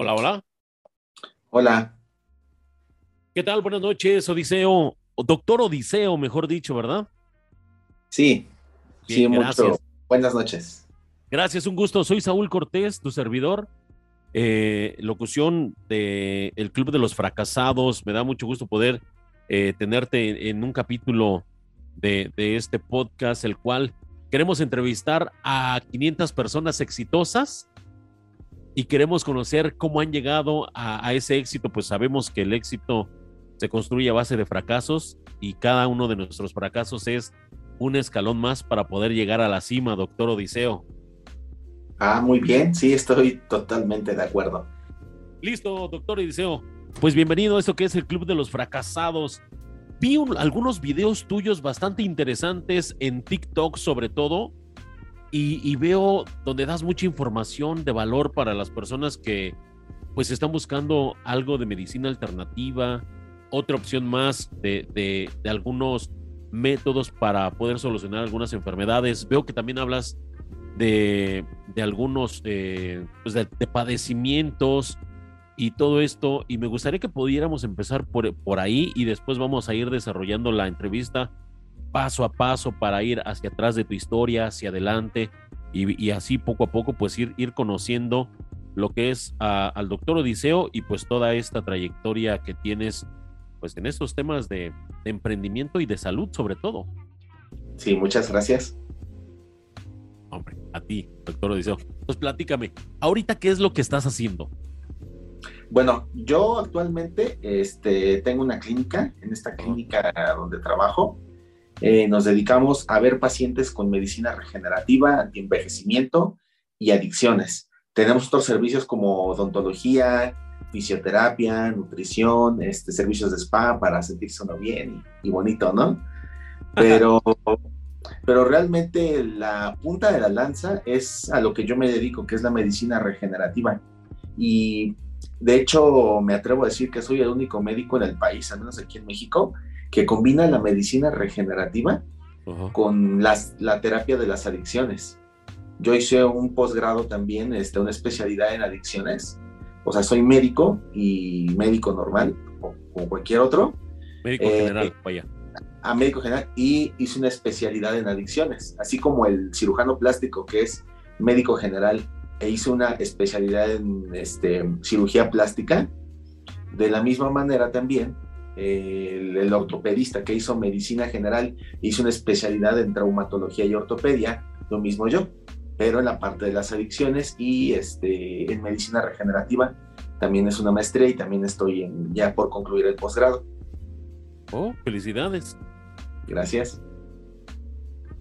Hola, hola. Hola. ¿Qué tal? Buenas noches, Odiseo. Doctor Odiseo, mejor dicho, ¿verdad? Sí, sí, mucho. gracias. Buenas noches. Gracias, un gusto. Soy Saúl Cortés, tu servidor. eh, locución de el Club de los Fracasados. Me da mucho gusto poder eh, tenerte en, en un capítulo de, de este podcast, el cual queremos entrevistar a 500 personas exitosas y queremos conocer cómo han llegado a, a ese éxito. Pues sabemos que el éxito se construye a base de fracasos y cada uno de nuestros fracasos es un escalón más para poder llegar a la cima, doctor Odiseo. Ah, muy bien. Sí, estoy totalmente de acuerdo. Listo, doctor Odiseo. Pues bienvenido a esto que es el Club de los Fracasados. Vi un- algunos videos tuyos bastante interesantes en TikTok sobre todo y, veo donde das mucha información de valor para las personas que pues están buscando algo de medicina alternativa, otra opción más de, de- de algunos métodos para poder solucionar algunas enfermedades. Veo que también hablas de, de algunos eh, pues de, de padecimientos y todo esto. Y me gustaría que pudiéramos empezar por, por ahí y después vamos a ir desarrollando la entrevista paso a paso para ir hacia atrás de tu historia, hacia adelante y, y así poco a poco pues ir, ir conociendo lo que es a- al doctor Odiseo y pues toda esta trayectoria que tienes pues en estos temas de, de emprendimiento y de salud sobre todo. Sí, muchas gracias. Hombre, a ti, doctor Odiseo. Pues platícame, ahorita qué es lo que estás haciendo. Bueno, yo actualmente este, tengo una clínica. En esta clínica donde trabajo, eh, nos dedicamos a ver pacientes con medicina regenerativa, antienvejecimiento y adicciones. Tenemos otros servicios como odontología, fisioterapia, nutrición, este, servicios de spa para sentirse uno bien y, y bonito, ¿no? Pero, pero realmente la punta de la lanza es a lo que yo me dedico, que es la medicina regenerativa. Y de hecho, me atrevo a decir que soy el único médico en el país, al menos aquí en México, que combina la medicina regenerativa con las, la terapia de las adicciones. Yo hice un posgrado también, este, una especialidad en adicciones. O sea, soy médico y médico normal, o, o cualquier otro, Médico Eh, general, vaya. a médico general, y hice una especialidad en adicciones, así como el cirujano plástico, que es médico general, e hizo una especialidad en este, cirugía plástica. De la misma manera también, eh, el, el ortopedista que hizo medicina general hizo una especialidad en traumatología y ortopedia, lo mismo yo, pero en la parte de las adicciones y este, en medicina regenerativa también es una maestría y también estoy en, ya por concluir el posgrado. Oh, felicidades. Gracias.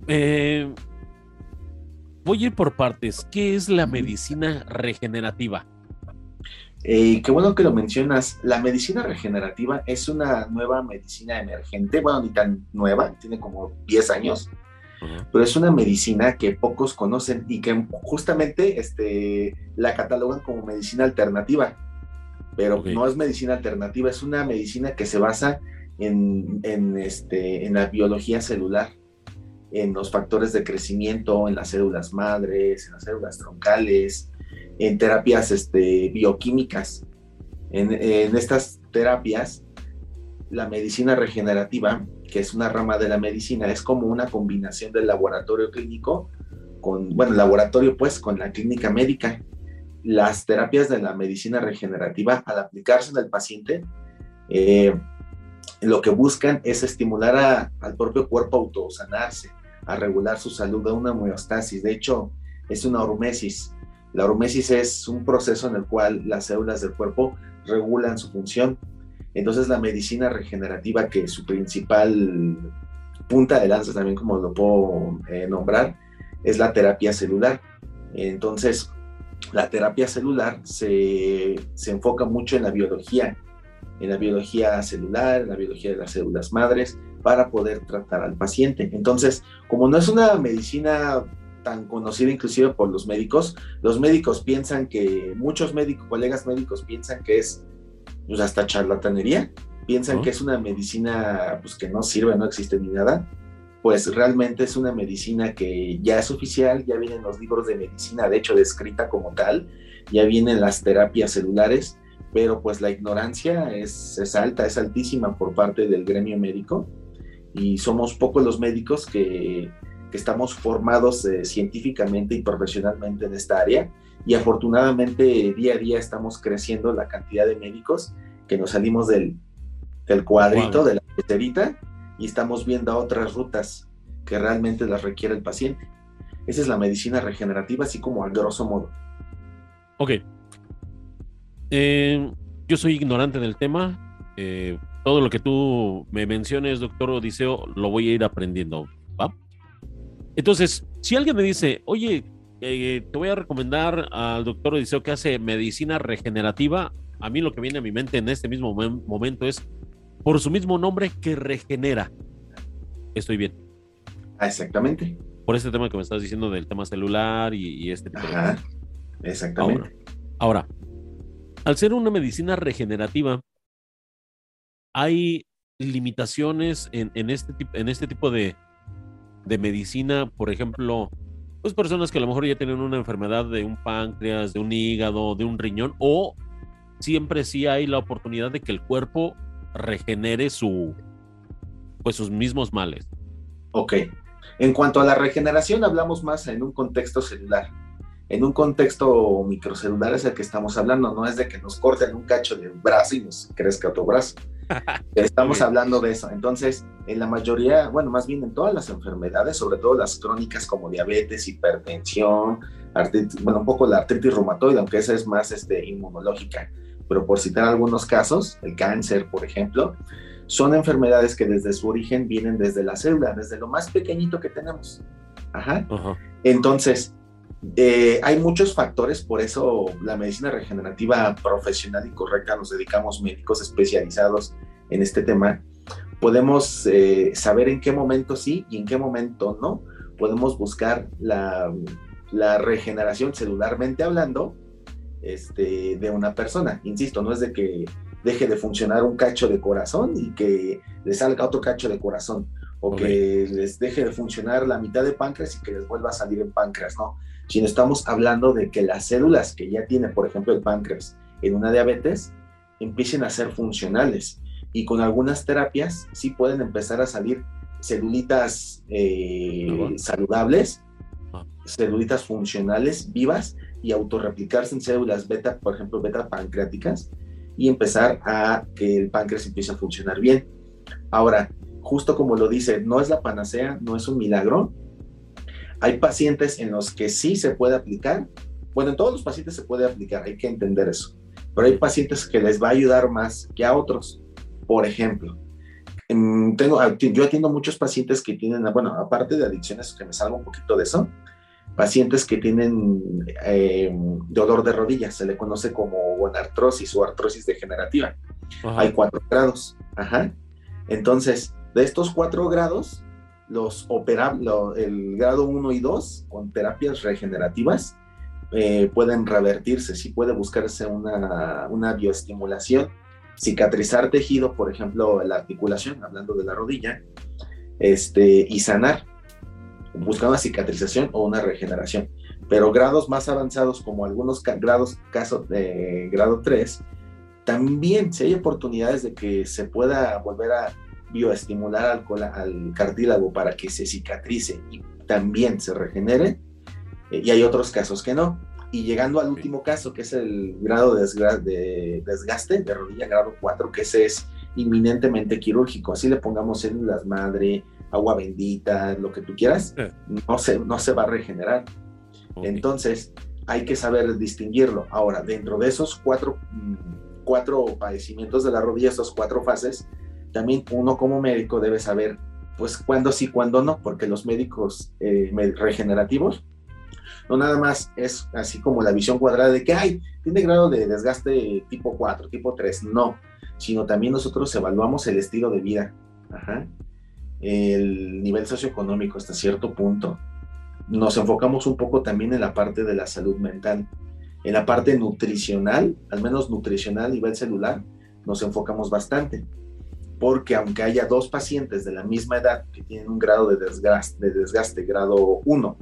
Eh, voy a ir por partes. ¿Qué es la medicina regenerativa? Eh, qué bueno que lo mencionas. La medicina regenerativa es una nueva medicina emergente, bueno, ni tan nueva, tiene como 10 años, pero es una medicina que pocos conocen y que justamente este, la catalogan como medicina alternativa. Pero no es medicina alternativa, es una medicina que se basa en, en, este, en la biología celular, en los factores de crecimiento, en las células madres, en las células troncales, en terapias este, bioquímicas. En, en estas terapias, la medicina regenerativa, que es una rama de la medicina, es como una combinación del laboratorio clínico con, bueno, laboratorio pues con la clínica médica. Las terapias de la medicina regenerativa, al aplicarse en el paciente, eh, lo que buscan es estimular a- al propio cuerpo a autosanarse, a regular su salud, a una homeostasis. De hecho, es una hormesis. La hormesis es un proceso en el cual las células del cuerpo regulan su función. Entonces la medicina regenerativa, que su principal punta de lanza también como lo puedo eh, nombrar, es la terapia celular. Entonces, la terapia celular se, se enfoca mucho en la biología, en la biología celular, en la biología de las células madres, para poder tratar al paciente. Entonces, como no es una medicina tan conocida inclusive por los médicos, los médicos piensan que, muchos médicos, colegas médicos piensan que es pues, hasta charlatanería, piensan que es una medicina pues, que no sirve, no existe ni nada, pues realmente es una medicina que ya es oficial, ya vienen los libros de medicina, de hecho descrita como tal, ya vienen las terapias celulares, pero pues la ignorancia es, es alta, es altísima por parte del gremio médico. Y somos pocos los médicos que, que estamos formados eh, científicamente y profesionalmente en esta área y afortunadamente día a día estamos creciendo la cantidad de médicos que nos salimos del, del cuadrito, de la peterita y estamos viendo otras rutas que realmente las requiere el paciente. Esa es la medicina regenerativa, así como a grosso modo. Ok. Eh, yo soy ignorante del tema. Eh, todo lo que tú me menciones, doctor Odiseo, lo voy a ir aprendiendo. ¿va? Entonces, si alguien me dice, oye, eh, te voy a recomendar al doctor Odiseo que hace medicina regenerativa, a mí lo que viene a mi mente en este mismo momento es, por su mismo nombre, que regenera. Estoy bien. Ah, exactamente. Por este tema que me estás diciendo del tema celular y, este tipo Ajá, Exactamente. ahora, al ser una medicina regenerativa, hay limitaciones en, este, en este tipo de, medicina, por ejemplo, pues personas que a lo mejor ya tienen una enfermedad de un páncreas, de un hígado, de un riñón, o siempre sí hay la oportunidad de que el cuerpo regenere su, pues sus mismos males. Ok. En cuanto a la regeneración, hablamos más en un contexto celular en un contexto microcelular es el que estamos hablando, no es de que nos corten un cacho de brazo y nos crezca otro brazo. Estamos hablando de eso. Entonces, en la mayoría, bueno, más bien en todas las enfermedades, sobre todo las crónicas como diabetes, hipertensión, artritis, bueno, un poco la artritis reumatoide, aunque esa es más este, inmunológica, pero por citar algunos casos, el cáncer, por ejemplo, son enfermedades que desde su origen vienen desde la célula, desde lo más pequeñito que tenemos. Ajá. Entonces, eh, hay muchos factores, por eso la medicina regenerativa profesional y correcta nos dedicamos médicos especializados en este tema. Podemos eh, saber en qué momento sí y en qué momento no. Podemos buscar la, regeneración celularmente hablando este, de una persona. Insisto, no es de que deje de funcionar un cacho de corazón y que le salga otro cacho de corazón o que les deje de funcionar la mitad de páncreas y que les vuelva a salir en páncreas, ¿no? Sino estamos hablando de que las células que ya tiene, por ejemplo, el páncreas en una diabetes, empiecen a ser funcionales. Y con algunas terapias sí pueden empezar a salir celulitas eh, saludables, celulitas funcionales, vivas, y autorreplicarse en células beta, por ejemplo, beta pancreáticas, y empezar a que el páncreas empiece a funcionar bien. Ahora, justo como lo dice, no es la panacea, no es un milagro, hay pacientes en los que sí se puede aplicar. Bueno, en todos los pacientes se puede aplicar, hay que entender eso. Pero hay pacientes que les va a ayudar más que a otros. Por ejemplo, tengo, yo atiendo muchos pacientes que tienen, bueno, aparte de adicciones, que me salgo un poquito de eso, pacientes que tienen eh, dolor de rodillas, se le conoce como artrosis o artrosis degenerativa. Hay cuatro grados. Ajá. Entonces, de estos cuatro grados, los operables, el grado 1 y 2 con terapias regenerativas eh, pueden revertirse, si puede buscarse una, una, bioestimulación, cicatrizar tejido, por ejemplo, la articulación, hablando de la rodilla, este, y sanar, buscar una cicatrización o una regeneración. Pero grados más avanzados, como algunos grados, caso de grado 3, también si hay oportunidades de que se pueda volver a bioestimular al, al cartílago para que se cicatrice y también se regenere, eh, y hay otros casos que no. Y llegando al último caso, que es el grado de, de desgaste de rodilla, grado 4, que ese es inminentemente quirúrgico, así le pongamos células madre, agua bendita, lo que tú quieras, no se, no se va a regenerar. Entonces, hay que saber distinguirlo. Ahora, dentro de esos cuatro, mm, cuatro padecimientos de la rodilla, esas cuatro fases, también uno como médico debe saber, pues, cuándo sí, cuándo no, porque los médicos eh, regenerativos no nada más es así como la visión cuadrada de que, hay tiene grado de desgaste tipo 4, tipo 3, no, sino también nosotros evaluamos el estilo de vida, el nivel socioeconómico hasta cierto punto. Nos enfocamos un poco también en la parte de la salud mental, en la parte nutricional, al menos nutricional a nivel celular, nos enfocamos bastante porque aunque haya dos pacientes de la misma edad que tienen un grado de desgaste, de desgaste grado 1,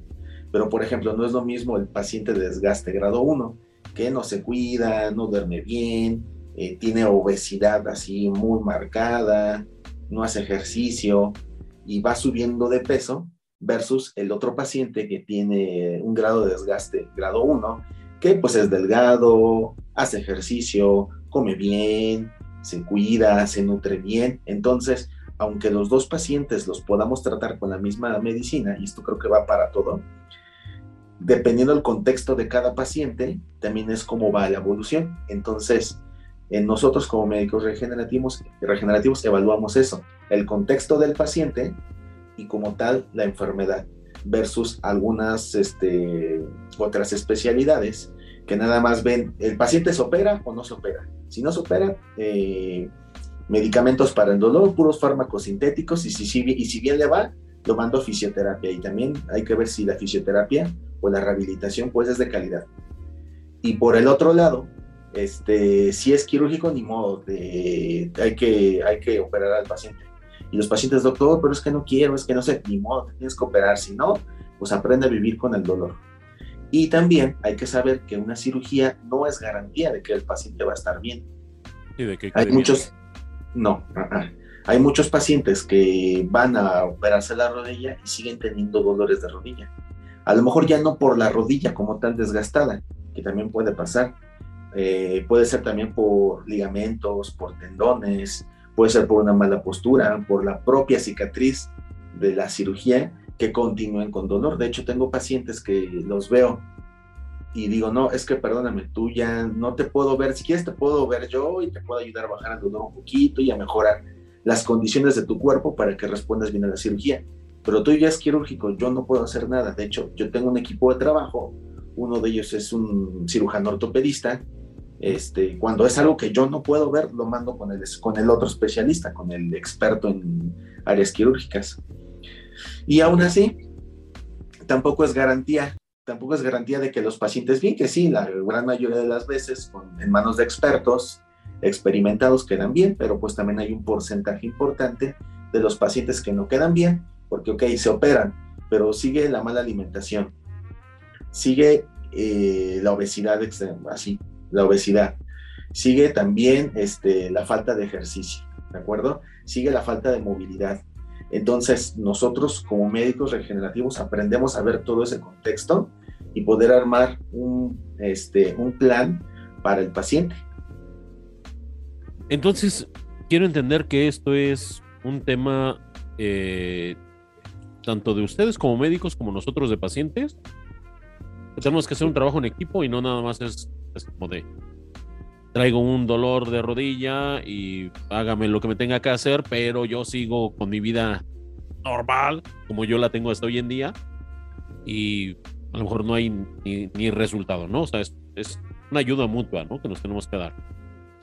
pero por ejemplo no es lo mismo el paciente de desgaste grado 1 que no se cuida, no duerme bien, eh, tiene obesidad así muy marcada, no hace ejercicio y va subiendo de peso versus el otro paciente que tiene un grado de desgaste grado 1, que pues es delgado, hace ejercicio, come bien, se cuida, se nutre bien. Entonces, aunque los dos pacientes los podamos tratar con la misma medicina, y esto creo que va para todo, dependiendo del contexto de cada paciente, también es cómo va la evolución. Entonces, en nosotros como médicos regenerativos, evaluamos eso, el contexto del paciente y como tal la enfermedad versus algunas este, otras especialidades que nada más ven, ¿el paciente se opera o no se opera? Si no se opera, eh, medicamentos para el dolor, puros fármacos sintéticos, y si, si, y si bien le va, lo mando a fisioterapia. Y también hay que ver si la fisioterapia o la rehabilitación pues es de calidad. Y por el otro lado, este, si es quirúrgico, ni modo, hay, que, hay que operar al paciente. Y los pacientes, doctor, pero es que no quiero, es que no sé, ni modo, tienes que operar. Si no, pues aprende a vivir con el dolor. Y también hay que saber que una cirugía no es garantía de que el paciente va a estar bien. ¿Y de qué hay muchos, no, hay muchos pacientes que van a operarse la rodilla y siguen teniendo dolores de rodilla. A lo mejor ya no por la rodilla como tal desgastada, que también puede pasar. Eh, puede ser también por ligamentos, por tendones, puede ser por una mala postura, por la propia cicatriz de la cirugía que continúen con dolor. De hecho, tengo pacientes que los veo y digo, no, es que perdóname, tú ya no te puedo ver, si quieres te puedo ver yo y te puedo ayudar a bajar el dolor un poquito y a mejorar las condiciones de tu cuerpo para que respondas bien a la cirugía. Pero tú ya es quirúrgico, yo no puedo hacer nada. De hecho, yo tengo un equipo de trabajo, uno de ellos es un cirujano ortopedista. Este, cuando es algo que yo no puedo ver, lo mando con el, con el otro especialista, con el experto en áreas quirúrgicas. Y aún así, tampoco es garantía, tampoco es garantía de que los pacientes bien, que sí, la gran mayoría de las veces en manos de expertos experimentados quedan bien, pero pues también hay un porcentaje importante de los pacientes que no quedan bien, porque ok, se operan, pero sigue la mala alimentación, sigue eh, la obesidad extrema, así, la obesidad, sigue también este, la falta de ejercicio, ¿de acuerdo? Sigue la falta de movilidad, entonces, nosotros como médicos regenerativos aprendemos a ver todo ese contexto y poder armar un, este, un plan para el paciente. Entonces, quiero entender que esto es un tema eh, tanto de ustedes como médicos como nosotros de pacientes. Tenemos que hacer un trabajo en equipo y no nada más es, es como de traigo un dolor de rodilla y hágame lo que me tenga que hacer, pero yo sigo con mi vida normal, como yo la tengo hasta hoy en día, y a lo mejor no hay ni, resultado, ¿no? O sea, es, una ayuda mutua, ¿no? Que nos tenemos que dar.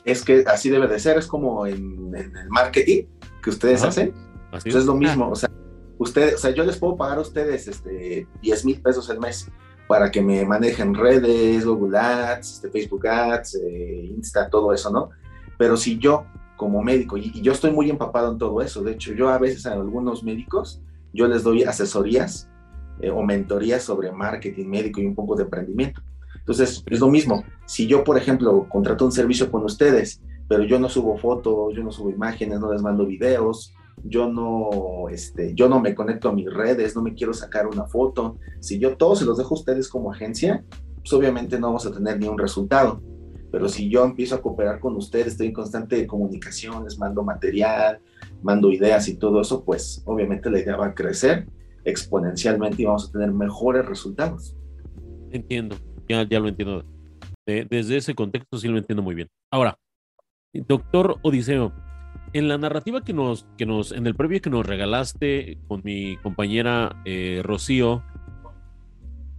Es que así debe de ser, es como en, el marketing que ustedes hacen. Así pues es. lo mismo, o sea, ustedes, o sea, yo les puedo pagar a ustedes este, 10 mil pesos al mes para que me manejen redes, Google Ads, este, Facebook Ads, eh, Insta, todo eso, ¿no? Pero si yo como médico, y, yo estoy muy empapado en todo eso, de hecho yo a veces a algunos médicos, yo les doy asesorías eh, o mentorías sobre marketing médico y un poco de emprendimiento. Entonces, es lo mismo, si yo, por ejemplo, contrato un servicio con ustedes, pero yo no subo fotos, yo no subo imágenes, no les mando videos, yo no, este, yo no me conecto a mis redes, no me quiero sacar una foto. Si yo todo se los dejo a ustedes como agencia, pues obviamente no vamos a tener ni un resultado. Pero si yo empiezo a cooperar con ustedes, estoy en constante comunicación, les mando material, mando ideas y todo eso, pues obviamente la idea va a crecer exponencialmente y vamos a tener mejores resultados. Entiendo, ya, ya lo entiendo. desde ese contexto sí lo entiendo muy bien. Ahora, doctor Odiseo, en la narrativa que nos, que nos, en el previo que nos regalaste con mi compañera eh, Rocío,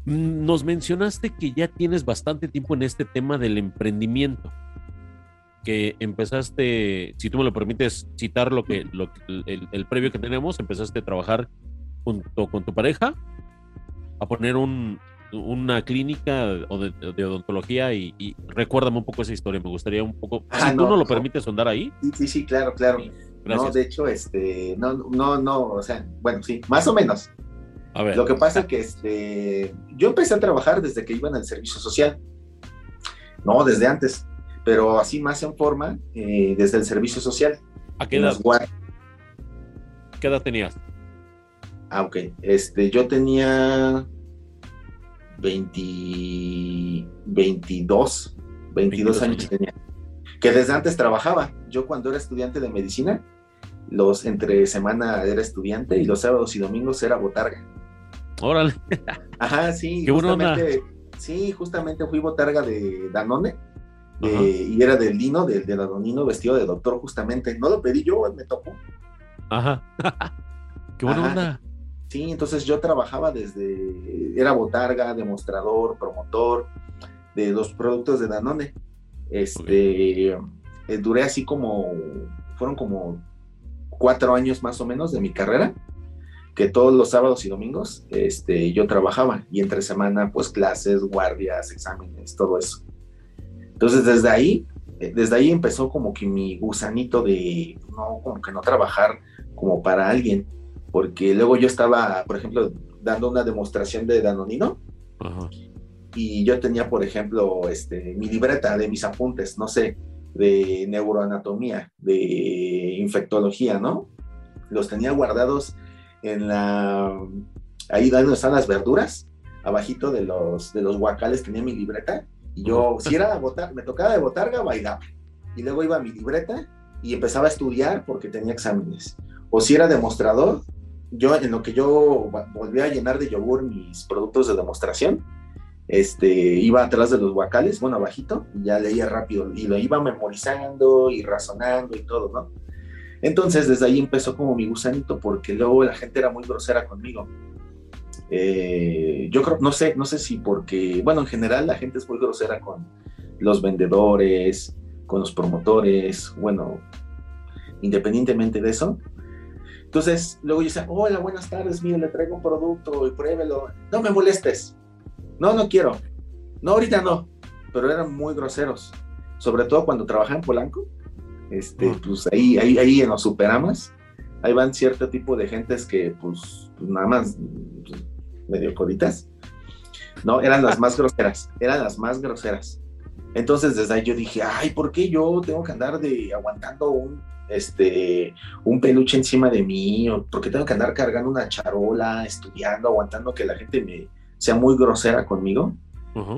nos mencionaste que ya tienes bastante tiempo en este tema del emprendimiento. Que empezaste, si tú me lo permites citar lo que, lo, el, previo que tenemos, empezaste a trabajar junto con tu pareja a poner un, una clínica de, odontología y, recuérdame un poco esa historia, me gustaría un poco, ah, si tú no lo permites andar ahí. Sí, sí, sí, claro, claro. No, de hecho, este, no, no, no, o sea, bueno, sí, más o menos. A ver. Lo que pasa es que este, yo empecé a trabajar desde que iba en el servicio social. No, desde antes, pero así más en forma, eh, desde el servicio social. ¿A qué edad? ¿Qué edad tenías? Ah, ok. Este, yo tenía 20, 22, 22 años tenía. Que desde antes trabajaba. Yo cuando era estudiante de medicina, los entre semana era estudiante y los sábados y domingos era botarga. Órale. Ajá, sí. Qué justamente, Sí, justamente fui botarga de Danone. y era del Dino, del de Danonino vestido de doctor, justamente. No lo pedí yo, me tocó. Ajá. Qué buena onda. Sí, entonces yo trabajaba desde, era botarga, demostrador, promotor de los productos de Danone. Este, eh, duré así como, fueron como cuatro años más o menos de mi carrera, que todos los sábados y domingos este, yo trabajaba y entre semana pues clases, guardias, exámenes, todo eso. Entonces desde ahí, eh, desde ahí empezó como que mi gusanito de no, como que no trabajar como para alguien, porque luego yo estaba, por ejemplo, dando una demostración de Danonino. Y yo tenía, por ejemplo, este, mi libreta de mis apuntes, no sé, de neuroanatomía, de infectología, ¿no? Los tenía guardados en la, ahí donde están las verduras, abajito de los, de los guacales tenía mi libreta, y yo, si era botar, me tocaba de botarga, bailaba. Y luego iba a mi libreta y empezaba a estudiar porque tenía exámenes. O si era demostrador, yo en lo que yo volví a llenar de yogur mis productos de demostración, este, iba atrás de los guacales, bueno, abajito, y ya leía rápido y lo iba memorizando y razonando y todo, ¿no? Entonces, desde ahí empezó como mi gusanito, porque luego la gente era muy grosera conmigo. Eh, yo creo, no sé, no sé si porque, bueno, en general la gente es muy grosera con los vendedores, con los promotores, bueno, independientemente de eso, entonces, luego yo decía, hola, buenas tardes, mire, le traigo un producto y pruébelo. No me molestes. No, no quiero. No, ahorita no. Pero eran muy groseros. Sobre todo cuando trabajaba en Polanco. Este, mm. pues ahí, ahí, ahí en los superamas, ahí van cierto tipo de gentes que, pues, pues nada más pues, medio coditas. No, eran las más groseras. Eran las más groseras. Entonces, desde ahí yo dije, ay, ¿por qué yo tengo que andar de aguantando un este, un peluche encima de mí, o porque tengo que andar cargando una charola, estudiando, aguantando que la gente me sea muy grosera conmigo.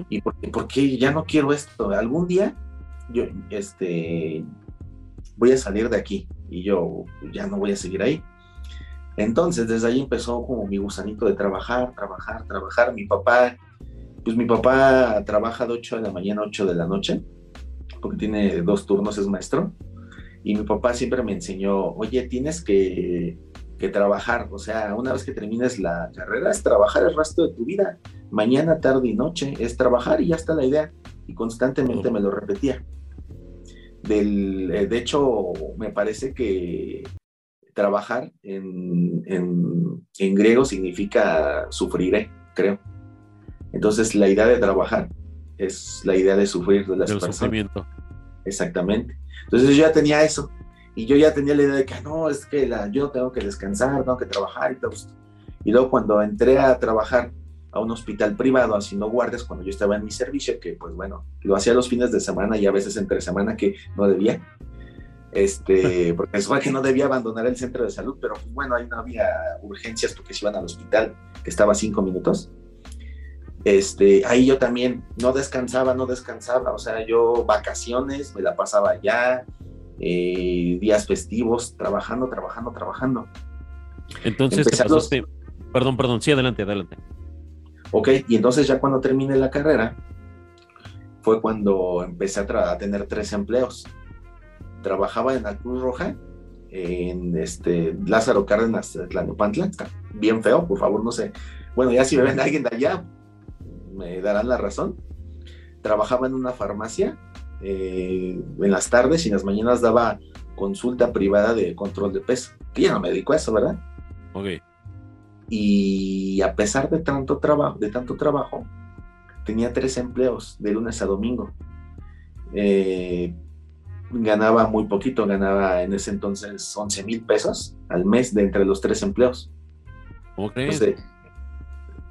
Y porque, ya no quiero esto. Algún día yo este, voy a salir de aquí y yo ya no voy a seguir ahí. Entonces, desde ahí empezó como mi gusanito de trabajar, trabajar, trabajar. Mi papá, pues mi papá trabaja de 8 de la mañana a 8 de la noche, porque tiene dos turnos, es maestro. Y mi papá siempre me enseñó, oye, tienes que, trabajar, o sea, una vez que termines la carrera es trabajar el resto de tu vida, mañana, tarde y noche, es trabajar y ya está la idea. Y constantemente me lo repetía. Del, eh, de hecho, me parece que trabajar en, en, griego significa sufriré, creo. Entonces, la idea de trabajar es la idea de sufrir de las Del Sufrimiento. Exactamente. Entonces yo ya tenía eso. Y yo ya tenía la idea de que, ah, no, es que la, yo tengo que descansar, tengo que trabajar y todo esto. Y luego cuando entré a trabajar a un hospital privado haciendo guardias cuando yo estaba en mi servicio, que pues bueno, lo hacía los fines de semana y a veces entre semana que no debía, este, porque es que no debía abandonar el centro de salud, pero pues bueno, ahí no había urgencias porque se iban al hospital, que estaba a cinco minutos. Este, ahí yo también no descansaba, no descansaba, o sea, yo vacaciones, me la pasaba allá, eh, días festivos, trabajando, trabajando, trabajando. Entonces, perdón, perdón, sí, adelante, adelante. Ok, y entonces ya cuando terminé la carrera, fue cuando empecé a, a tener tres empleos. Trabajaba en la Cruz Roja, en este Lázaro Cárdenas, Tlanopantla, bien feo, por favor, no sé. Bueno, ya si me ven alguien de allá, me darán la razón. Trabajaba en una farmacia eh, en las tardes y en las mañanas daba consulta privada de control de peso, que ya no me dedico a eso, ¿verdad? Ok. Y a pesar de tanto trabajo, de tanto trabajo, tenía tres empleos de lunes a domingo. Eh, ganaba muy poquito, ganaba en ese entonces 11 mil pesos al mes de entre los tres empleos. Ok.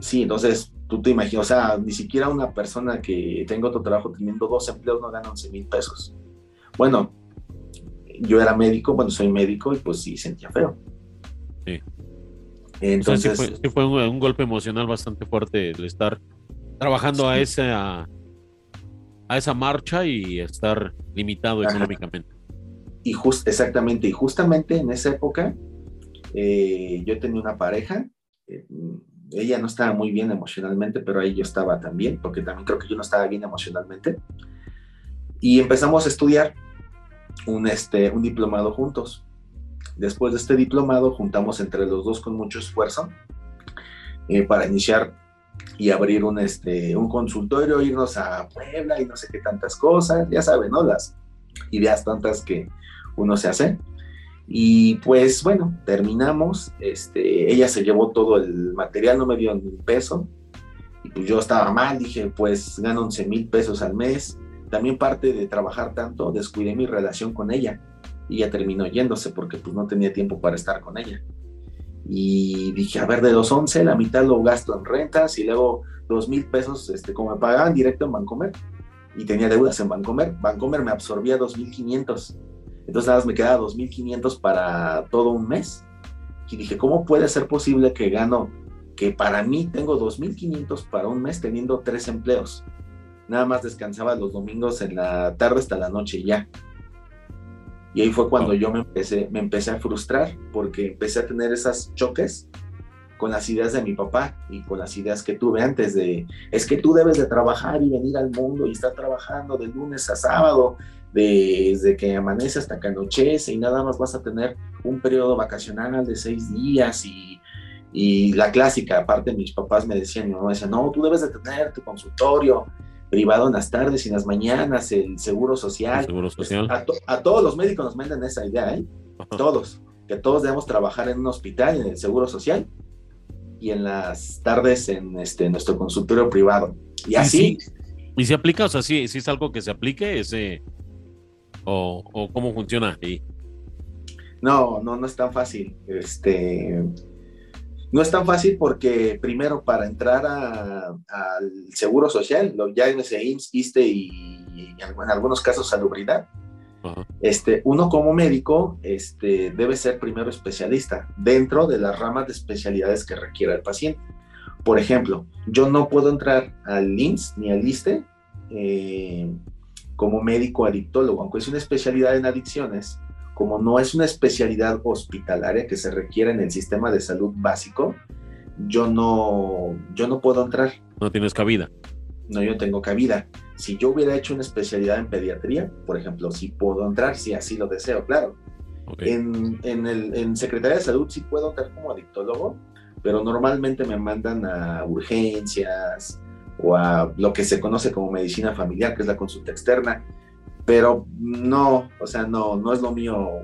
sí, entonces tú te imaginas, o sea, ni siquiera una persona que tenga otro trabajo teniendo dos empleos no gana 11 mil pesos. Bueno, yo era médico, bueno, soy médico y pues sí sentía feo. Sí. Entonces. sí fue, un, golpe emocional bastante fuerte el estar trabajando a esa a esa marcha y estar limitado económicamente. Y just, exactamente, y justamente en esa época eh, yo tenía una pareja, eh, ella no estaba muy bien emocionalmente, pero ahí yo estaba también, porque también creo que yo no estaba bien emocionalmente. Y empezamos a estudiar un, este, un diplomado juntos. Después de este diplomado juntamos entre los dos con mucho esfuerzo eh, para iniciar y abrir un, este, un consultorio, irnos a Puebla y no sé qué tantas cosas, ya saben, ¿no? Las ideas tantas que uno se hace. Y pues bueno, terminamos, este, ella se llevó todo el material, no me dio ni un peso, y pues yo estaba mal, dije, pues gano 11 mil pesos al mes, también parte de trabajar tanto, descuidé mi relación con ella, y ella terminó yéndose porque pues no tenía tiempo para estar con ella. Y dije, a ver, de los 11, la mitad lo gasto en rentas y luego dos mil pesos, este, como me pagaban directo en Bancomer, y tenía deudas en Bancomer, Bancomer me absorbía 2.500 entonces nada más me quedaba 2.500 para todo un mes. Y dije, ¿cómo puede ser posible que gano, que para mí tengo 2.500 para un mes teniendo tres empleos? Nada más descansaba los domingos en la tarde hasta la noche ya. Y ahí fue cuando yo me empecé, me empecé a frustrar porque empecé a tener esos choques con las ideas de mi papá y con las ideas que tuve antes de, es que tú debes de trabajar y venir al mundo y estar trabajando de lunes a sábado desde que amanece hasta que anochece y nada más vas a tener un periodo vacacional de seis días y, y la clásica, aparte mis papás me decían, mi mamá decía, no, tú debes de tener tu consultorio privado en las tardes y en las mañanas, el seguro social. seguro social. A, todos los médicos nos mandan esa idea, ¿eh? Todos, que todos debemos trabajar en un hospital, en el seguro social y en las tardes en este, nuestro consultorio privado. Y así. ¿Y se aplica? O sea, sí, es algo que se aplique ese, o, cómo funciona ahí? No, no, no es tan fácil. Este, no es tan fácil porque primero para entrar al seguro social, lo ya en ese IMSS, ISTE y, en algunos casos salubridad, este, uno como médico este, debe ser primero especialista dentro de las ramas de especialidades que requiera el paciente. Por ejemplo, yo no puedo entrar al IMSS ni al ISTE eh, como médico adictólogo, aunque es una especialidad en adicciones, como no es una especialidad hospitalaria que se requiere en el sistema de salud básico, yo no, yo no puedo entrar. No tienes cabida. No, yo tengo cabida. Si yo hubiera hecho una especialidad en pediatría, por ejemplo, sí puedo entrar, si así lo deseo, claro. En, en, el, en Secretaría de Salud sí puedo entrar como adictólogo, pero normalmente me mandan a urgencias, o a lo que se conoce como medicina familiar, que es la consulta externa, pero no, o sea, no, no es lo mío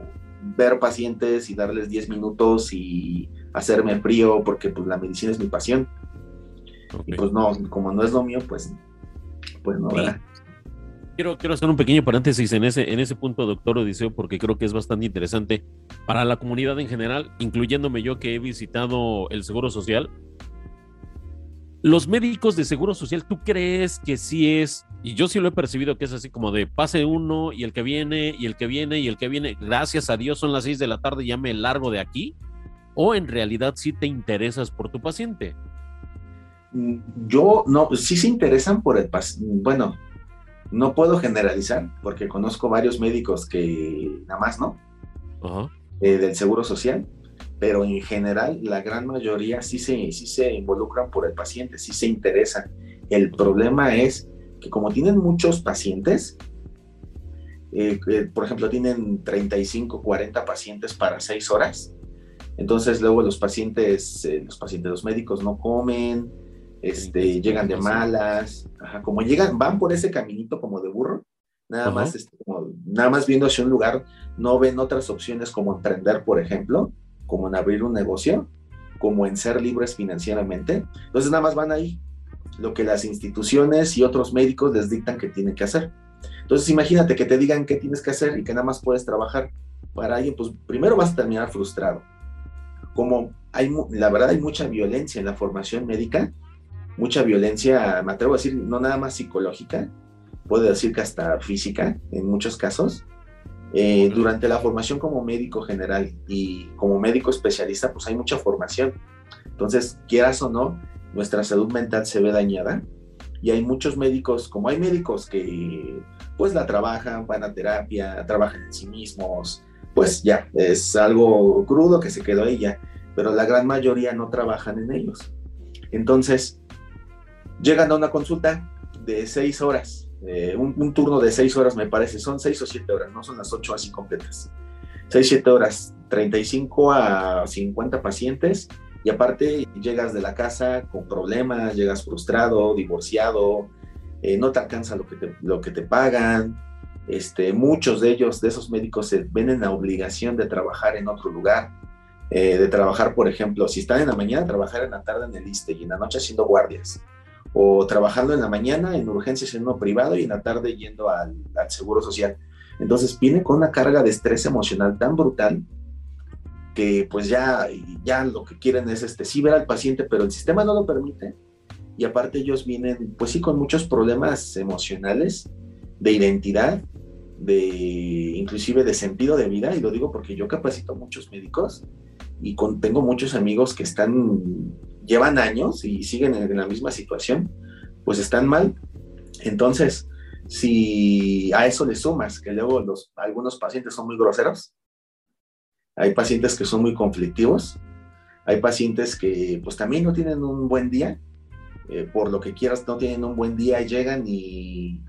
ver pacientes y darles 10 minutos y hacerme frío porque pues la medicina es mi pasión. Y pues no, como no es lo mío, pues, pues no, ¿verdad? Quiero, quiero hacer un pequeño paréntesis en ese, en ese punto, doctor Odiseo, porque creo que es bastante interesante para la comunidad en general, incluyéndome yo que he visitado el Seguro Social los médicos de Seguro Social, ¿tú crees que sí es, y yo sí lo he percibido que es así como de pase uno y el que viene y el que viene y el que viene, gracias a Dios son las seis de la tarde, ya me largo de aquí? ¿O en realidad sí te interesas por tu paciente? Mm, yo no, sí se interesan por el paciente. Bueno, no puedo generalizar porque conozco varios médicos que nada más, ¿no? Eh, del Seguro Social pero en general la gran mayoría sí se, sí se involucran por el paciente, sí se interesan. El problema es que como tienen muchos pacientes, eh, eh, por ejemplo, tienen 35, 40 pacientes para 6 horas, entonces luego los pacientes, eh, los pacientes, los médicos no comen, este, llegan de malas, como llegan, van por ese caminito como de burro, nada más, este, nada más viendo hacia un lugar, no ven otras opciones como emprender, por ejemplo, como en abrir un negocio, como en ser libres financieramente. Entonces nada más van ahí, lo que las instituciones y otros médicos les dictan que tienen que hacer. Entonces imagínate que te digan qué tienes que hacer y que nada más puedes trabajar para alguien, pues primero vas a terminar frustrado. Como hay, la verdad hay mucha violencia en la formación médica, mucha violencia, me atrevo a decir, no nada más psicológica, puedo decir que hasta física en muchos casos. Eh, durante la formación como médico general y como médico especialista, pues hay mucha formación. Entonces, quieras o no, nuestra salud mental se ve dañada y hay muchos médicos, como hay médicos que pues la trabajan, van a terapia, trabajan en sí mismos, pues ya, es algo crudo que se quedó ahí ya, pero la gran mayoría no trabajan en ellos. Entonces, llegan a una consulta de seis horas, eh, un, turno de seis horas me parece, son seis o siete horas, no son las ocho así completas. Seis, siete horas, 35 a 50 pacientes y aparte llegas de la casa con problemas, llegas frustrado, divorciado, eh, no te alcanza lo que te, lo que te pagan. Este, muchos de ellos, de esos médicos, se ven en la obligación de trabajar en otro lugar, eh, de trabajar, por ejemplo, si están en la mañana, trabajar en la tarde en el ISTE y en la noche haciendo guardias, o trabajando en la mañana en urgencias en uno privado y en la tarde yendo al, al seguro social. Entonces viene con una carga de estrés emocional tan brutal que pues ya, ya lo que quieren es este, sí ver al paciente, pero el sistema no lo permite. Y aparte ellos vienen, pues sí, con muchos problemas emocionales, de identidad, de inclusive de sentido de vida, y lo digo porque yo capacito muchos médicos y con, tengo muchos amigos que están, llevan años y siguen en, la misma situación, pues están mal. Entonces, si a eso le sumas que luego los, algunos pacientes son muy groseros, hay pacientes que son muy conflictivos, hay pacientes que pues también no tienen un buen día, eh, por lo que quieras no tienen un buen día, llegan y,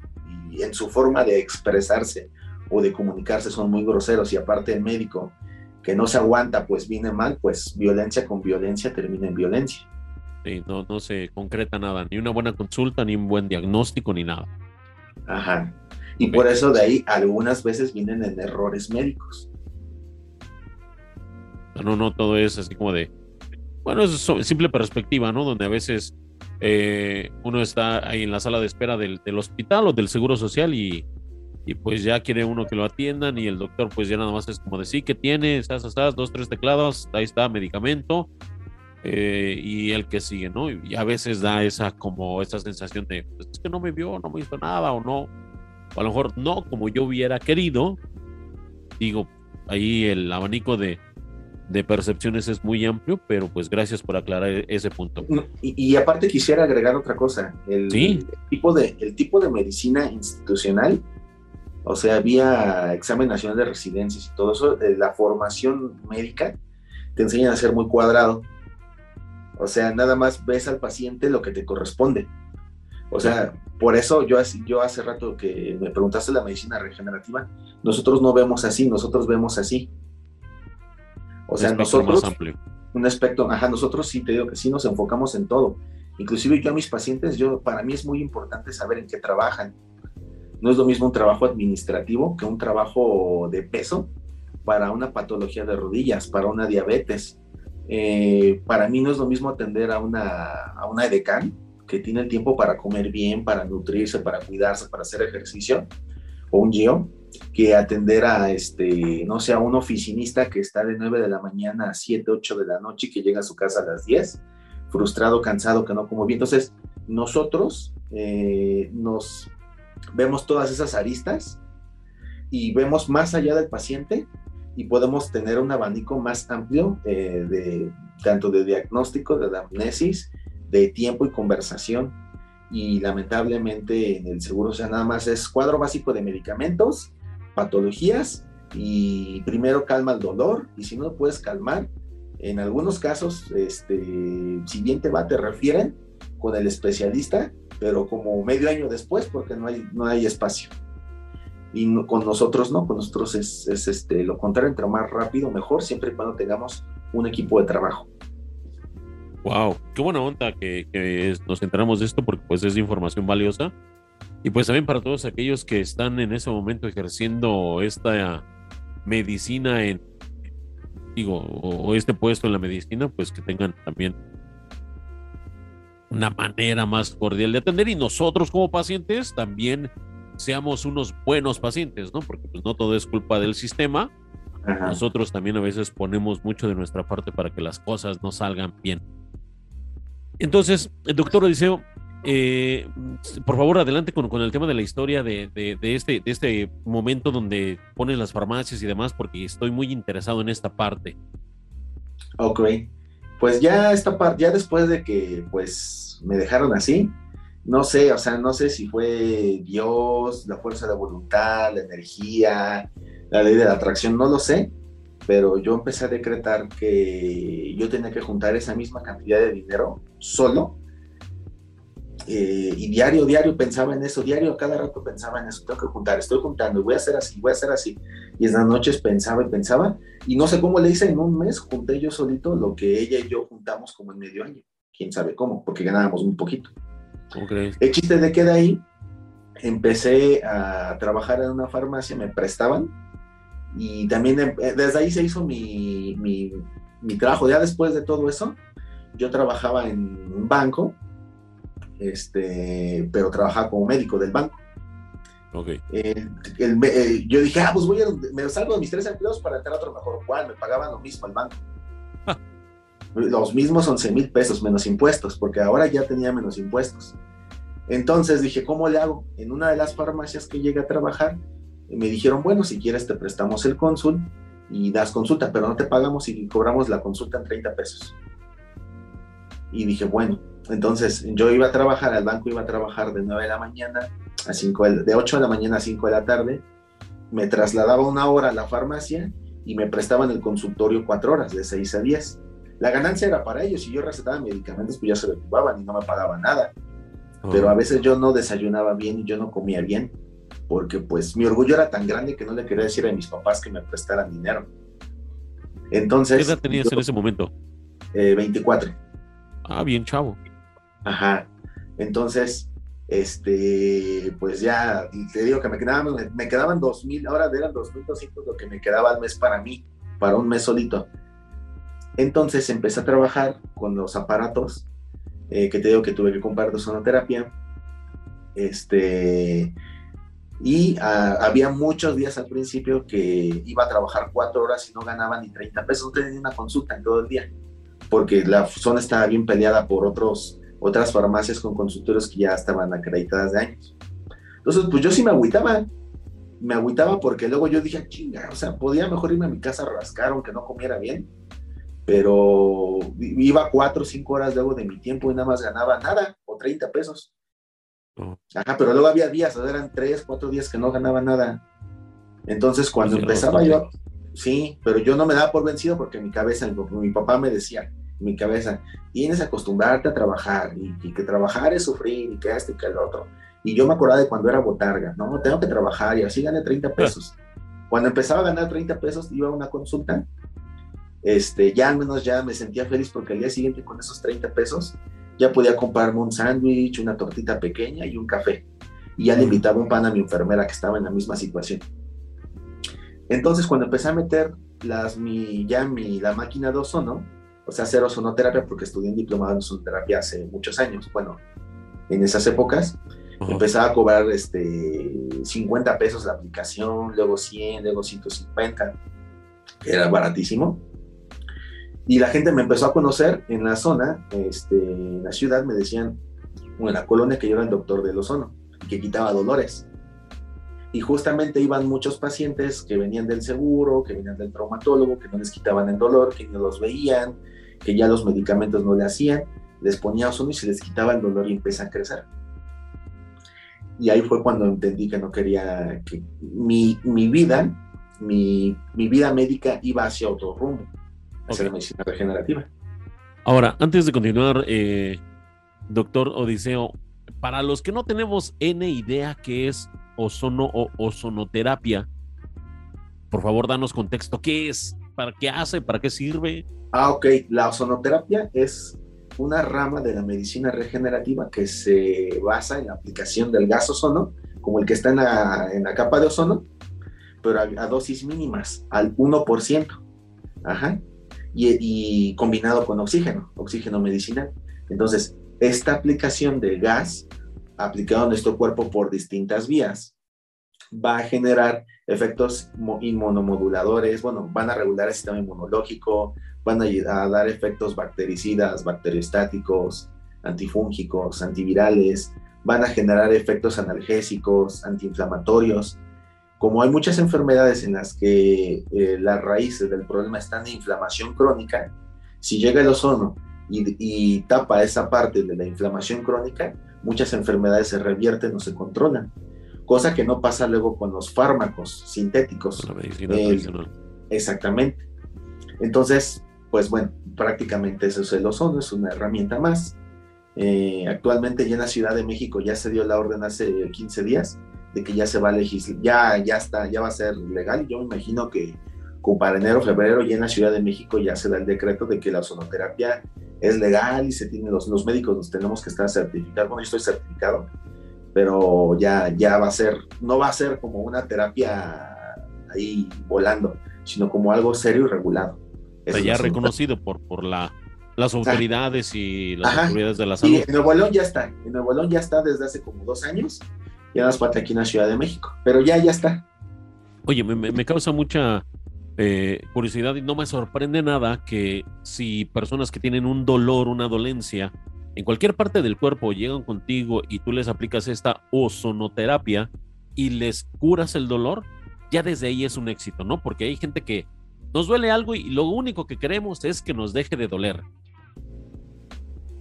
en su forma de expresarse o de comunicarse son muy groseros y aparte el médico que no se aguanta pues viene mal, pues violencia con violencia termina en violencia. Sí, no, no se concreta nada, ni una buena consulta, ni un buen diagnóstico, ni nada. Ajá. Y por eso de ahí algunas veces vienen en errores médicos. No, no, todo es así como de, bueno, es simple perspectiva, ¿no? Donde a veces eh, uno está ahí en la sala de espera del, hospital o del seguro social y, pues ya quiere uno que lo atiendan y el doctor pues ya nada más es como decir que tiene, estás, estás, dos, tres teclados, ahí está, medicamento eh, y el que sigue, ¿no? Y a veces da esa como esa sensación de, pues es que no me vio, no me hizo nada o no, o a lo mejor no como yo hubiera querido, digo, ahí el abanico de de percepciones es muy amplio, pero pues gracias por aclarar e-, ese punto. Y, aparte quisiera agregar otra cosa, el, tipo de, el tipo de medicina institucional, o sea, vía examen nacional de residencias y todo eso, la formación médica te enseñan a ser muy cuadrado. O sea, nada más ves al paciente lo que te corresponde. O sea, por eso yo, yo hace rato que me preguntaste la medicina regenerativa, nosotros no vemos así, nosotros vemos así. O sea, nosotros, un aspecto, ajá, nosotros sí te digo que sí nos enfocamos en todo. Inclusive yo a mis pacientes, yo, para mí es muy importante saber en qué trabajan. No es lo mismo un trabajo administrativo que un trabajo de peso para una patología de rodillas, para una diabetes. Eh, para mí no es lo mismo atender a una, a una edecán que tiene el tiempo para comer bien, para nutrirse, para cuidarse, para hacer ejercicio, o un GIO, que atender a, este, no sé, un oficinista que está de 9 de la mañana a 7, 8 de la noche y que llega a su casa a las 10, frustrado, cansado, que no como bien. Entonces, nosotros eh, nos vemos todas esas aristas y vemos más allá del paciente y podemos tener un abanico más amplio eh, de tanto de diagnóstico, de amnesis, de tiempo y conversación. Y lamentablemente en el seguro, o sea, nada más es cuadro básico de medicamentos, patologías y primero calma el dolor y si no lo puedes calmar, en algunos casos, este, si bien va, te refieren con el especialista, pero como medio año después porque no hay, no hay espacio. Y con nosotros no, con nosotros es, es, este, lo contrario, entre más rápido, mejor, siempre y cuando tengamos un equipo de trabajo. Wow, qué buena onda que, que nos enteramos de esto porque pues es información valiosa y pues también para todos aquellos que están en ese momento ejerciendo esta medicina en, digo, o, este puesto en la medicina, pues que tengan también una manera más cordial de atender y nosotros como pacientes también seamos unos buenos pacientes, ¿no? Porque pues no todo es culpa del sistema. Nosotros también a veces ponemos mucho de nuestra parte para que las cosas no salgan bien. Entonces, doctor Odiseo, eh, por favor, adelante con, el tema de la historia de, este, de este momento donde ponen las farmacias y demás, porque estoy muy interesado en esta parte. Ok, pues ya esta parte, ya después de que pues me dejaron así, no sé, o sea, no sé si fue Dios, la fuerza de voluntad, la energía, la ley de la atracción, no lo sé, pero yo empecé a decretar que yo tenía que juntar esa misma cantidad de dinero solo eh, y diario, diario pensaba en eso, diario, cada rato pensaba en eso, tengo que juntar, estoy juntando, voy a hacer así, voy a hacer así. Y en las noches pensaba y pensaba, y no sé cómo le hice, en un mes junté yo solito lo que ella y yo juntamos como en medio año, quién sabe cómo, porque ganábamos un poquito. El chiste de que de ahí empecé a trabajar en una farmacia, me prestaban, y también eh, desde ahí se hizo mi, mi, mi trabajo. Ya después de todo eso, yo trabajaba en un banco este, pero trabajaba como médico del banco. Okay. Eh, yo dije, ah, pues voy a, me salgo de mis tres empleos para entrar a otro mejor. ¿Cuál? Me pagaban lo mismo al banco. Los mismos 11 mil pesos menos impuestos, porque ahora ya tenía menos impuestos. Entonces dije, ¿cómo le hago? En una de las farmacias que llegué a trabajar, me dijeron, bueno, si quieres te prestamos el cónsul y das consulta, pero no te pagamos y cobramos la consulta en 30 pesos. Y dije, bueno, entonces yo iba a trabajar, al banco iba a trabajar de 9 de la mañana a 5 de, 8 de la mañana a 5 de la tarde, me trasladaba una hora a la farmacia y me prestaban el consultorio 4 horas, de 6 a 10. La ganancia era para ellos, y yo recetaba medicamentos, pues ya se lo ocupaban y no me pagaban nada. Pero a veces yo no desayunaba bien y yo no comía bien, porque pues mi orgullo era tan grande que no le quería decir a mis papás que me prestaran dinero. Entonces... ¿Qué edad tenías en ese momento? Eh, 24. Ah, bien chavo. Ajá. Entonces, este, pues ya, te digo que me quedaban, me quedaban dos mil, ahora eran dos mil doscientos lo que me quedaba al mes para mí, para un mes solito. Entonces empecé a trabajar con los aparatos, eh, que te digo que tuve que comprar de sonoterapia, este, y ah, había muchos días al principio que iba a trabajar cuatro horas y no ganaba ni 30 pesos, no tenía una consulta en todo el día, porque la zona estaba bien peleada por otros otras farmacias con consultorios que ya estaban acreditadas de años. Entonces, pues yo sí me agüitaba, me agüitaba porque luego yo dije, chinga, o sea, podía mejor irme a mi casa a rascar aunque no comiera bien, pero iba cuatro o cinco horas luego de mi tiempo y nada más ganaba nada, o 30 pesos. Oh. Ajá, pero luego había días, eran tres, cuatro días que no ganaba nada. Entonces, cuando empezaba yo, sí, pero yo no me daba por vencido porque mi cabeza, mi papá me decía, mi cabeza, tienes que acostumbrarte a trabajar y, que trabajar es sufrir y que esto y que el otro. Y yo me acordaba de cuando era botarga, no, tengo que trabajar y así gané 30 pesos. Cuando empezaba a ganar 30 pesos, iba a una consulta, este, ya al menos ya me sentía feliz porque al día siguiente con esos 30 pesos ya podía comprarme un sándwich, una tortita pequeña y un café. Y ya le invitaba un pan a mi enfermera que estaba en la misma situación. Entonces, cuando empecé a meter las, mi, ya mi, la máquina de ozono, o sea, hacer ozonoterapia, porque estudié en diplomado en ozonoterapia hace muchos años, bueno, en esas épocas, empezaba a cobrar este, 50 pesos la aplicación, luego 100, luego 150, era baratísimo. Y la gente me empezó a conocer en la zona, este, en la ciudad, me decían, o en la colonia, que yo era el doctor del ozono, que quitaba dolores. Y justamente iban muchos pacientes que venían del seguro, que venían del traumatólogo, que no les quitaban el dolor, que no los veían, que ya los medicamentos no le hacían, les ponía ozono y se les quitaba el dolor y empieza a crecer. Y ahí fue cuando entendí que no quería que mi, mi vida, mi, mi, vida médica iba hacia otro rumbo, hacia la medicina regenerativa. Ahora, antes de continuar, eh, doctor Odiseo, para los que no tenemos N idea qué es ozono o ozonoterapia, por favor, danos contexto. ¿Qué es? ¿Para qué hace? ¿Para qué sirve? Ah, ok. La ozonoterapia es una rama de la medicina regenerativa que se basa en la aplicación del gas ozono, como el que está en la, capa de ozono, pero a, dosis mínimas, al 1%. Ajá. Y, combinado con oxígeno, oxígeno medicinal. Entonces, esta aplicación de gas aplicado a nuestro cuerpo por distintas vías va a generar efectos inmunomoduladores, bueno, van a regular el sistema inmunológico, van a, dar efectos bactericidas, bacteriostáticos, antifúngicos, antivirales, van a generar efectos analgésicos, antiinflamatorios. Como hay muchas enfermedades en las que eh, las raíces del problema están en inflamación crónica, si llega el ozono y, y, tapa esa parte de la inflamación crónica, muchas enfermedades se revierten o se controlan, cosa que no pasa luego con los fármacos sintéticos. La medicina tradicional. Exactamente. Entonces, pues bueno, prácticamente eso es el ozono, es una herramienta más. Eh, actualmente ya en la Ciudad de México ya se dio la orden hace 15 días de que ya se va a legislar, ya, ya está, ya va a ser legal. Yo me imagino que como para enero, febrero, ya en la Ciudad de México ya se da el decreto de que la ozonoterapia es legal y se tiene los, los médicos nos tenemos que estar certificados. Bueno, yo estoy certificado, pero ya, ya va a ser, no va a ser como una terapia ahí volando, sino como algo serio y regulado. Eso ya reconocido por, por la, las autoridades y las autoridades de la salud. Y en Nuevo León ya está, en Nuevo León ya está desde hace como dos años, ya nos falta aquí en la Ciudad de México, pero ya, ya está. Oye, me, me causa mucha eh, curiosidad y no me sorprende nada que si personas que tienen un dolor, una dolencia, en cualquier parte del cuerpo llegan contigo y tú les aplicas esta ozonoterapia y les curas el dolor, ya desde ahí es un éxito, ¿no? Porque hay gente que nos duele algo y lo único que queremos es que nos deje de doler.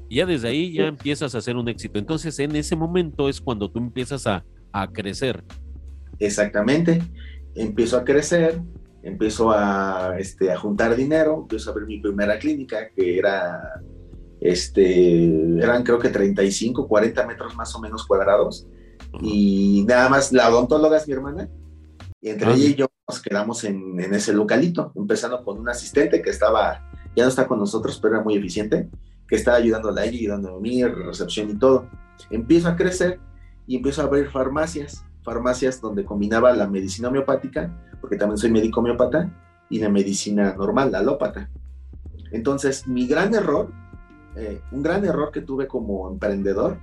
Y ya desde ahí ya empiezas a hacer un éxito. Entonces en ese momento es cuando tú empiezas a, a crecer. Exactamente. Empiezo a crecer, empiezo a, este, a juntar dinero, empiezo a abrir mi primera clínica, que era, este, eran creo que 35, 40 metros más o menos cuadrados. Y nada más, la odontóloga es mi hermana, y entre ella y yo nos quedamos en, ese localito, empezando con un asistente que estaba, ya no está con nosotros, pero era muy eficiente, que estaba ayudando a ella, ayudando a mí, recepción y todo. Empiezo a crecer y empiezo a abrir farmacias, farmacias donde combinaba la medicina homeopática, porque también soy médico homeopata, y la medicina normal, la alópata. Entonces, mi gran error, eh, un gran error que tuve como emprendedor,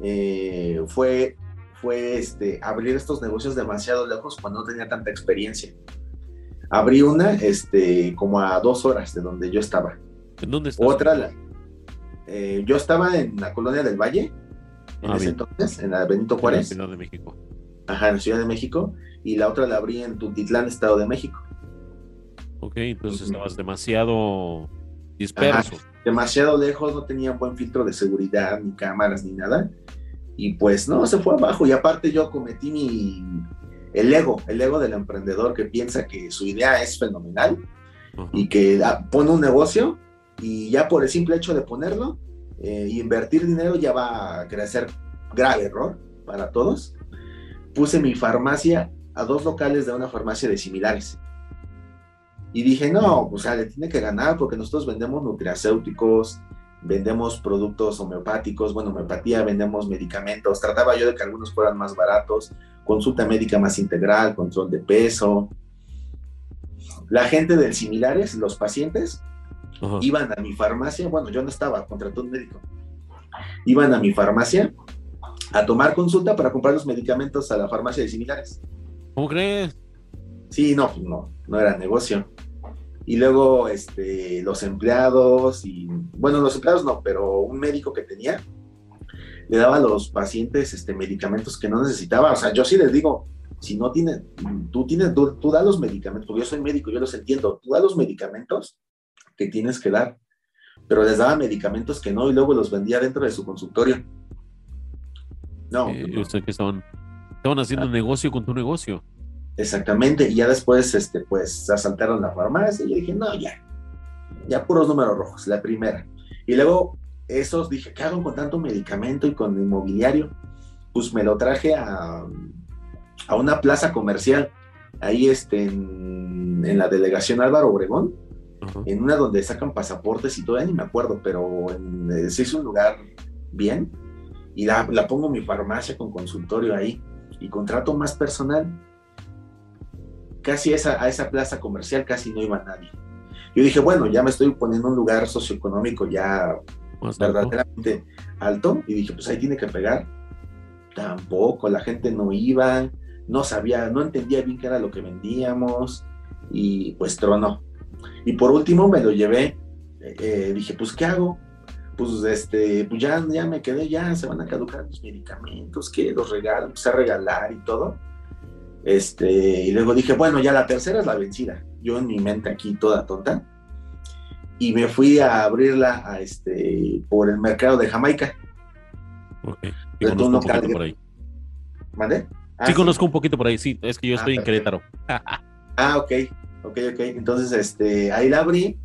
eh, fue fue este, abrir estos negocios demasiado lejos cuando no tenía tanta experiencia. Abrí una este, como a dos horas de donde yo estaba. ¿En dónde estás? Otra, eh, yo estaba en la colonia del Valle, en ah, ese entonces, en la Benito Juárez. En la Ciudad de México. Ajá, en la Ciudad de México. Y la otra la abrí en Tutitlán, Estado de México. Ok, entonces estabas demasiado disperso. demasiado lejos, no tenía buen filtro de seguridad, ni cámaras, ni nada y pues no, se fue abajo y aparte yo cometí mi, el ego, el ego del emprendedor que piensa que su idea es fenomenal y que pone un negocio y ya por el simple hecho de ponerlo eh, invertir dinero ya va a crecer grave error para todos. Puse mi farmacia a dos locales de una farmacia de similares. Y dije, no, o sea, le tiene que ganar porque nosotros vendemos nutracéuticos, vendemos productos homeopáticos, bueno, homeopatía, vendemos medicamentos, trataba yo de que algunos fueran más baratos, consulta médica más integral, control de peso. La gente del similares, los pacientes, iban a mi farmacia, bueno, yo no estaba, contrató un médico, iban a mi farmacia a tomar consulta para comprar los medicamentos a la farmacia de similares. ¿Cómo crees? Sí, no, pues no, no era negocio y luego este, los empleados, y bueno, los empleados no, pero un médico que tenía, le daba a los pacientes este, medicamentos que no necesitaba. O sea, yo sí les digo, si no tienes, tú tienes, tú, tú da los medicamentos, porque yo soy médico, yo los entiendo, tú da los medicamentos que tienes que dar, pero les daba medicamentos que no y luego los vendía dentro de su consultorio. No. Eh, no. que estaban, estaban haciendo ah. negocio con tu negocio. Exactamente, y ya después, este, pues, asaltaron la farmacia y yo dije, no, ya, ya puros números rojos, la primera. Y luego, esos, dije, ¿qué hago con tanto medicamento y con inmobiliario? Pues me lo traje a, a una plaza comercial, ahí este, en, en la delegación Álvaro Obregón, en una donde sacan pasaportes y todavía ni me acuerdo, pero en, eh, se hizo un lugar bien, y la, la pongo mi farmacia con consultorio ahí, y contrato más personal casi esa, a esa plaza comercial casi no iba nadie. Yo dije, bueno, ya me estoy poniendo en un lugar socioeconómico ya verdaderamente alto. y dije, pues ahí tiene que pegar. Tampoco, la gente no iba, no sabía, no entendía bien qué era lo que vendíamos y pues tronó. Y por último me lo llevé, eh, dije, pues ¿qué hago? pues este, pues ya, ya me quedé, ya se van a caducar los medicamentos, que los regalo, empecé a regalar y todo. Este, y luego dije, bueno, ya la tercera es la vencida. Yo en mi mente aquí toda tonta. Y me fui a abrirla a este, por el mercado de Jamaica. Ok. Sí, conozco un poquito por ahí. ¿Mande? Ah, sí, conozco un poquito por ahí, sí. Es que yo estoy en Querétaro. ah, ok. Ok, ok. Entonces, este, ahí la abrí.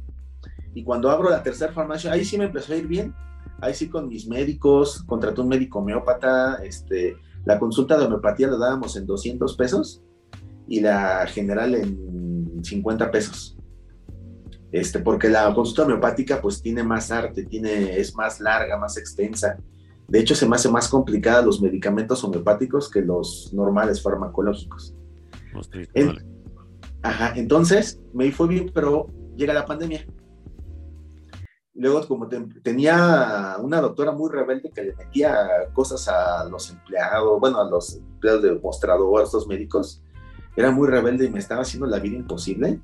Y cuando abro la tercera farmacia, ahí sí me empezó a ir bien. Ahí sí con mis médicos, contraté un médico homeópata, este, la consulta de homeopatía la dábamos en 200 pesos y la general en 50 pesos. Este, porque la consulta homeopática pues tiene más arte, tiene, es más larga, más extensa. De hecho, se me hace más complicada los medicamentos homeopáticos que los normales farmacológicos. ajá, entonces me fue bien, pero llega la pandemia. Luego, como tenía una doctora muy rebelde que le metía cosas a los empleados, bueno, a los empleados de mostrador, a estos médicos, era muy rebelde y me estaba haciendo la vida imposible.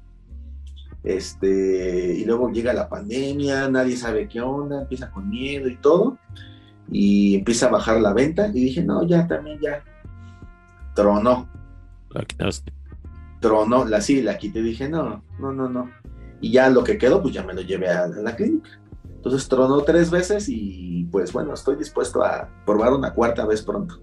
Este, y luego llega la pandemia, nadie sabe qué onda, empieza con miedo y todo, y empieza a bajar la venta. Y dije, no, ya también, ya. Tronó. La quitaste. Tronó, la sí, la quité. Dije, no, no, no, no. Y ya lo que quedó, pues ya me lo llevé a la clínica. Entonces tronó tres veces y pues bueno, estoy dispuesto a probar una cuarta vez pronto.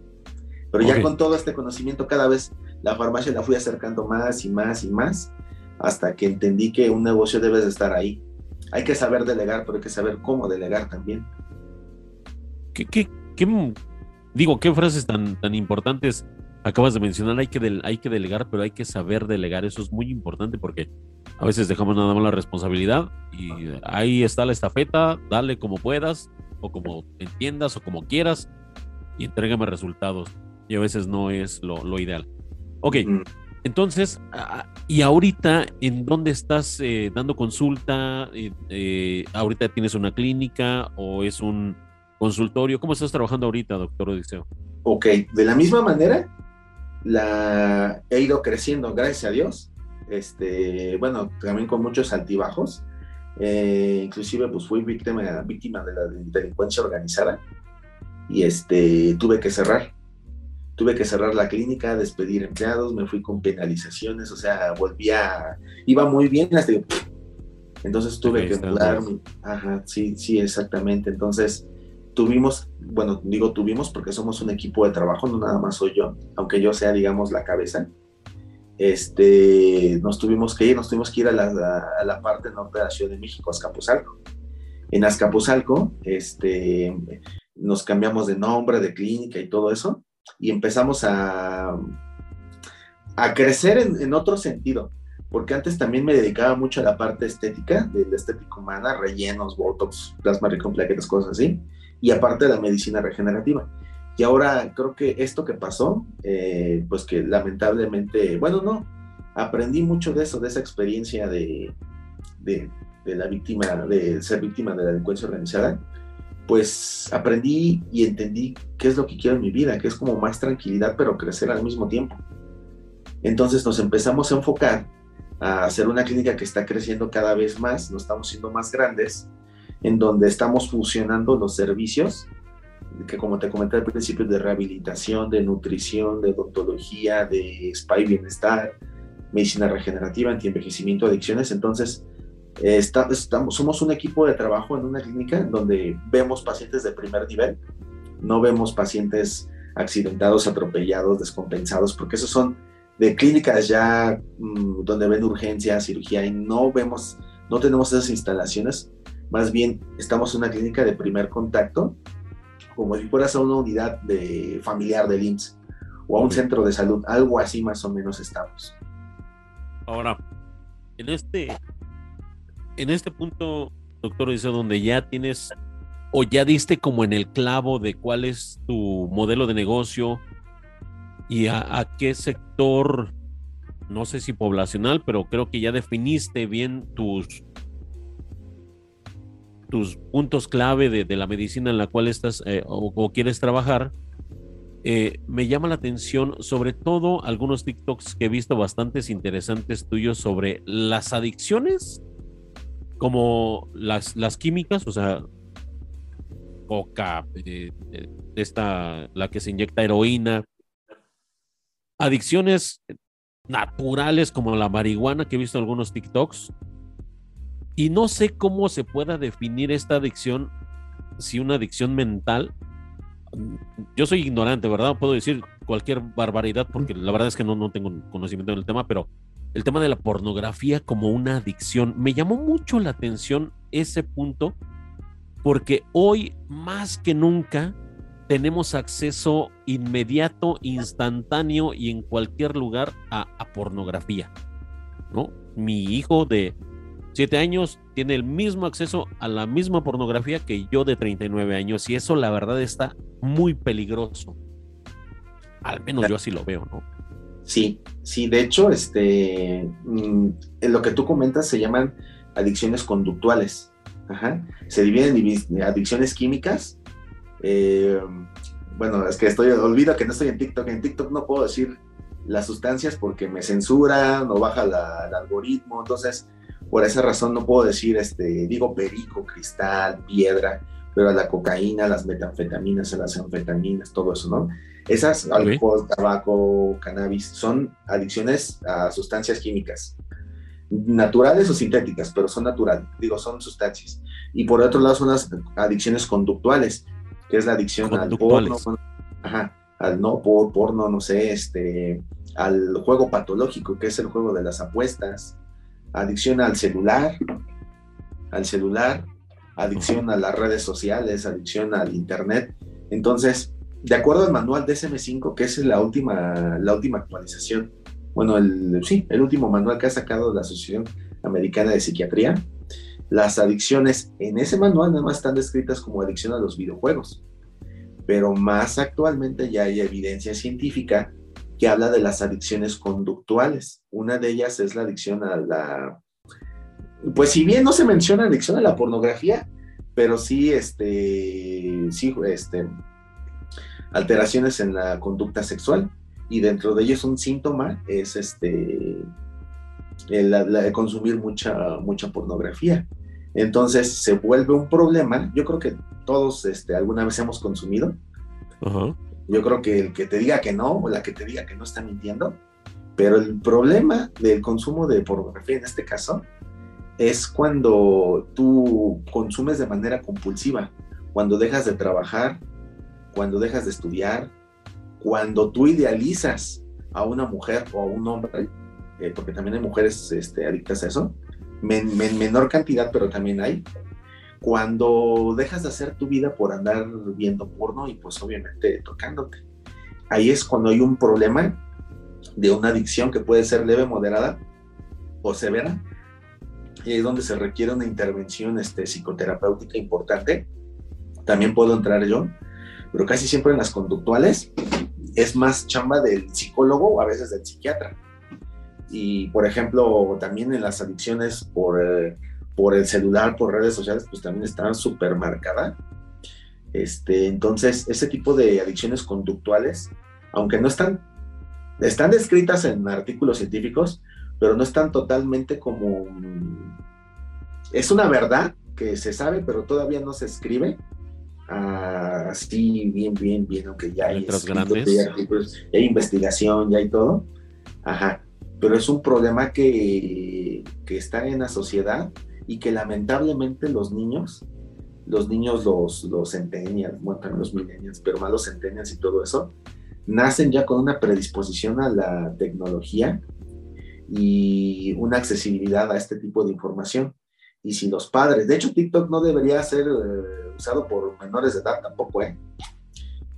Pero ya con todo este conocimiento, cada vez la farmacia la fui acercando más y más y más hasta que entendí que un negocio debe de estar ahí. Hay que saber delegar, pero hay que saber cómo delegar también. ¿Qué, qué, qué digo, qué frases tan, tan importantes acabas de mencionar? Hay que, hay que delegar, pero hay que saber delegar. Eso es muy importante porque a veces dejamos nada más la responsabilidad y ahí está la estafeta, dale como puedas o como entiendas o como quieras y entrégame resultados. Y a veces no es lo, ideal. Ok, entonces, ¿y ahorita en dónde estás eh, dando consulta? Eh, eh, ¿Ahorita tienes una clínica o es un consultorio? ¿Cómo estás trabajando ahorita, doctor Odiseo? Ok, de la misma manera, la he ido creciendo, gracias a Dios este, bueno, también con muchos altibajos. Eh, inclusive pues fui víctima, víctima de la delincuencia organizada y este, tuve que cerrar. Tuve que cerrar la clínica, despedir empleados, me fui con penalizaciones, o sea, volvía, iba muy bien hasta entonces tuve que mudarme. Ajá, sí, sí, exactamente. Entonces tuvimos, bueno, digo tuvimos porque somos un equipo de trabajo, no nada más soy yo, aunque yo sea, digamos, la cabeza este, nos tuvimos que ir, nos tuvimos que ir a la, parte norte de la Ciudad de México, Azcapotzalco. En Azcapotzalco, este, nos cambiamos de nombre, de clínica y todo eso, y empezamos a, a crecer en, otro sentido, porque antes también me dedicaba mucho a la parte estética, de la estética humana, rellenos, botox, plasma rico cosas así, y aparte de la medicina regenerativa. Y ahora creo que esto que pasó, eh, pues que lamentablemente, bueno, no, aprendí mucho de eso, de esa experiencia de, de, la víctima, de ser víctima de la delincuencia organizada, pues aprendí y entendí qué es lo que quiero en mi vida, que es como más tranquilidad, pero crecer al mismo tiempo. Entonces nos empezamos a enfocar a hacer una clínica que está creciendo cada vez más, nos estamos siendo más grandes, en donde estamos fusionando los servicios que como te comenté al principio, de rehabilitación, de nutrición, de odontología, de spa y bienestar, medicina regenerativa, antienvejecimiento, adicciones. Entonces, eh, estamos, somos un equipo de trabajo en una clínica donde vemos pacientes de primer nivel, no vemos pacientes accidentados, atropellados, descompensados, porque esos son de clínicas ya mm, donde ven urgencia, cirugía y no vemos, no tenemos esas instalaciones. Más bien, estamos en una clínica de primer contacto como si fueras a una unidad de familiar del IMSS o a un centro de salud, algo así más o menos estamos. Ahora, en este, en este punto, doctor, dice donde ya tienes o ya diste como en el clavo de cuál es tu modelo de negocio y a, a qué sector, no sé si poblacional, pero creo que ya definiste bien tus, tus puntos clave de, la medicina en la cual estás eh, o, quieres trabajar, eh, me llama la atención sobre todo algunos TikToks que he visto bastantes interesantes tuyos sobre las adicciones, como las, las químicas, o sea, coca, eh, esta, la que se inyecta heroína, adicciones naturales como la marihuana que he visto en algunos TikToks. Y no sé cómo se pueda definir esta adicción, si una adicción mental. Yo soy ignorante, ¿verdad? Puedo decir cualquier barbaridad porque la verdad es que no, no tengo conocimiento del tema, pero el tema de la pornografía como una adicción, me llamó mucho la atención ese punto porque hoy más que nunca tenemos acceso inmediato, instantáneo y en cualquier lugar a, pornografía. ¿no? Mi hijo de 7 años tiene el mismo acceso a la misma pornografía que yo de 39 años y eso la verdad está muy peligroso. Al menos yo así lo veo, ¿no? Sí, sí, de hecho, este, mm, en lo que tú comentas se llaman adicciones conductuales. Ajá. Se dividen en adicciones químicas, eh, bueno, es que estoy, olvido que no estoy en TikTok. En TikTok no puedo decir las sustancias porque me censuran o baja el algoritmo. Entonces, por esa razón no puedo decir, este, digo perico, cristal, piedra, pero a la cocaína, las metanfetaminas, a las anfetaminas, todo eso, ¿no? Esas, alcohol, tabaco, cannabis, son adicciones a sustancias químicas, naturales o sintéticas, pero son naturales, digo, son sustancias. Y por otro lado son las adicciones conductuales, que es la adicción al porno, ajá, al no por porno, no sé, este, al juego patológico, que es el juego de las apuestas, adicción al celular, al celular, adicción a las redes sociales, adicción al internet. Entonces, de acuerdo al manual DSM5, que es la última, la última actualización, bueno, el, sí, el último manual que ha sacado la Asociación Americana de Psiquiatría, las adicciones en ese manual nada más están descritas como adicción a los videojuegos, pero más actualmente ya hay evidencia científica que habla de las adicciones conductuales. Una de ellas es la adicción a la... Pues si bien no se menciona adicción a la pornografía, pero sí, este, sí, este, alteraciones en la conducta sexual y dentro de ellos un síntoma es este el, consumir mucha mucha pornografía entonces se vuelve un problema. Yo creo que todos este, alguna vez hemos consumido. Yo creo que el que te diga que no, o la que te diga que no está mintiendo. Pero el problema del consumo de pornografía en este caso es cuando tú consumes de manera compulsiva, cuando dejas de trabajar, cuando dejas de estudiar, cuando tú idealizas a una mujer o a un hombre, eh, porque también hay mujeres este, adictas a eso, en menor cantidad, pero también hay, cuando dejas de hacer tu vida por andar viendo porno y pues obviamente tocándote. Ahí es cuando hay un problema de una adicción que puede ser leve, moderada o severa, y es donde se requiere una intervención este, psicoterapéutica importante. También puedo entrar yo, pero casi siempre en las conductuales es más chamba del psicólogo o a veces del psiquiatra y por ejemplo también en las adicciones por, eh, por el celular, por redes sociales, pues también están súper marcadas. Este, entonces, ese tipo de adicciones conductuales, aunque no están, están descritas en artículos científicos, pero no están totalmente como... Es una verdad que se sabe, pero todavía no se escribe así bien, bien, bien, aunque ya hay, ya hay investigación, ya hay todo. Ajá pero es un problema que, que está en la sociedad y que lamentablemente los niños, los niños, los, los centennials, bueno, también los millennials, pero más los centennials y todo eso, nacen ya con una predisposición a la tecnología y una accesibilidad a este tipo de información. Y si los padres, de hecho TikTok no debería ser eh, usado por menores de edad tampoco, ¿eh?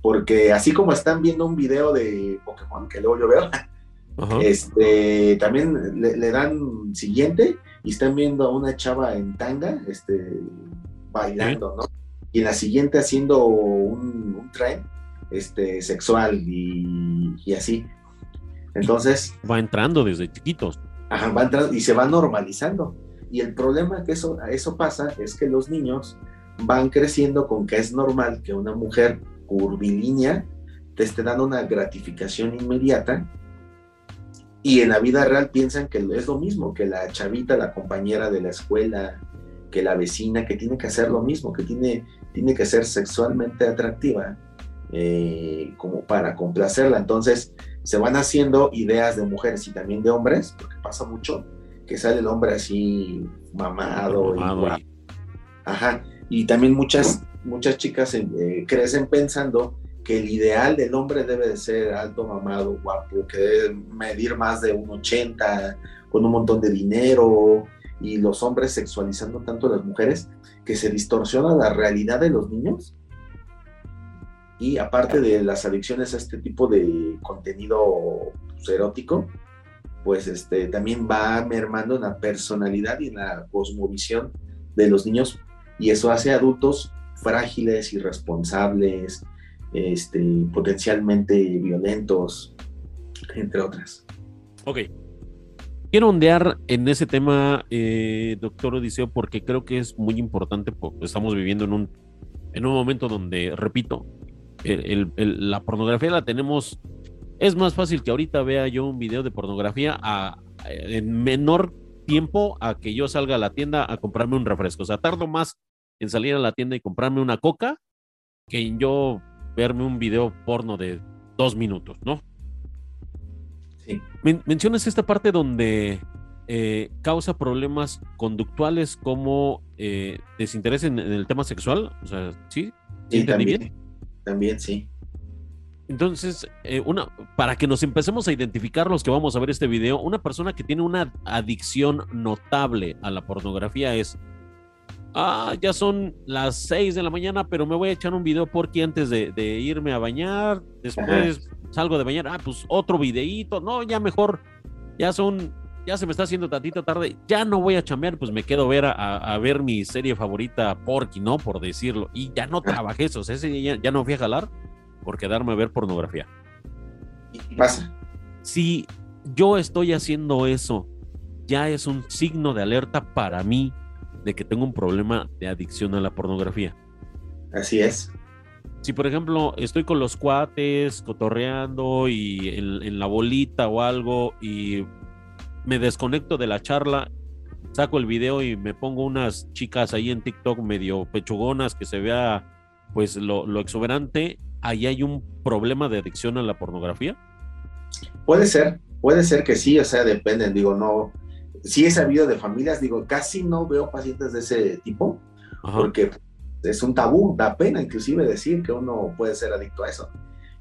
Porque así como están viendo un video de Pokémon, que luego yo veo, este, también le, dan siguiente y están viendo a una chava en tanga, este, bailando, ¿no? Y en la siguiente haciendo un, tren este, sexual y, así. Entonces. Va entrando desde chiquitos. Ajá, va entrando y se va normalizando. Y el problema que eso, eso pasa es que los niños van creciendo con que es normal que una mujer curvilínea te esté dando una gratificación inmediata y en la vida real piensan que es lo mismo, que la chavita, la compañera de la escuela, que la vecina, que tiene que hacer lo mismo, que tiene, tiene que ser sexualmente atractiva eh, como para complacerla. Entonces se van haciendo ideas de mujeres y también de hombres, porque pasa mucho que sale el hombre así mamado, y, Ajá. Y también muchas, muchas chicas eh, crecen pensando que el ideal del hombre debe de ser alto, mamado, guapo, que debe medir más de un 80, con un montón de dinero, y los hombres sexualizando tanto a las mujeres, que se distorsiona la realidad de los niños. Y aparte de las adicciones a este tipo de contenido pues, erótico, pues este, también va mermando en la personalidad y en la cosmovisión de los niños, y eso hace adultos frágiles, irresponsables, este, potencialmente violentos, entre otras. Ok. Quiero ondear en ese tema, eh, doctor Odiseo, porque creo que es muy importante, porque estamos viviendo en un, en un momento donde, repito, la pornografía la tenemos, es más fácil que ahorita vea yo un video de pornografía en menor tiempo a que yo salga a la tienda a comprarme un refresco. O sea, tardo más en salir a la tienda y comprarme una coca que yo verme un video porno de dos minutos, ¿no? Sí. mencionas esta parte donde eh, causa problemas conductuales como eh, desinterés en, el tema sexual, o sea, ¿sí? sí también, también, sí. Entonces, eh, una, para que nos empecemos a identificar los que vamos a ver este video, una persona que tiene una adicción notable a la pornografía es ah, ya son las 6 de la mañana, pero me voy a echar un video porque antes de, irme a bañar, después salgo de bañar, ah, pues otro videíto, no, ya mejor, ya son, ya se me está haciendo tantito tarde, ya no voy a chambear, pues me quedo ver a, ver mi serie favorita, Porky, ¿no? Por decirlo, y ya no trabajé eso, ese ya, ya no fui a jalar por quedarme a ver pornografía. ¿Qué pasa? Si yo estoy haciendo eso, ya es un signo de alerta para mí de que tengo un problema de adicción a la pornografía. Así es. Si por ejemplo estoy con los cuates cotorreando y en, la bolita o algo y me desconecto de la charla, saco el video y me pongo unas chicas ahí en TikTok medio pechugonas que se vea pues lo, lo exuberante, ahí hay un problema de adicción a la pornografía. Puede ser, puede ser que sí, o sea, depende, digo, no, sí he sabido de familias, digo, casi no veo pacientes de ese tipo, porque es un tabú, da pena inclusive decir que uno puede ser adicto a eso.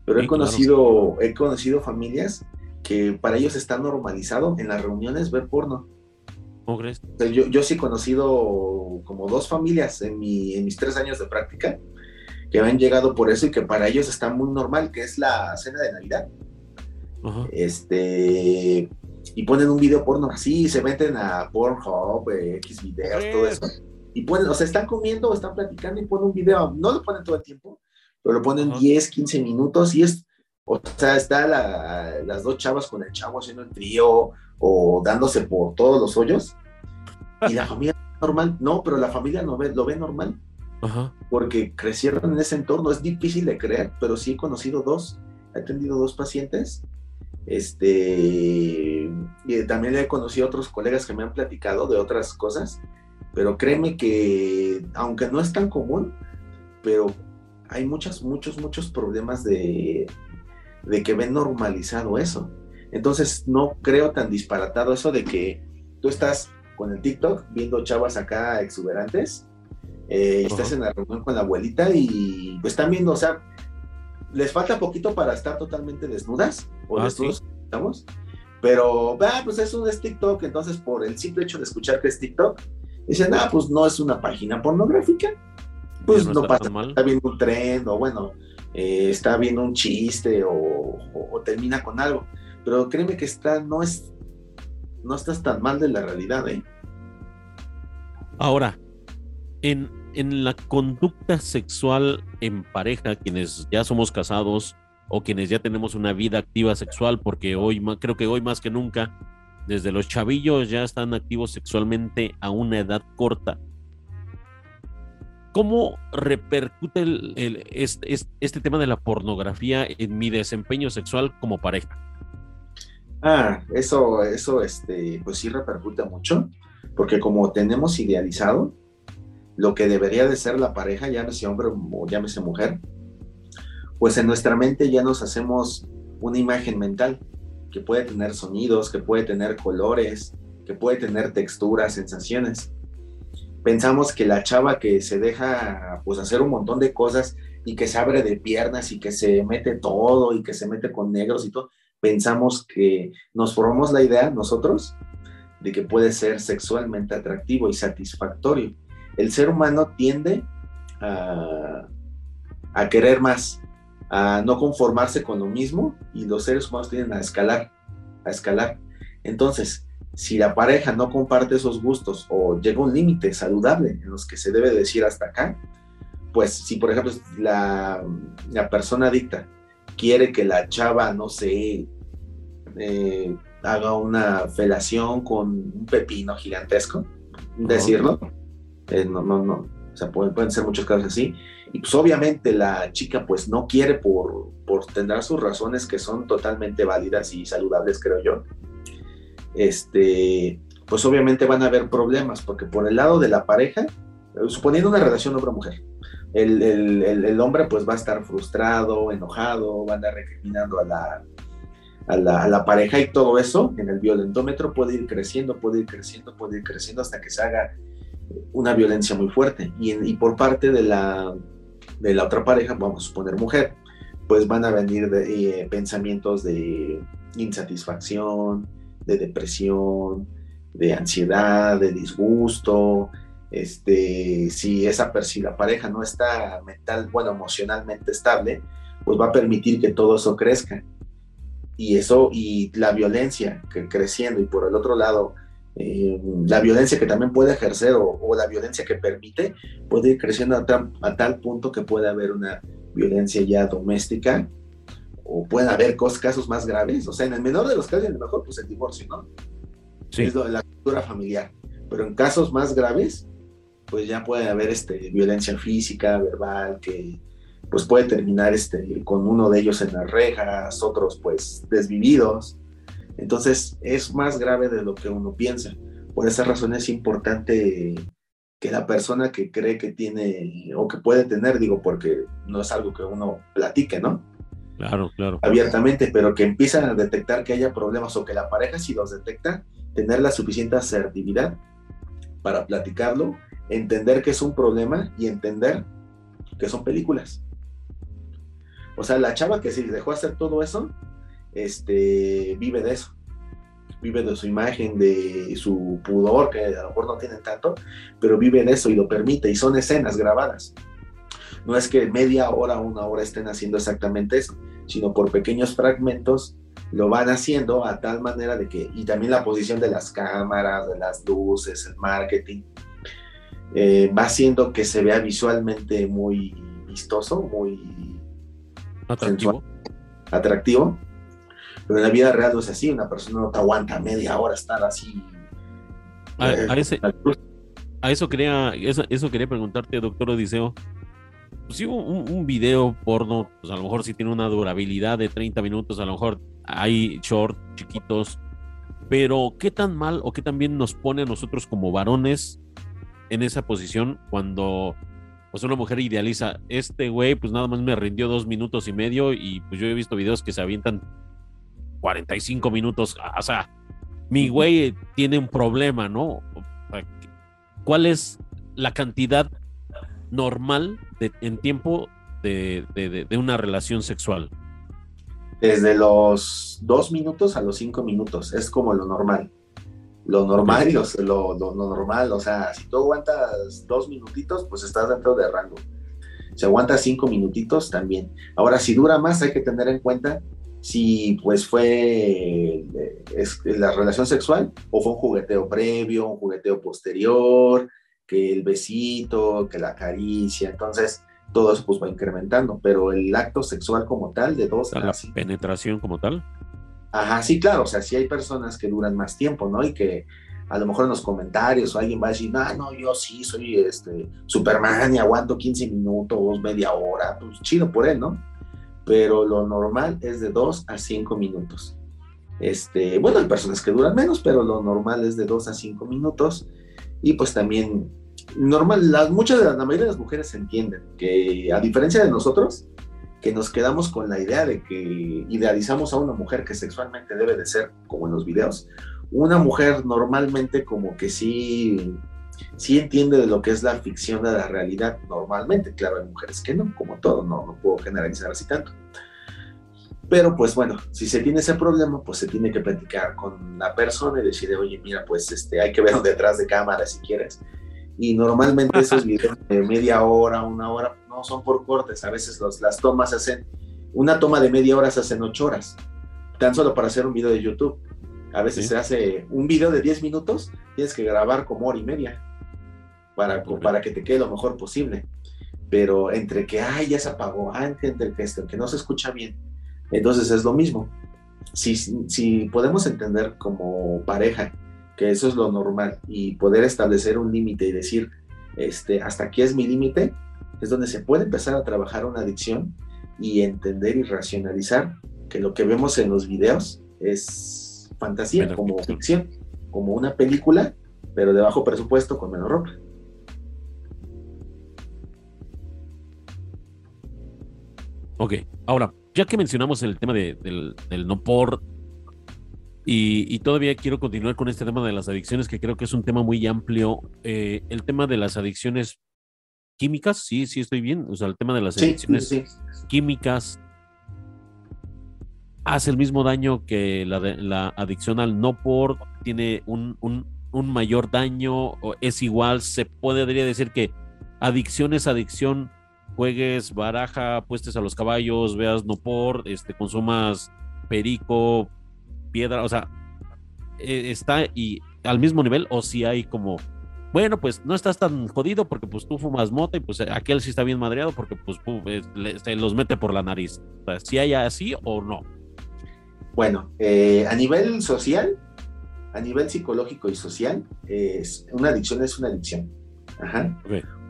Pero he conocido, he conocido familias que para ellos está normalizado en las reuniones ver porno. ¿Cómo crees? yo, yo sí he conocido como dos familias en, mi, en mis tres años de práctica que han llegado por eso y que para ellos está muy normal, que es la cena de Navidad. Este, y ponen un video porno así, se meten a Pornhub, eh, X videos, todo eso. Y ponen, o sea, están comiendo o están platicando y ponen un video, no lo ponen todo el tiempo, pero lo ponen 10, 15 minutos y es, o sea, está las dos chavas con el chavo haciendo el trío o dándose por todos los hoyos. Y la familia normal, no, pero la familia no ve, lo ve normal. Porque crecieron en ese entorno, es difícil de creer, pero sí he conocido dos, he atendido dos pacientes este, y también he conocido otros colegas que me han platicado de otras cosas, pero créeme que, aunque no es tan común, pero hay muchos, muchos, muchos problemas de, de que ven normalizado eso. Entonces, no creo tan disparatado eso de que tú estás con el TikTok viendo chavas acá exuberantes, eh, estás en la reunión con la abuelita y pues están viendo, o sea, les falta poquito para estar totalmente desnudas o ah, desnudos, estamos. Pero, ah, pues eso es TikTok, entonces por el simple hecho de escuchar que es TikTok, dicen, ah, pues no es una página pornográfica. Pues no, pasa, está viendo un tren o bueno, eh, está viendo un chiste o, termina con algo. Pero créeme que está, no es, no estás tan mal de la realidad, ¿eh? Ahora, en, en la conducta sexual en pareja, quienes ya somos casados o quienes ya tenemos una vida activa sexual, porque hoy creo que hoy más que nunca, desde los chavillos ya están activos sexualmente a una edad corta. ¿Cómo repercute este, este, tema de la pornografía en mi desempeño sexual como pareja? Ah, eso, eso, este, pues sí repercute mucho, porque como tenemos idealizado, lo que debería de ser la pareja, llámese hombre o llámese mujer, pues en nuestra mente ya nos hacemos una imagen mental que puede tener sonidos, que puede tener colores, que puede tener texturas, sensaciones. Pensamos que la chava que se deja pues hacer un montón de cosas y que se abre de piernas y que se mete todo y que se mete con negros y todo, pensamos que nos formamos la idea nosotros de que puede ser sexualmente atractivo y satisfactorio. El ser humano tiende a, a querer más, a no conformarse con lo mismo y los seres humanos tienden a escalar, a escalar. Entonces, si la pareja no comparte esos gustos o llega un límite saludable en los que se debe decir hasta acá, pues si por ejemplo la, la persona adicta quiere que la chava, no sé, eh, haga una felación con un pepino gigantesco, decirlo, eh, no, no, no, o sea, pueden, pueden ser muchos casos así, y pues obviamente la chica pues no quiere por, por tendrá sus razones que son totalmente válidas y saludables, creo yo. Este, pues obviamente van a haber problemas, porque por el lado de la pareja, suponiendo una relación hombre-mujer, el, el, el, hombre pues va a estar frustrado, enojado, va a andar recriminando a la, a la, a la, pareja y todo eso en el violentómetro puede ir creciendo, puede ir creciendo, puede ir creciendo hasta que se haga una violencia muy fuerte. Y, por parte de la, de la otra pareja, vamos a suponer mujer, pues van a venir de, eh, pensamientos de insatisfacción, de depresión, de ansiedad, de disgusto. Este, si esa si la pareja no está mental, bueno, emocionalmente estable, pues va a permitir que todo eso crezca. Y eso, y la violencia creciendo, y por el otro lado, eh, la violencia que también puede ejercer o, la violencia que permite puede ir creciendo a, tal punto que puede haber una violencia ya doméstica o puede haber casos más graves. O sea, en el menor de los casos, a lo mejor, pues el divorcio, ¿no? Sí. Es la cultura familiar. Pero en casos más graves, pues ya puede haber este, violencia física, verbal, que pues puede terminar este, con uno de ellos en las rejas, otros pues desvividos. Entonces es más grave de lo que uno piensa. Por esa razón es importante que la persona que cree que tiene o que puede tener, digo, porque no es algo que uno platique, ¿no? Claro, claro. Abiertamente, pero que empiezan a detectar que haya problemas o que la pareja si los detecta, tener la suficiente asertividad para platicarlo, entender que es un problema y entender que son películas. O sea, la chava que se dejó hacer todo eso, este, vive de eso. Vive de su imagen, de su pudor, que a lo mejor no tienen tanto, pero vive de eso y lo permite. Y son escenas grabadas. No es que media hora, una hora estén haciendo exactamente eso, sino por pequeños fragmentos lo van haciendo a tal manera de que, y también la posición de las cámaras, de las luces, el marketing, eh, va haciendo que se vea visualmente muy vistoso, muy atractivo. atractivo pero en la vida real no es así, una persona no te aguanta media hora estar así. A, eh, eso quería, eso, quería preguntarte, doctor Odiseo. Pues si un, un, video porno, pues a lo mejor sí tiene una durabilidad de 30 minutos, a lo mejor hay short chiquitos, pero ¿qué tan mal o qué tan bien nos pone a nosotros como varones en esa posición cuando pues una mujer idealiza, este güey pues nada más me rindió dos minutos y medio y pues yo he visto videos que se avientan 45 minutos. O sea, mi güey tiene un problema, ¿no? ¿Cuál es la cantidad normal de, en tiempo de, de, una relación sexual? Desde los dos minutos a los cinco minutos, es como lo normal. Lo normal y lo, lo, normal, o sea, si tú aguantas dos minutitos, pues estás dentro de rango. Si aguantas cinco minutitos, también. Ahora, si dura más, hay que tener en cuenta si pues fue es, la relación sexual o fue un jugueteo previo, un jugueteo posterior, que el besito, que la caricia, entonces todo eso pues va incrementando, pero el acto sexual como tal de dos a la penetración como tal. Ajá, sí, claro, o sea, sí hay personas que duran más tiempo, ¿no? Y que a lo mejor en los comentarios o alguien va a decir, no, no, yo sí soy este Superman y aguanto 15 minutos, media hora, pues chido por él, ¿no? Pero lo normal es de 2 a 5 minutos. Este, bueno, hay personas que duran menos, pero lo normal es de 2 a 5 minutos. Y pues también normal, las, muchas de las, la mayoría de las mujeres entienden que a diferencia de nosotros, que nos quedamos con la idea de que idealizamos a una mujer que sexualmente debe de ser como en los videos, una mujer normalmente como que sí, sí entiende de lo que es la ficción de la realidad normalmente. Claro, hay mujeres que no, como todo, no, no puedo generalizar así tanto. Pero pues bueno, si se tiene ese problema, pues se tiene que platicar con la persona y decirle, oye, mira, pues este, hay que ver detrás de cámara si quieres. Y normalmente esos videos de media hora, una hora, no son por cortes. A veces los, las tomas se hacen, una toma de media hora se hacen ocho horas, tan solo para hacer un video de YouTube. A veces se hace un video de 10 minutos, tienes que grabar como hora y media para, para que te quede lo mejor posible. Pero entre que, ay, ya se apagó, ah, entre que esto, que no se escucha bien. Entonces es lo mismo. Si, si podemos entender como pareja que eso es lo normal y poder establecer un límite y decir, este, hasta aquí es mi límite, es donde se puede empezar a trabajar una adicción y entender y racionalizar que lo que vemos en los videos es fantasía, como ficción, como una película, pero de bajo presupuesto con menos ropa. Ok, ahora, ya que mencionamos el tema del, no por, y, todavía quiero continuar con este tema de las adicciones, que creo que es un tema muy amplio, eh, el tema de las adicciones químicas, sí, sí estoy bien, o sea, el tema de las adicciones químicas, hace el mismo daño que la, la adicción al no por, tiene un, mayor daño, o es igual, se podría decir que adicción es adicción, juegues baraja, apuestes a los caballos, veas no por, este, consumas perico, piedra, o sea, e, está y al mismo nivel, o si hay como bueno, pues no estás tan jodido porque pues tú fumas mota y pues aquel sí está bien madreado porque pues se los mete por la nariz. O sea, si hay así o no. Bueno, eh, a nivel social, a nivel psicológico y social, es, una adicción es una adicción. Ajá.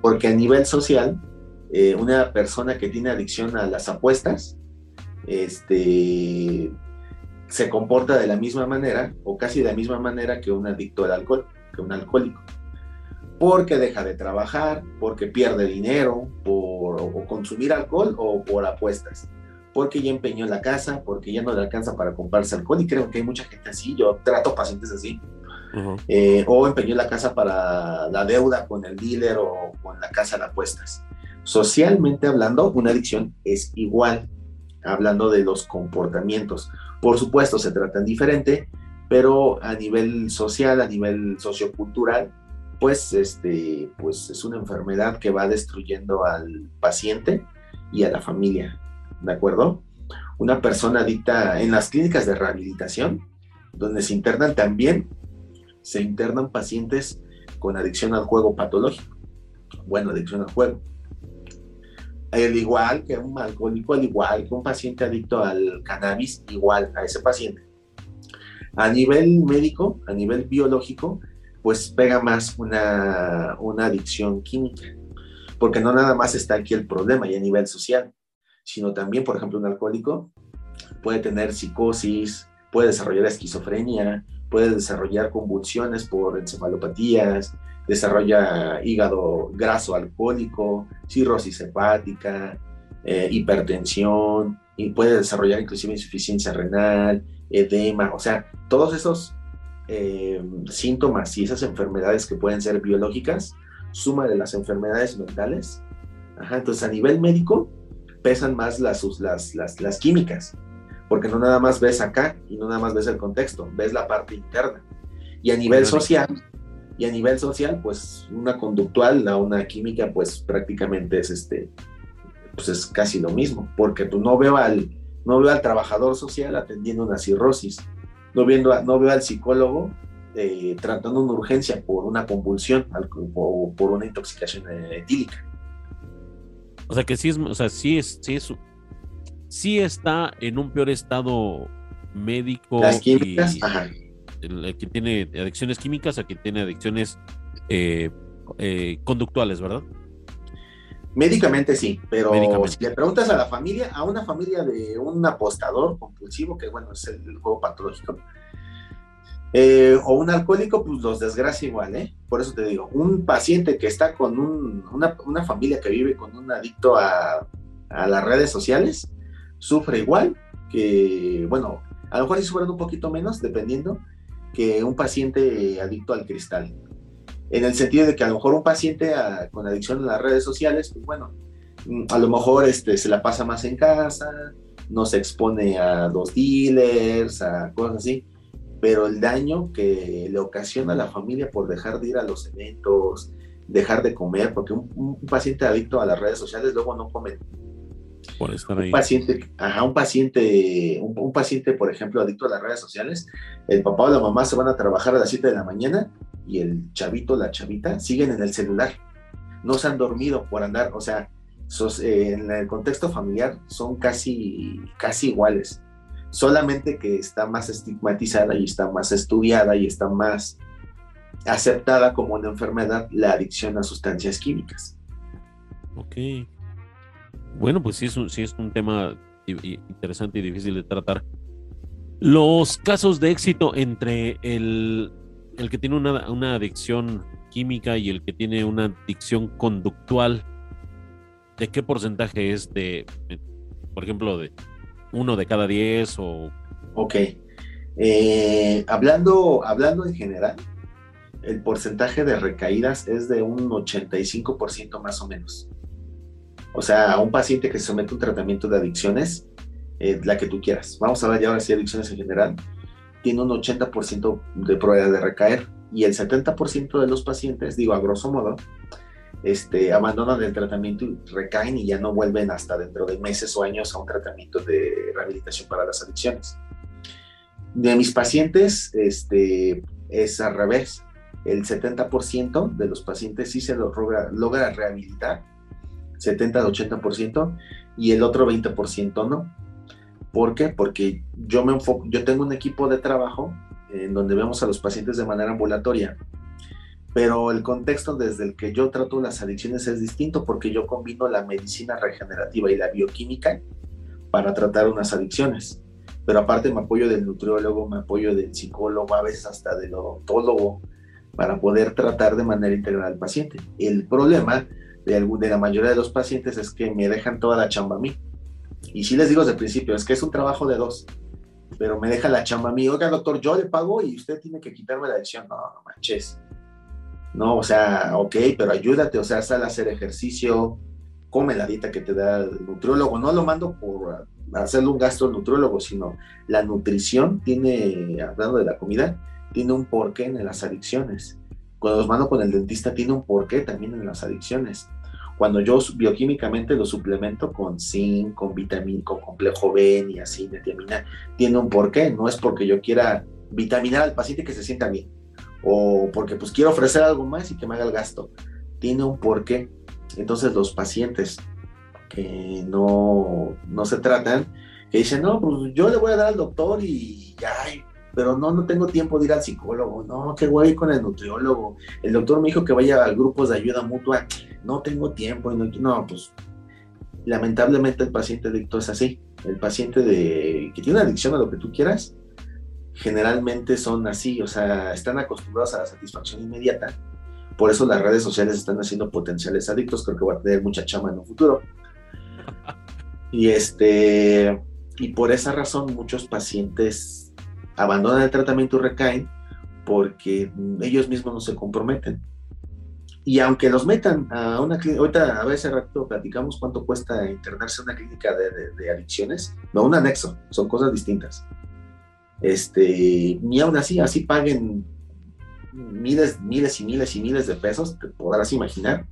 Porque a nivel social, eh, una persona que tiene adicción a las apuestas, este, se comporta de la misma manera o casi de la misma manera que un adicto al alcohol, que un alcohólico. Porque deja de trabajar, porque pierde dinero por consumir alcohol o por apuestas porque ya empeñó la casa, porque ya no le alcanza para comprarse alcohol, y creo que hay mucha gente así, yo trato pacientes así, eh, o empeñó la casa para la deuda con el dealer o con la casa de apuestas. Socialmente hablando, una adicción es igual, hablando de los comportamientos. Por supuesto, se tratan diferente, pero a nivel social, a nivel sociocultural, pues, este, pues es una enfermedad que va destruyendo al paciente y a la familia. ¿de acuerdo? Una persona adicta en las clínicas de rehabilitación, donde se internan también, se internan pacientes con adicción al juego patológico. Bueno, adicción al juego. Al igual que un alcohólico, al igual que un paciente adicto al cannabis, igual a ese paciente. A nivel médico, a nivel biológico, pues pega más una, una adicción química, porque no nada más está aquí el problema y a nivel social sino también, por ejemplo, un alcohólico puede tener psicosis, puede desarrollar esquizofrenia, puede desarrollar convulsiones por encefalopatías, desarrolla hígado graso alcohólico, cirrosis hepática, eh, hipertensión, y puede desarrollar inclusive insuficiencia renal, edema, o sea, todos esos eh, síntomas y esas enfermedades que pueden ser biológicas, suma de las enfermedades mentales. entonces, a nivel médico, pesan más las, las, las, las químicas, porque no nada más ves acá y no nada más ves el contexto, ves la parte interna. Y a nivel social, y a nivel social, pues una conductual, la una química, pues prácticamente es este, pues es casi lo mismo, porque tú no veo al, no veo al trabajador social atendiendo una cirrosis, no, viendo, no veo al psicólogo eh, tratando una urgencia por una convulsión o por una intoxicación etílica. O sea que sí es, o sea, sí es, sí es, sí está en un peor estado médico. Las químicas, El, que tiene adicciones químicas a quien tiene adicciones eh, eh, conductuales, ¿verdad? Médicamente sí, pero si le preguntas a la familia, a una familia de un apostador compulsivo, que bueno, es el, juego patológico, Eh, o un alcohólico, pues los desgracia igual, ¿eh? Por eso te digo, un paciente que está con una, una, familia que vive con un adicto a, a, las redes sociales, sufre igual que, bueno, a lo mejor sí sufren un poquito menos, dependiendo, que un paciente adicto al cristal. En el sentido de que a lo mejor un paciente con adicción a las redes sociales, pues bueno, a lo mejor este, se la pasa más en casa, no se expone a los dealers, a cosas así, pero el daño que le ocasiona a la familia por dejar de ir a los eventos, dejar de comer, porque un, paciente adicto a las redes sociales luego no come. Por estar ahí. Un paciente, ajá, un paciente, un, paciente, por ejemplo, adicto a las redes sociales, el papá o la mamá se van a trabajar a las 7 de la mañana y el chavito, la chavita, siguen en el celular. No se han dormido por andar, o sea, eh, en el contexto familiar son casi, casi iguales solamente que está más estigmatizada y está más estudiada y está más aceptada como una enfermedad la adicción a sustancias químicas. Ok. Bueno, pues sí es un, sí es un tema interesante y difícil de tratar. Los casos de éxito entre el, el que tiene una, una adicción química y el que tiene una adicción conductual, ¿de qué porcentaje es de, por ejemplo, de uno de cada diez o... Ok. Eh, hablando, hablando en general, el porcentaje de recaídas es de un 85% más o menos. O sea, a un paciente que se somete a un tratamiento de adicciones, eh, la que tú quieras, vamos a hablar ya ahora sí de adicciones en general, tiene un 80% de probabilidad de recaer y el 70% de los pacientes, digo a grosso modo, este, abandonan el tratamiento y recaen y ya no vuelven hasta dentro de meses o años a un tratamiento de rehabilitación para las adicciones. De mis pacientes este, es al revés. El 70% de los pacientes sí se logra, logra rehabilitar, 70-80%, y el otro 20% no. ¿Por qué? Porque yo, me enfoco, yo tengo un equipo de trabajo en donde vemos a los pacientes de manera ambulatoria pero el contexto desde el que yo trato las adicciones es distinto porque yo combino la medicina regenerativa y la bioquímica para tratar unas adicciones. Pero aparte me apoyo del nutriólogo, me apoyo del psicólogo, a veces hasta del odontólogo, para poder tratar de manera integral al paciente. El problema de, la mayoría de los pacientes es que me dejan toda la chamba a mí. Y sí les digo desde el principio, es que es un trabajo de dos, pero me deja la chamba a mí. Oiga, doctor, yo le pago y usted tiene que quitarme la adicción. No, no manches ¿no? O sea, ok, pero ayúdate, o sea, sal a hacer ejercicio, come la dieta que te da el nutriólogo. No lo mando por hacerle un gasto nutriólogo, sino la nutrición tiene, hablando de la comida, tiene un porqué en las adicciones. Cuando los mando con el dentista, tiene un porqué también en las adicciones. Cuando yo bioquímicamente lo suplemento con zinc, con vitamina, con complejo B, y así, tiamina, tiene un porqué. No es porque yo quiera vitaminar al paciente que se sienta bien o porque pues quiero ofrecer algo más y que me haga el gasto. Tiene un porqué. Entonces los pacientes que no, no se tratan, que dicen, no, pues yo le voy a dar al doctor y ya, pero no, no tengo tiempo de ir al psicólogo, no, que voy a ir con el nutriólogo, el doctor me dijo que vaya a grupos de ayuda mutua, no tengo tiempo, y no, no, pues lamentablemente el paciente adicto es así, el paciente de, que tiene una adicción a lo que tú quieras, generalmente son así, o sea, están acostumbrados a la satisfacción inmediata. Por eso las redes sociales están haciendo potenciales adictos, creo que va a tener mucha chama en un futuro. Y este y por esa razón muchos pacientes abandonan el tratamiento y recaen porque ellos mismos no se comprometen. Y aunque los metan a una clínica, ahorita a veces rato platicamos cuánto cuesta internarse en una clínica de, de adicciones, no un anexo, son cosas distintas este, ni aún así, así paguen miles, miles y miles y miles de pesos, te podrás imaginar.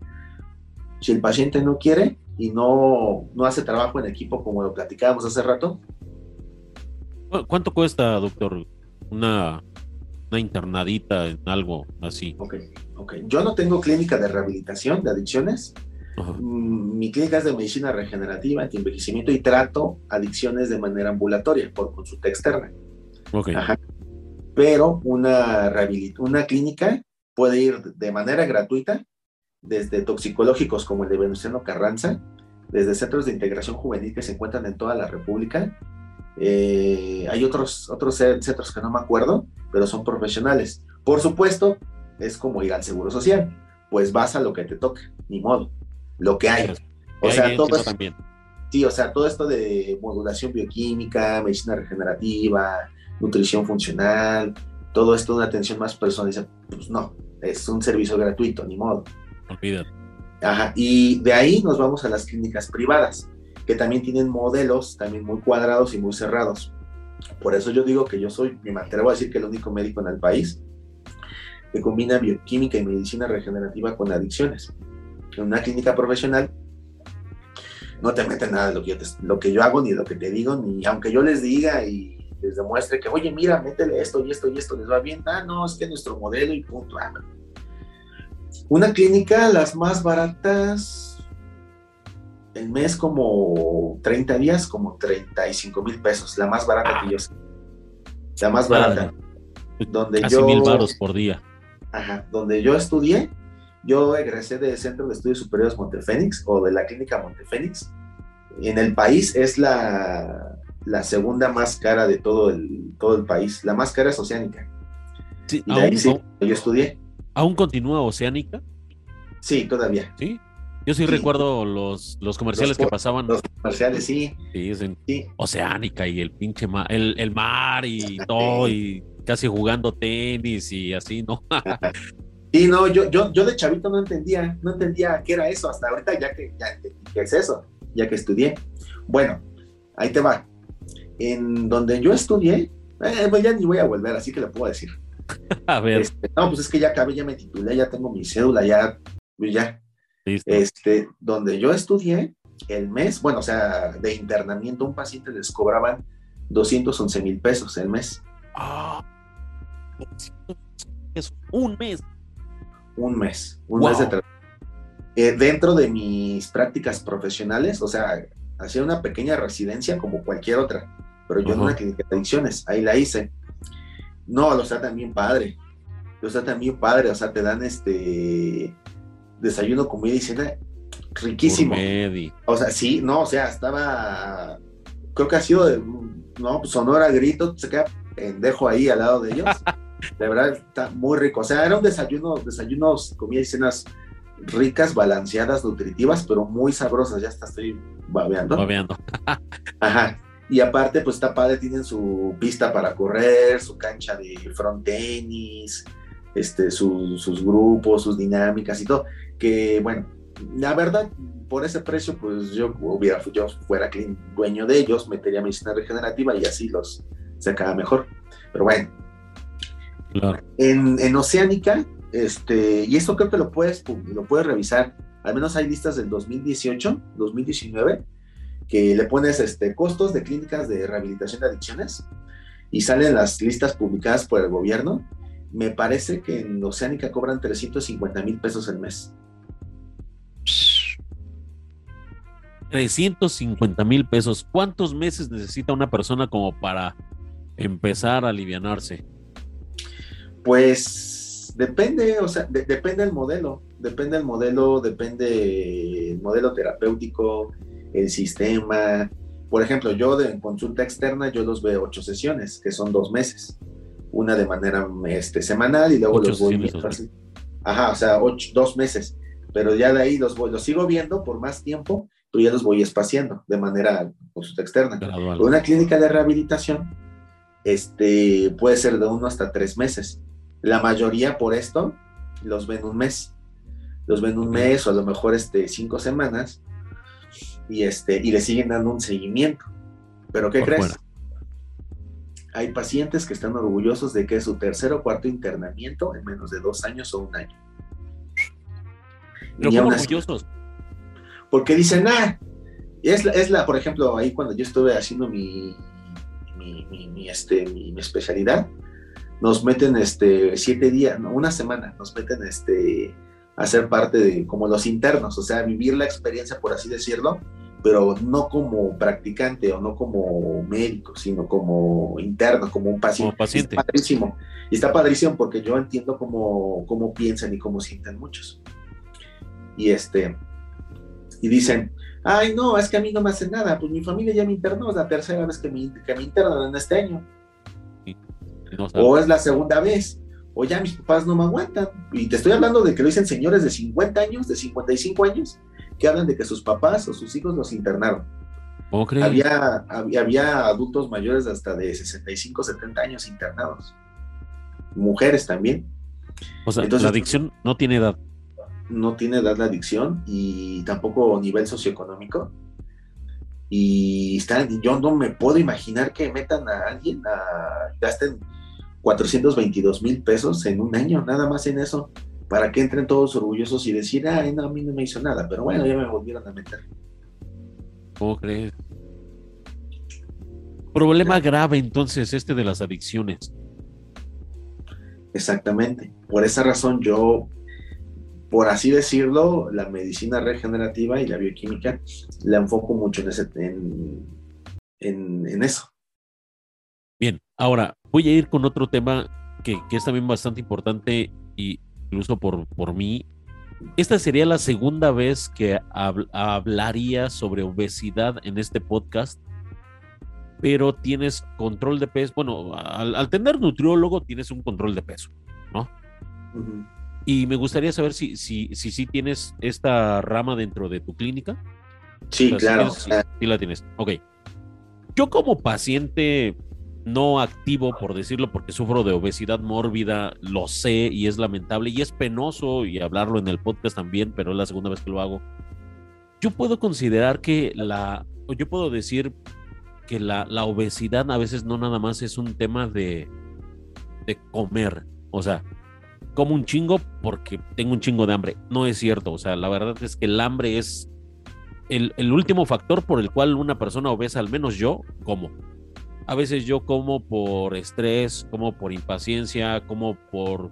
Si el paciente no quiere y no, no hace trabajo en equipo como lo platicábamos hace rato. ¿Cuánto cuesta, doctor, una, una internadita en algo así? Ok, ok. Yo no tengo clínica de rehabilitación de adicciones. Mm, mi clínica es de medicina regenerativa, anti-envejecimiento y trato adicciones de manera ambulatoria por consulta externa. Pero una, una clínica puede ir de manera gratuita desde toxicológicos como el de Venustiano Carranza, desde centros de integración juvenil que se encuentran en toda la República, Eh, hay otros, otros centros que no me acuerdo, pero son profesionales. Por supuesto, es como ir al Seguro Social, pues vas a lo que te toca, ni modo, lo que hay. O sea, todo esto, también. Sí, o sea, todo esto de modulación bioquímica, medicina regenerativa, nutrición funcional, todo esto de una atención más personalizada, pues no, es un servicio gratuito, ni modo. Olvídate. Ajá, y de ahí nos vamos a las clínicas privadas, que también tienen modelos también muy cuadrados y muy cerrados. Por eso yo digo que yo soy, me atrevo a decir que el único médico en el país que combina bioquímica y medicina regenerativa con adicciones. En una clínica profesional no te meten nada de lo que, yo lo que yo hago, ni lo que te digo, ni aunque yo les diga y les demuestre que, oye, mira, métele esto y esto y esto, les va bien. Ah, no, es que nuestro modelo y punto. Ah, una clínica, las más baratas, el mes como 30 días, como 35 mil pesos, la más barata que yo sé. La más barata. Donde Casi yo, mil baros por día. Ajá, donde yo estudié, yo egresé del Centro de Estudios Superiores Montefénix o de la Clínica Montefénix. En el país es la, la segunda más cara de todo el, todo el país. La más cara es Oceánica. Sí, y ahí sí, yo estudié. ¿Aún continúa Oceánica? Sí, todavía. Sí. Yo sí, recuerdo los, los comerciales que pasaban. Los comerciales, sí. Sí, sí. Oceánica y el pinche mar, el, el mar y todo, y casi jugando tenis y así, ¿no? Y no, yo, yo, yo de chavito no entendía, no entendía qué era eso, hasta ahorita ya que, ya, ¿qué es eso? Ya que estudié. Bueno, ahí te va. En donde yo estudié, eh, pues ya ni voy a volver, así que le puedo decir. a ver. Este, no, pues es que ya acabé, ya me titulé, ya tengo mi cédula, ya, pues Este, donde yo estudié, el mes, bueno, o sea, de internamiento, un paciente les cobraban 211 mil pesos el mes. Ah es un mes. Un mes, un mes de eh, dentro de mis prácticas profesionales, o sea, hacía una pequeña residencia como cualquier otra, pero yo en una clínica de adicciones, ahí la hice. No, lo está también padre, lo está también padre, o sea, te dan este desayuno, comida y cena riquísimo. O sea, sí, no, o sea, estaba, creo que ha sido de, no, pues, sonora grito, se queda pendejo ahí al lado de ellos. De verdad está muy rico. O sea, era un desayuno, desayunos, comida y cenas ricas, balanceadas, nutritivas, pero muy sabrosas. Ya hasta estoy babeando. Babeando. Ajá. Y aparte, pues está padre, tienen su pista para correr, su cancha de front tenis, este, sus grupos, sus dinámicas y todo. Que bueno, la verdad, por ese precio, pues yo hubiera, yo fuera dueño de ellos, metería medicina regenerativa y así los sacaba mejor. Pero bueno, en, Oceánica, este, y esto creo que lo puedes, lo puedes revisar, al menos hay listas del 2018, 2019, que le pones este, costos de clínicas de rehabilitación de adicciones y salen las listas publicadas por el gobierno. Me parece que en Oceánica cobran 350 mil pesos al mes. 350 mil pesos. ¿Cuántos meses necesita una persona como para empezar a alivianarse? Pues depende, o sea, depende del modelo, depende del modelo, depende el modelo terapéutico, el sistema. Por ejemplo, yo de consulta externa, yo los veo ocho sesiones, que son dos meses. Una de manera este, semanal y luego los voy viendo así. Ajá, o sea, dos meses. Pero ya de ahí los voy, los sigo viendo por más tiempo, pero ya los voy espaciando de manera consulta externa. Una clínica de rehabilitación este, puede ser de uno hasta tres meses. La mayoría por esto los ven un mes. Los ven un mes o a lo mejor este, cinco semanas y, este, y le siguen dando un seguimiento. Pero ¿qué crees? Hay pacientes que están orgullosos de que es su tercer o cuarto internamiento en menos de dos años o un año. Pero orgullosos? Porque dicen, ah, es la, es la, por ejemplo, ahí cuando yo estuve haciendo mi, mi, este, mi, especialidad, nos meten este, siete días, una semana, nos meten este, a ser parte de como los internos, o sea, vivir la experiencia, por así decirlo, pero no como practicante o no como médico, sino como interno, como un paciente. Como paciente. Está padrísimo. Y está padrísimo porque yo entiendo cómo, cómo piensan y cómo sienten muchos. Y este, y dicen, Ay, no, es que a mí no me hace nada, pues mi familia ya me internó, es la tercera vez que me, que me internan en este año. o es la segunda vez, o ya mis papás no me aguantan. Y te estoy hablando de que lo dicen señores de 50 años, de 55 años, que hablan de que sus papás o sus hijos los internaron. ¿Cómo crees? Había, había, había, adultos mayores hasta de 65, 70 años internados. Mujeres también. O sea, la adicción no tiene edad. No tiene edad la adicción y tampoco nivel socioeconómico. Y están, yo no me puedo imaginar que metan a alguien a gasten 422 mil pesos en un año, nada más en eso, para que entren todos orgullosos y decir, ay, no, a mí no me hizo nada, pero bueno, ya me volvieron a meter. ¿Cómo crees? Problema grave entonces este de las adicciones. Exactamente. Por esa razón yo, por así decirlo, la medicina regenerativa y la bioquímica la enfoco mucho en, ese, en, eso. Bien, ahora voy a ir con otro tema que, que es también bastante importante y incluso por, por mí esta sería la segunda vez que hablaría sobre obesidad en este podcast, pero tienes control de peso. Bueno, al, tener nutriólogo tienes un control de peso, ¿no? Y me gustaría saber si sí si, si, tienes esta rama dentro de tu clínica. Sí, claro. sí, la tienes. Ok. Yo como paciente no activo, por decirlo, porque sufro de obesidad mórbida, lo sé y es lamentable y es penoso y hablarlo en el podcast también, pero es la segunda vez que lo hago. Yo puedo considerar que la, yo puedo decir que la, la obesidad a veces no nada más es un tema de, de comer, o sea, como un chingo porque tengo un chingo de hambre. No es cierto, o sea, la verdad es que el hambre es el, el último factor por el cual una persona obesa, al menos yo, como a veces yo como por estrés, como por impaciencia, como por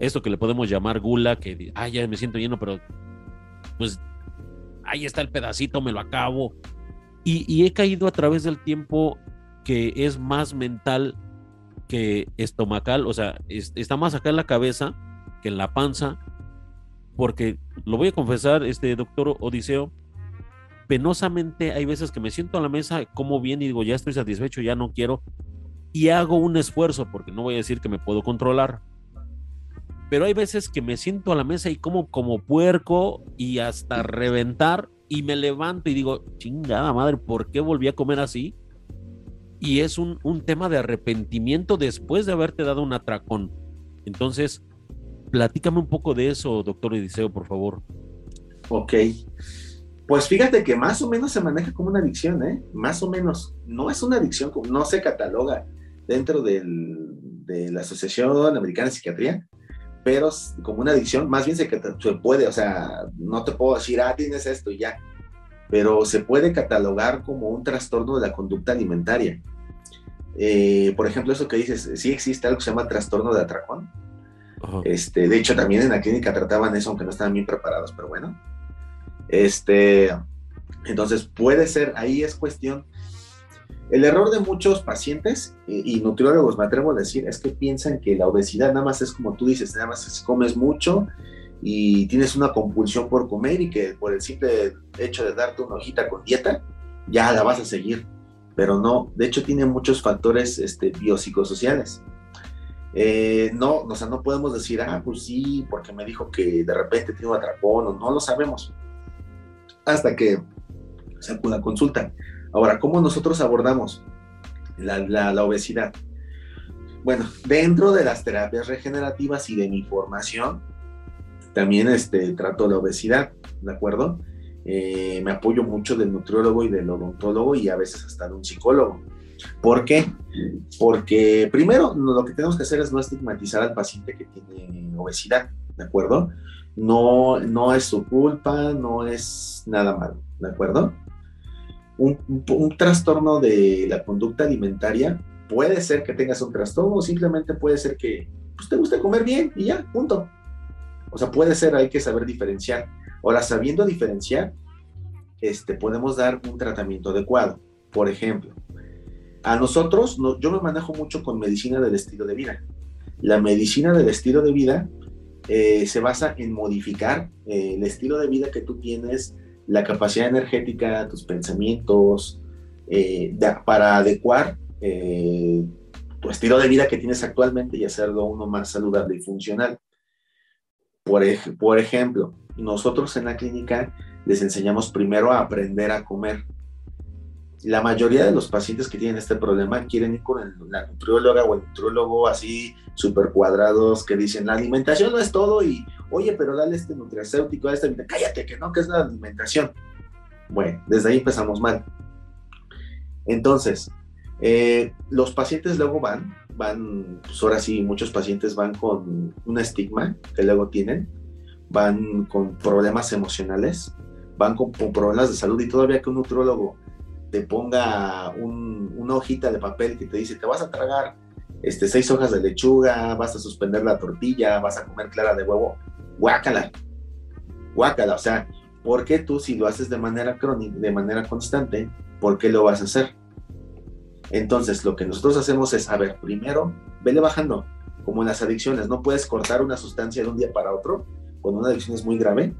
esto que le podemos llamar gula, que, ay, ya me siento lleno, pero pues ahí está el pedacito, me lo acabo. Y, he caído a través del tiempo que es más mental que estomacal, o sea, está más acá en la cabeza que en la panza, porque lo voy a confesar, este doctor Odiseo, penosamente hay veces que me siento a la mesa, como bien y digo, ya estoy satisfecho, ya no quiero, y hago un esfuerzo, porque no voy a decir que me puedo controlar. Pero hay veces que me siento a la mesa y como como puerco y hasta reventar y me levanto y digo, chingada madre, ¿por qué volví a comer así? Y es un, un tema de arrepentimiento después de haberte dado un atracón. Entonces, platícame un poco de eso, doctor Ediseo, por favor. Ok. Pues fíjate que más o menos se maneja como una adicción, ¿eh? Más o menos. No es una adicción, no se cataloga dentro de la Asociación Americana de Psiquiatría, pero como una adicción, más bien se, se, puede, o sea, no te puedo decir, ah, tienes esto y ya, pero se puede catalogar como un trastorno de la conducta alimentaria. Eh, por ejemplo, eso que dices, sí existe algo que se llama trastorno de atracón. Este, de hecho, también en la clínica trataban eso, aunque no estaban bien preparados, pero bueno. Este, entonces puede ser, ahí es cuestión. El error de muchos pacientes y, nutriólogos, me atrevo a decir, es que piensan que la obesidad nada más es como tú dices, nada más es comes mucho y tienes una compulsión por comer y que por el simple hecho de darte una hojita con dieta, ya la vas a seguir. Pero no, de hecho tiene muchos factores este, biopsicosociales. Eh, no, o sea, no podemos decir, ah, pues sí, porque me dijo que de repente tiene un atracón, o no lo sabemos hasta que se acuda a consulta. Ahora, ¿cómo nosotros abordamos la, obesidad? Bueno, dentro de las terapias regenerativas y de mi formación, también este, trato la obesidad, ¿de acuerdo? Eh, me apoyo mucho del nutriólogo y del odontólogo y a veces hasta de un psicólogo. ¿Por qué? Porque primero lo que tenemos que hacer es no estigmatizar al paciente que tiene obesidad, ¿de acuerdo? no, no es su culpa, no es nada malo, ¿de acuerdo? Un, trastorno de la conducta alimentaria puede ser que tengas un trastorno o simplemente puede ser que pues, te guste comer bien y ya, punto. O sea, puede ser, hay que saber diferenciar. Ahora, sabiendo diferenciar, este, podemos dar un tratamiento adecuado. Por ejemplo, a nosotros, yo me manejo mucho con medicina del estilo de vida. La medicina del estilo de vida eh, se basa en modificar eh, el estilo de vida que tú tienes la capacidad energética, tus pensamientos, eh, para adecuar tu estilo de vida que tienes actualmente y hacerlo uno más saludable y funcional. Por, por ejemplo, nosotros en la clínica les enseñamos primero a aprender a comer. La mayoría de los pacientes que tienen este problema quieren ir con la nutrióloga o el nutriólogo así súper cuadrados que dicen la alimentación no es todo y oye, pero dale este nutracéutico, este, cállate que no, que es la alimentación. Bueno, desde ahí empezamos mal. Entonces, eh, los pacientes luego van, van, pues ahora sí, muchos pacientes van con un estigma que luego tienen, van con problemas emocionales, van con, problemas de salud y todavía que un nutrólogo te ponga una hojita de papel que te dice, te vas a tragar este, seis hojas de lechuga, vas a suspender la tortilla, vas a comer clara de huevo, guácala, guácala, o sea, ¿por qué tú si lo haces de manera crónica, de manera constante, por qué lo vas a hacer? Entonces, lo que nosotros hacemos es, a ver, primero, vele bajando, como en las adicciones, no puedes cortar una sustancia de un día para otro, cuando una adicción es muy grave,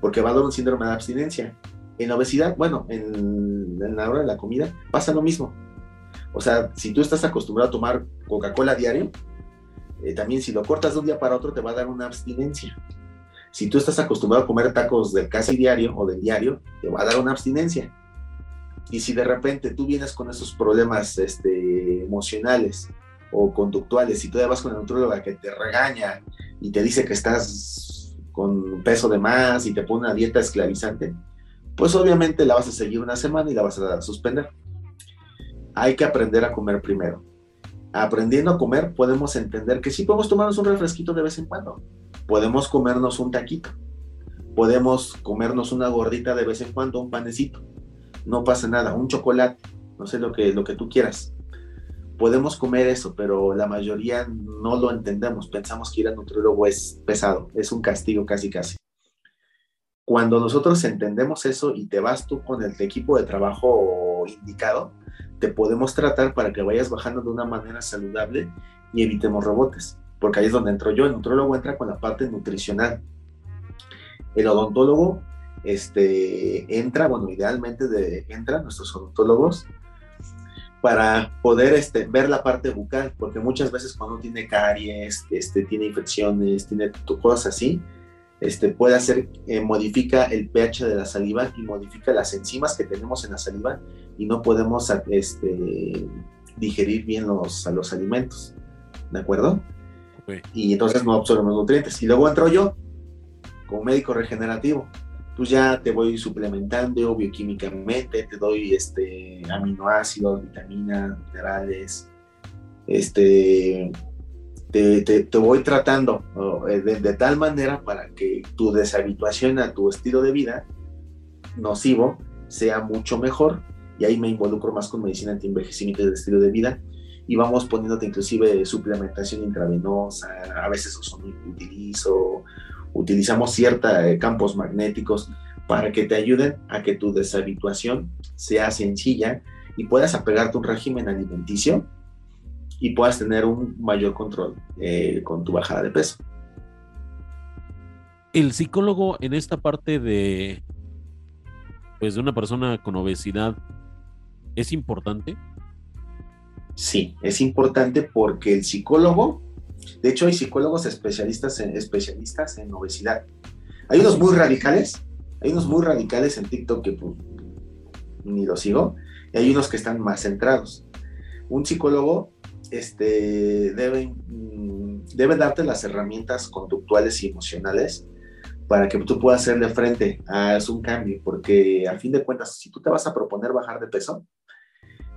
porque va a dar un síndrome de abstinencia. En la obesidad, bueno, en, la hora de la comida, pasa lo mismo. O sea, si tú estás acostumbrado a tomar Coca-Cola diario, eh, también si lo cortas de un día para otro te va a dar una abstinencia. Si tú estás acostumbrado a comer tacos del casi diario o del diario, te va a dar una abstinencia. Y si de repente tú vienes con esos problemas este, emocionales o conductuales y tú vas con el nutróloga que te regaña y te dice que estás con peso de más y te pone una dieta esclavizante, pues obviamente la vas a seguir una semana y la vas a suspender. Hay que aprender a comer primero. Aprendiendo a comer podemos entender que sí podemos tomarnos un refresquito de vez en cuando. Podemos comernos un taquito. Podemos comernos una gordita de vez en cuando, un panecito no pasa nada, un chocolate, no sé lo que, lo que tú quieras. Podemos comer eso, pero la mayoría no lo entendemos. Pensamos que ir al nutriólogo es pesado, es un castigo casi casi. Cuando nosotros entendemos eso y te vas tú con el equipo de trabajo indicado, te podemos tratar para que vayas bajando de una manera saludable y evitemos rebotes, porque ahí es donde entro yo. El nutriólogo entra con la parte nutricional. El odontólogo este, entra, bueno, idealmente de, entran nuestros odontólogos para poder este, ver la parte bucal, porque muchas veces cuando tiene caries, este, tiene infecciones, tiene cosas así, este, puede hacer, eh, modifica el pH de la saliva y modifica las enzimas que tenemos en la saliva y no podemos este, digerir bien los, los alimentos, ¿de acuerdo? Y entonces no absorbemos nutrientes. Y luego entro yo, como médico regenerativo, pues ya te voy suplementando bioquímicamente, te doy este, aminoácidos, vitaminas, minerales, este, te, voy tratando eh, de, tal manera para que tu deshabituación a tu estilo de vida nocivo sea mucho mejor. Y ahí me involucro más con medicina antienvejecimiento del estilo de vida. Y vamos poniéndote inclusive suplementación intravenosa, a veces utilizo utilizamos ciertos eh, campos magnéticos para que te ayuden a que tu deshabituación sea sencilla y puedas apegarte a un régimen alimenticio y puedas tener un mayor control eh, con tu bajada de peso. El psicólogo en esta parte de pues de una persona con obesidad es importante. Sí, es importante porque el psicólogo de hecho, hay psicólogos especialistas en, especialistas en obesidad. Hay unos muy radicales, hay unos muy radicales en TikTok que pues, ni los sigo, y hay unos que están más centrados. Un psicólogo este, debe, mm, debe darte las herramientas conductuales y emocionales para que tú puedas hacerle frente a un cambio, porque a fin de cuentas, si tú te vas a proponer bajar de peso,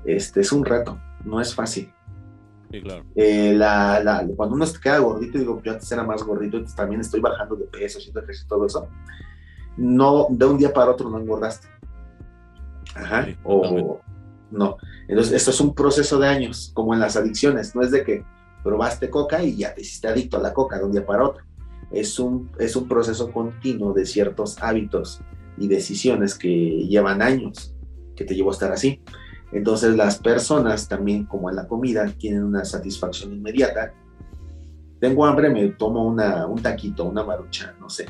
este es un reto, no es fácil. Eh, la, cuando uno se queda gordito, digo, yo antes era más gordito, también estoy bajando de peso, haciendo ejercicio y todo eso. No, de un día para otro no engordaste. Ajá. o no. Entonces, esto es un proceso de años, como en las adicciones. No es de que probaste coca y ya te hiciste adicto a la coca de un día para otro. Es un, es un proceso continuo de ciertos hábitos y decisiones que llevan años, que te llevó a estar así. Entonces las personas también, como en la comida, tienen una satisfacción inmediata. Tengo hambre, me tomo una, un taquito, una marucha, no sé.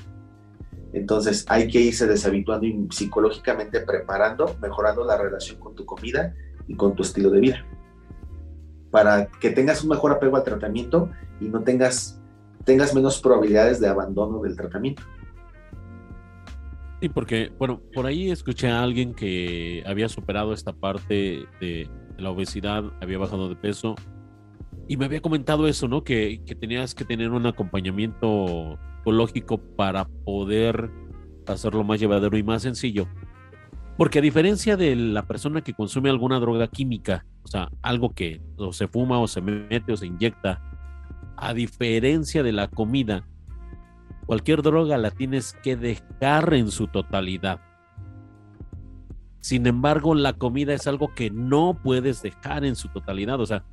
Entonces hay que irse deshabituando y psicológicamente preparando, mejorando la relación con tu comida y con tu estilo de vida. Para que tengas un mejor apego al tratamiento y no tengas, tengas menos probabilidades de abandono del tratamiento. Sí, porque, bueno, por ahí escuché a alguien que había superado esta parte de la obesidad, había bajado de peso y me había comentado eso, ¿no? Que, que tenías que tener un acompañamiento psicológico para poder hacerlo más llevadero y más sencillo. Porque a diferencia de la persona que consume alguna droga química, o sea, algo que o se fuma o se mete o se inyecta, a diferencia de la comida, cualquier droga la tienes que dejar en su totalidad. Sin embargo, la comida es algo que no puedes dejar en su totalidad. O sea,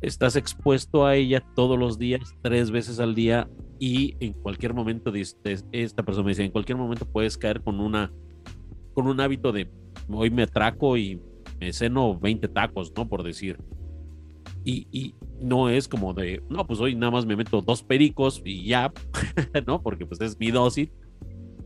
estás expuesto a ella todos los días, tres veces al día, y en cualquier momento, esta persona me dice, en cualquier momento puedes caer con una con un hábito de hoy me atraco y me ceno 20 tacos, ¿no? Por decir. Y, no es como de, no, pues hoy nada más me meto dos pericos y ya, ¿no? Porque pues es mi dosis.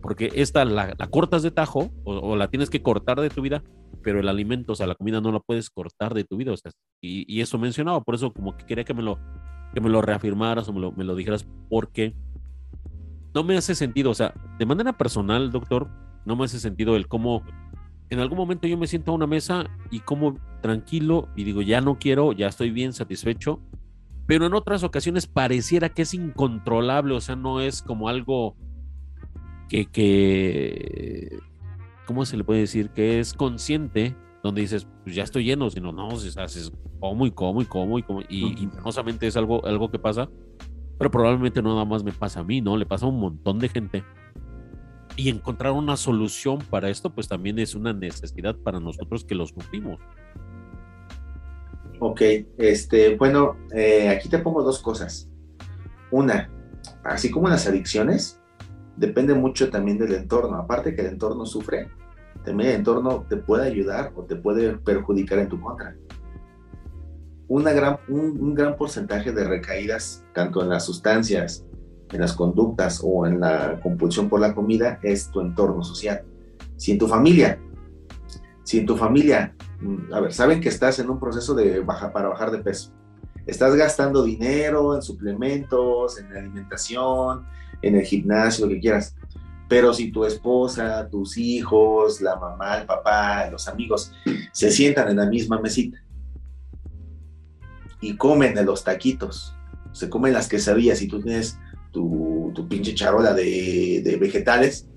Porque esta la, cortas de tajo o, la tienes que cortar de tu vida, pero el alimento, o sea, la comida no la puedes cortar de tu vida. O sea, y, eso mencionaba, por eso como que quería que me lo, que me lo reafirmaras o me lo, me lo dijeras, porque no me hace sentido. O sea, de manera personal, doctor, no me hace sentido el cómo en algún momento yo me siento a una mesa y como tranquilo y digo, ya no quiero, ya estoy bien satisfecho, pero en otras ocasiones pareciera que es incontrolable, o sea, no es como algo que, que ¿cómo se le puede decir? Que es consciente, donde dices, pues ya estoy lleno, sino no, si haces como y como y como y como, y, y es algo, algo que pasa, pero probablemente no nada más me pasa a mí, ¿no? Le pasa a un montón de gente y encontrar una solución para esto, pues también es una necesidad para nosotros que los nutrimos. Ok, este, bueno, eh, aquí te pongo dos cosas. Una, así como las adicciones, depende mucho también del entorno. Aparte que el entorno sufre, también el entorno te puede ayudar o te puede perjudicar en tu contra. Una gran, un gran porcentaje de recaídas, tanto en las sustancias en las conductas o en la compulsión por la comida es tu entorno social. Si en tu familia, si en tu familia, mm, a ver, saben que estás en un proceso de baja, para bajar de peso, estás gastando dinero en suplementos, en alimentación, en el gimnasio, lo que quieras, pero si tu esposa, tus hijos, la mamá, el papá, los amigos se sientan en la misma mesita y comen de los taquitos, se comen las quesadillas y tú tienes tu, pinche charola de, vegetales,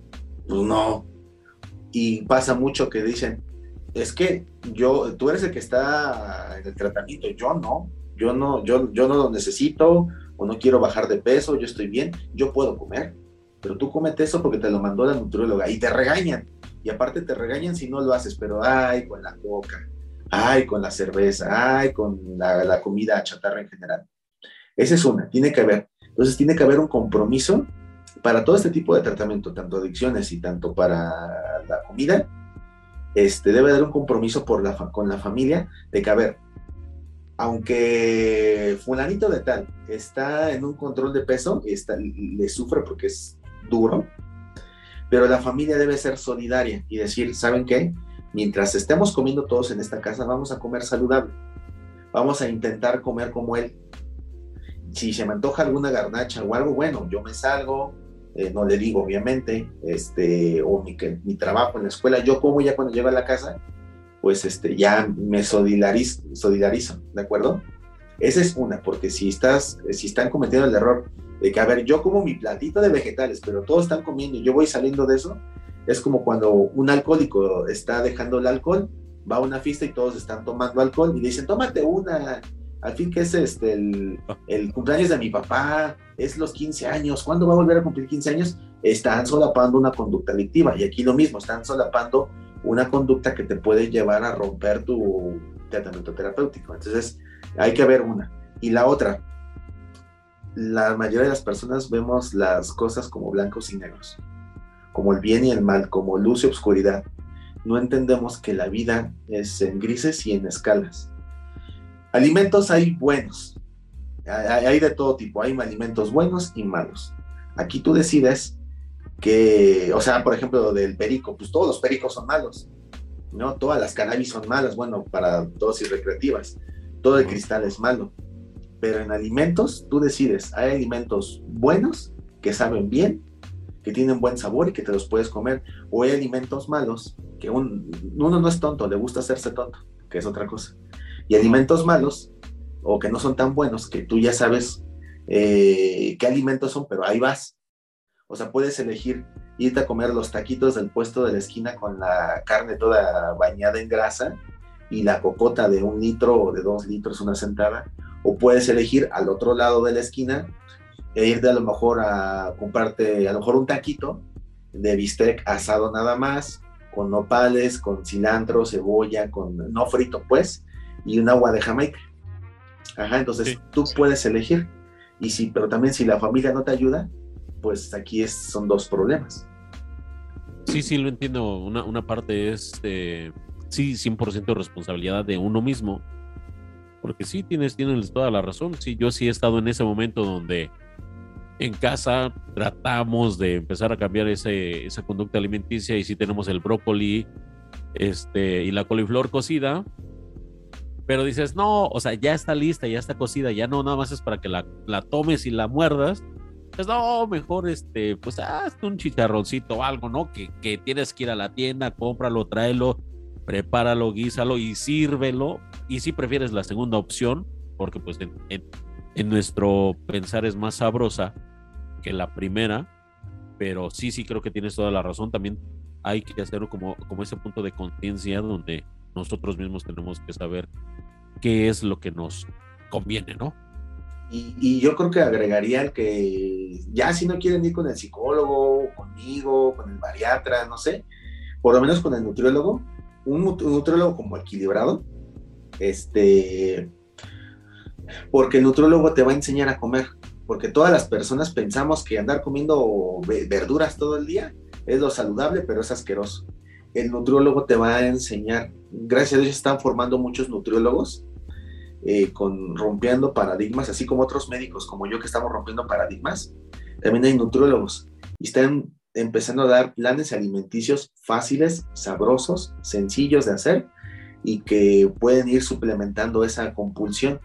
pues no. Y pasa mucho que dicen, es que yo, tú eres el que está en el tratamiento, yo no, yo no, yo, yo no lo necesito o no quiero bajar de peso, yo estoy bien, yo puedo comer, pero tú comete eso porque te lo mandó la nutrióloga y te regañan. Y aparte te regañan si no lo haces, pero ay, con la coca, ay, con la cerveza, ay, con la, la comida chatarra en general. Esa es una, tiene que ver. Entonces tiene que haber un compromiso para todo este tipo de tratamiento, tanto adicciones y tanto para la comida. Este, debe haber un compromiso por la, con la familia de que, a ver, aunque fulanito de tal está en un control de peso, está, le sufre porque es duro, pero la familia debe ser solidaria y decir, ¿saben qué? Mientras estemos comiendo todos en esta casa, vamos a comer saludable. Vamos a intentar comer como él si se me antoja alguna garnacha o algo, bueno, yo me salgo, eh, no le digo obviamente, este, o mi, mi trabajo en la escuela, yo como ya cuando llego a la casa, pues este, ya me solidarizo, solidarizo, ¿de acuerdo? Esa es una, porque si, estás, si están cometiendo el error de que, a ver, yo como mi platito de vegetales, pero todos están comiendo y yo voy saliendo de eso, es como cuando un alcohólico está dejando el alcohol, va a una fiesta y todos están tomando alcohol y dicen, tómate una, al fin que es este el, cumpleaños de mi papá, es los 15 años, ¿cuándo va a volver a cumplir 15 años? Están solapando una conducta adictiva y aquí lo mismo, están solapando una conducta que te puede llevar a romper tu tratamiento terapéutico. Entonces, hay que ver una. Y la otra, la mayoría de las personas vemos las cosas como blancos y negros, como el bien y el mal, como luz y oscuridad. No entendemos que la vida es en grises y en escalas Alimentos hay buenos, hay de todo tipo, hay alimentos buenos y malos. Aquí tú decides que, o sea, por ejemplo, del perico, pues todos los pericos son malos, ¿no? Todas las cannabis son malas, bueno, para dosis recreativas, todo el cristal es malo, pero en alimentos tú decides, hay alimentos buenos que saben bien, que tienen buen sabor y que te los puedes comer, o hay alimentos malos que uno no es tonto, le gusta hacerse tonto, que es otra cosa, y alimentos malos o que no son tan buenos que tú ya sabes eh, qué alimentos son, pero ahí vas. O sea, puedes elegir irte a comer los taquitos del puesto de la esquina con la carne toda bañada en grasa y la cocota de un litro o de dos litros una sentada. O puedes elegir al otro lado de la esquina e irte a lo mejor a comprarte a lo mejor un taquito de bistec asado nada más, con nopales, con cilantro, cebolla, con no frito pues, y un agua de Jamaica. Ajá, entonces tú puedes elegir. Y sí, pero también si la familia no te ayuda, pues aquí es, son dos problemas. Sí, sí, lo entiendo. Una, una parte es, eh, sí, 100% responsabilidad de uno mismo. Porque sí, tienes, tienes toda la razón. Sí, yo sí he estado en ese momento donde en casa tratamos de empezar a cambiar ese, esa conducta alimenticia y sí tenemos el brócoli este, y la coliflor cocida, pero dices, no, o sea, ya está lista, ya está cocida, ya no, nada más es para que la, la tomes y la muerdas. Pues no, mejor este, pues hazte un chicharroncito o algo, ¿no? Que, que tienes que ir a la tienda, cómpralo, tráelo, prepáralo, guísalo y sírvelo. Y si prefieres la segunda opción, porque pues en, nuestro pensar es más sabrosa que la primera, pero sí, sí creo que tienes toda la razón. También hay que hacerlo como, como ese punto de conciencia donde nosotros mismos tenemos que saber qué es lo que nos conviene, ¿no? Y, yo creo que agregaría el que ya si no quieren ir con el psicólogo, conmigo, con el bariatra, no sé, por lo menos con el nutriólogo, un, nutriólogo como equilibrado, este, porque el nutriólogo te va a enseñar a comer, porque todas las personas pensamos que andar comiendo verduras todo el día es lo saludable, pero es asqueroso el nutriólogo te va a enseñar. Gracias a Dios están formando muchos nutriólogos eh, con rompiendo paradigmas, así como otros médicos como yo que estamos rompiendo paradigmas. También hay nutriólogos y están empezando a dar planes alimenticios fáciles, sabrosos, sencillos de hacer y que pueden ir suplementando esa compulsión.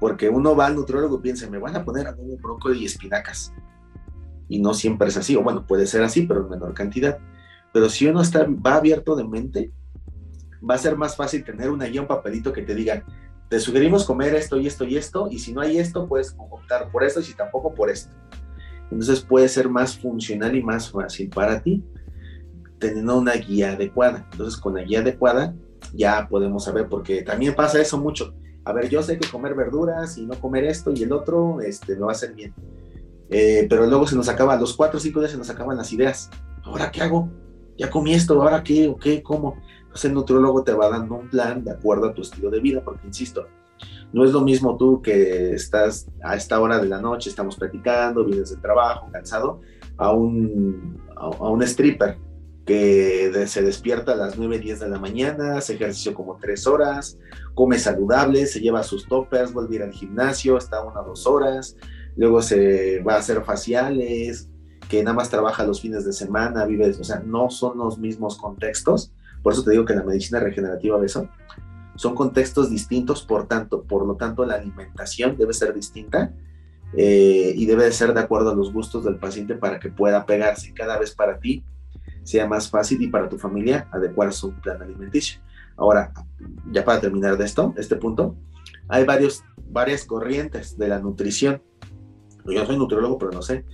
Porque uno va al nutriólogo y piensa, me van a poner a un brócoli y espinacas. Y no siempre es así, o bueno, puede ser así, pero en menor cantidad. Pero si uno está, va abierto de mente, va a ser más fácil tener una guía, un papelito que te diga, te sugerimos comer esto y esto y esto, y si no hay esto, puedes optar por esto y si tampoco por esto. Entonces puede ser más funcional y más fácil para ti teniendo una guía adecuada. Entonces con la guía adecuada ya podemos saber, porque también pasa eso mucho. A ver, yo sé que comer verduras y no comer esto y el otro, este, me va a hacer bien. Eh, pero luego se nos acaba, los cuatro o cinco días se nos acaban las ideas. ¿Ahora qué hago? Ya comí esto, ahora qué, o qué, cómo. Entonces el nutriólogo te va dando un plan de acuerdo a tu estilo de vida, porque insisto, no es lo mismo tú que estás a esta hora de la noche, estamos platicando, vienes del trabajo, cansado, a un, a, un stripper que se despierta a las 9, 10 de la mañana, hace ejercicio como 3 horas, come saludable, se lleva sus toppers, vuelve a ir al gimnasio, está una o dos horas, luego se va a hacer faciales, que nada más trabaja los fines de semana, vive, o sea, no son los mismos contextos. Por eso te digo que la medicina regenerativa de eso son contextos distintos, por tanto, por lo tanto, la alimentación debe ser distinta eh, y debe de ser de acuerdo a los gustos del paciente para que pueda pegarse cada vez para ti sea más fácil y para tu familia adecuar su plan alimenticio. Ahora, ya para terminar de esto, este punto, hay varios, varias corrientes de la nutrición. Yo soy nutriólogo, pero no sé.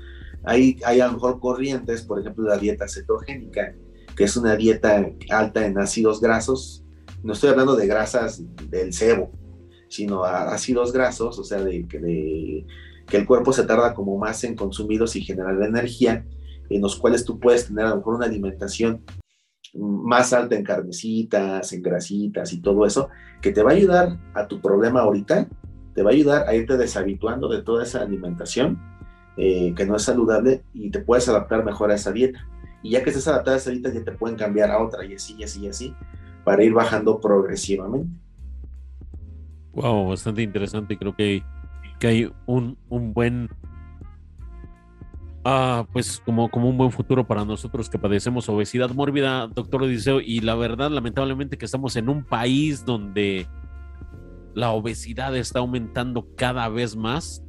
Hay, hay a lo mejor corrientes, por ejemplo, la dieta cetogénica, que es una dieta alta en ácidos grasos. No estoy hablando de grasas del cebo, sino ácidos grasos, o sea, de, de, que el cuerpo se tarda como más en consumirlos y generar energía, en los cuales tú puedes tener a lo mejor una alimentación más alta en carnecitas, en grasitas y todo eso, que te va a ayudar a tu problema ahorita, te va a ayudar a irte deshabituando de toda esa alimentación eh, que no es saludable y te puedes adaptar mejor a esa dieta. Y ya que estés adaptada a esa dieta, ya te pueden cambiar a otra y así, y así, y así, para ir bajando progresivamente. Wow, bastante interesante. Creo que, que hay un, un buen Ah, pues como, como un buen futuro para nosotros que padecemos obesidad mórbida, doctor Odiseo, y la verdad, lamentablemente que estamos en un país donde la obesidad está aumentando cada vez más.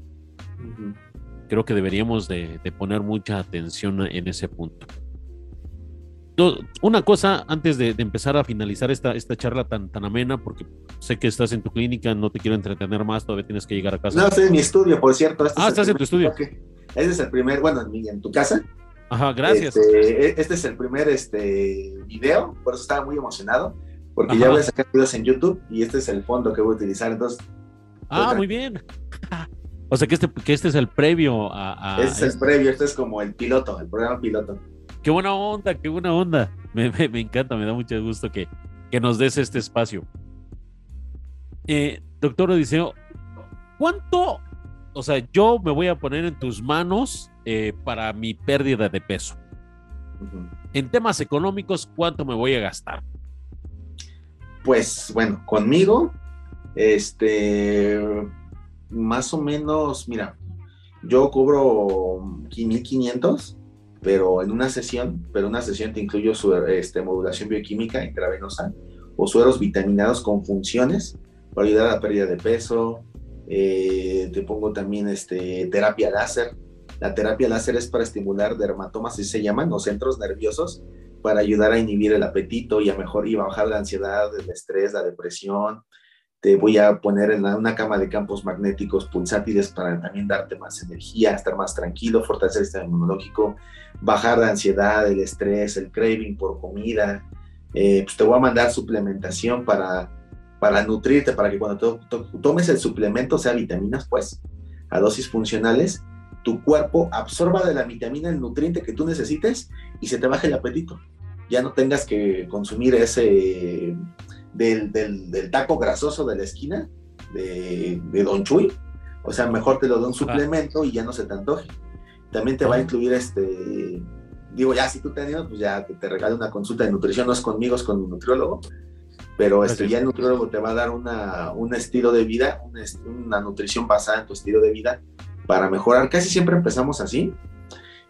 Creo que deberíamos de, poner mucha atención en ese punto. Una cosa antes de, empezar a finalizar esta, esta charla tan, tan amena, porque sé que estás en tu clínica, no te quiero entretener más, todavía tienes que llegar a casa. No, estoy en mi estudio, por cierto. Este ah, estás en tu estudio. Ese es el primer, bueno, en, tu casa. Ajá, gracias. Este, e, este, es el primer este, video, por eso estaba muy emocionado, porque ya voy a sacar videos en YouTube y este es el fondo que voy a utilizar. Entonces, ah, pues, muy bien. O sea que este, que este es el previo a. este es el previo, este es como el piloto, el programa piloto. Qué buena onda, qué buena onda. Me, encanta, me da mucho gusto que, que nos des este espacio. Eh, doctor Odiseo, ¿cuánto o sea, yo me voy a poner en tus manos eh, para mi pérdida de peso. En temas económicos, ¿cuánto me voy a gastar? Pues bueno, conmigo, este, más o menos, mira, yo cobro 1500, pero en una sesión, pero una sesión te incluyo este, modulación bioquímica intravenosa o sueros vitaminados con funciones para ayudar a la pérdida de peso, eh, te pongo también este, terapia láser. La terapia láser es para estimular dermatomas, así se llaman, o centros nerviosos, para ayudar a inhibir el apetito y a mejor y bajar la ansiedad, el estrés, la depresión. Te voy a poner en una cama de campos magnéticos pulsátiles para también darte más energía, estar más tranquilo, fortalecer el sistema inmunológico, bajar la ansiedad, el estrés, el craving por comida. Eh, pues te voy a mandar suplementación para para nutrirte, para que cuando tomes el suplemento, sea vitaminas, pues, a dosis funcionales, tu cuerpo absorba de la vitamina el nutriente que tú necesites y se te baje el apetito. Ya no tengas que consumir ese del, del, taco grasoso de la esquina de, de, Don Chuy. O sea, mejor te lo da un suplemento y ya no se te antoje. También te va a incluir este, digo, ya si tú te animas, pues ya te, te regalo una consulta de nutrición, no es conmigo, es con un nutriólogo pero este, ya el nutriólogo te va a dar una, un estilo de vida, una, nutrición basada en tu estilo de vida para mejorar. Casi siempre empezamos así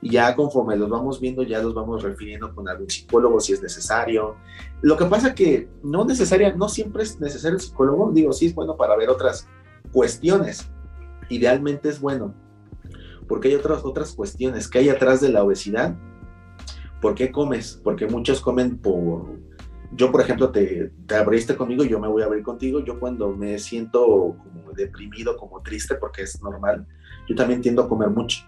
y ya conforme los vamos viendo ya los vamos refiriendo con algún psicólogo si es necesario. Lo que pasa que no necesaria, no siempre es necesario el psicólogo, digo, sí es bueno para ver otras cuestiones. Idealmente es bueno, porque hay otras, otras cuestiones que hay atrás de la obesidad. ¿Por qué comes? Porque muchos comen por yo, por ejemplo, te, te, abriste conmigo, yo me voy a abrir contigo. Yo cuando me siento como deprimido, como triste, porque es normal, yo también tiendo a comer mucho.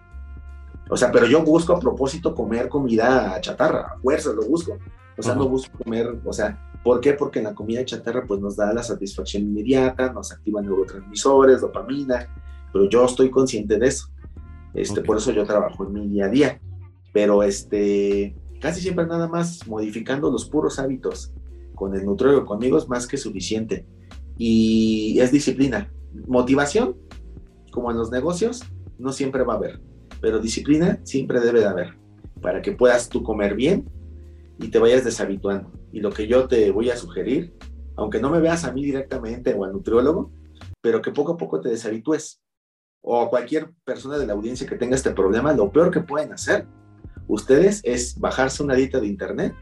O sea, pero yo busco a propósito comer comida chatarra, a fuerza lo busco. O sea, no busco comer, o sea, ¿por qué? Porque en la comida chatarra pues nos da la satisfacción inmediata, nos activan neurotransmisores, dopamina, pero yo estoy consciente de eso. Este, Por eso yo trabajo en mi día a día. Pero este, Casi siempre nada más modificando los puros hábitos con el nutriólogo conmigo es más que suficiente. Y es disciplina. Motivación, como en los negocios, no siempre va a haber, pero disciplina siempre debe de haber para que puedas tú comer bien y te vayas deshabituando. Y lo que yo te voy a sugerir, aunque no me veas a mí directamente o al nutriólogo, pero que poco a poco te deshabitúes. O cualquier persona de la audiencia que tenga este problema, lo peor que pueden hacer ustedes es bajarse una dieta de internet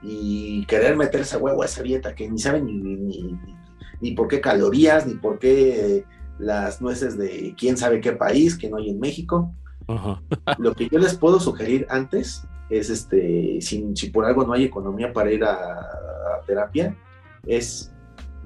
y querer meterse a huevo a esa dieta que ni saben ni, por qué calorías, ni por qué las nueces de quién sabe qué país que no hay en México. Lo que yo les puedo sugerir antes es, este, si, si por algo no hay economía para ir a, a terapia, es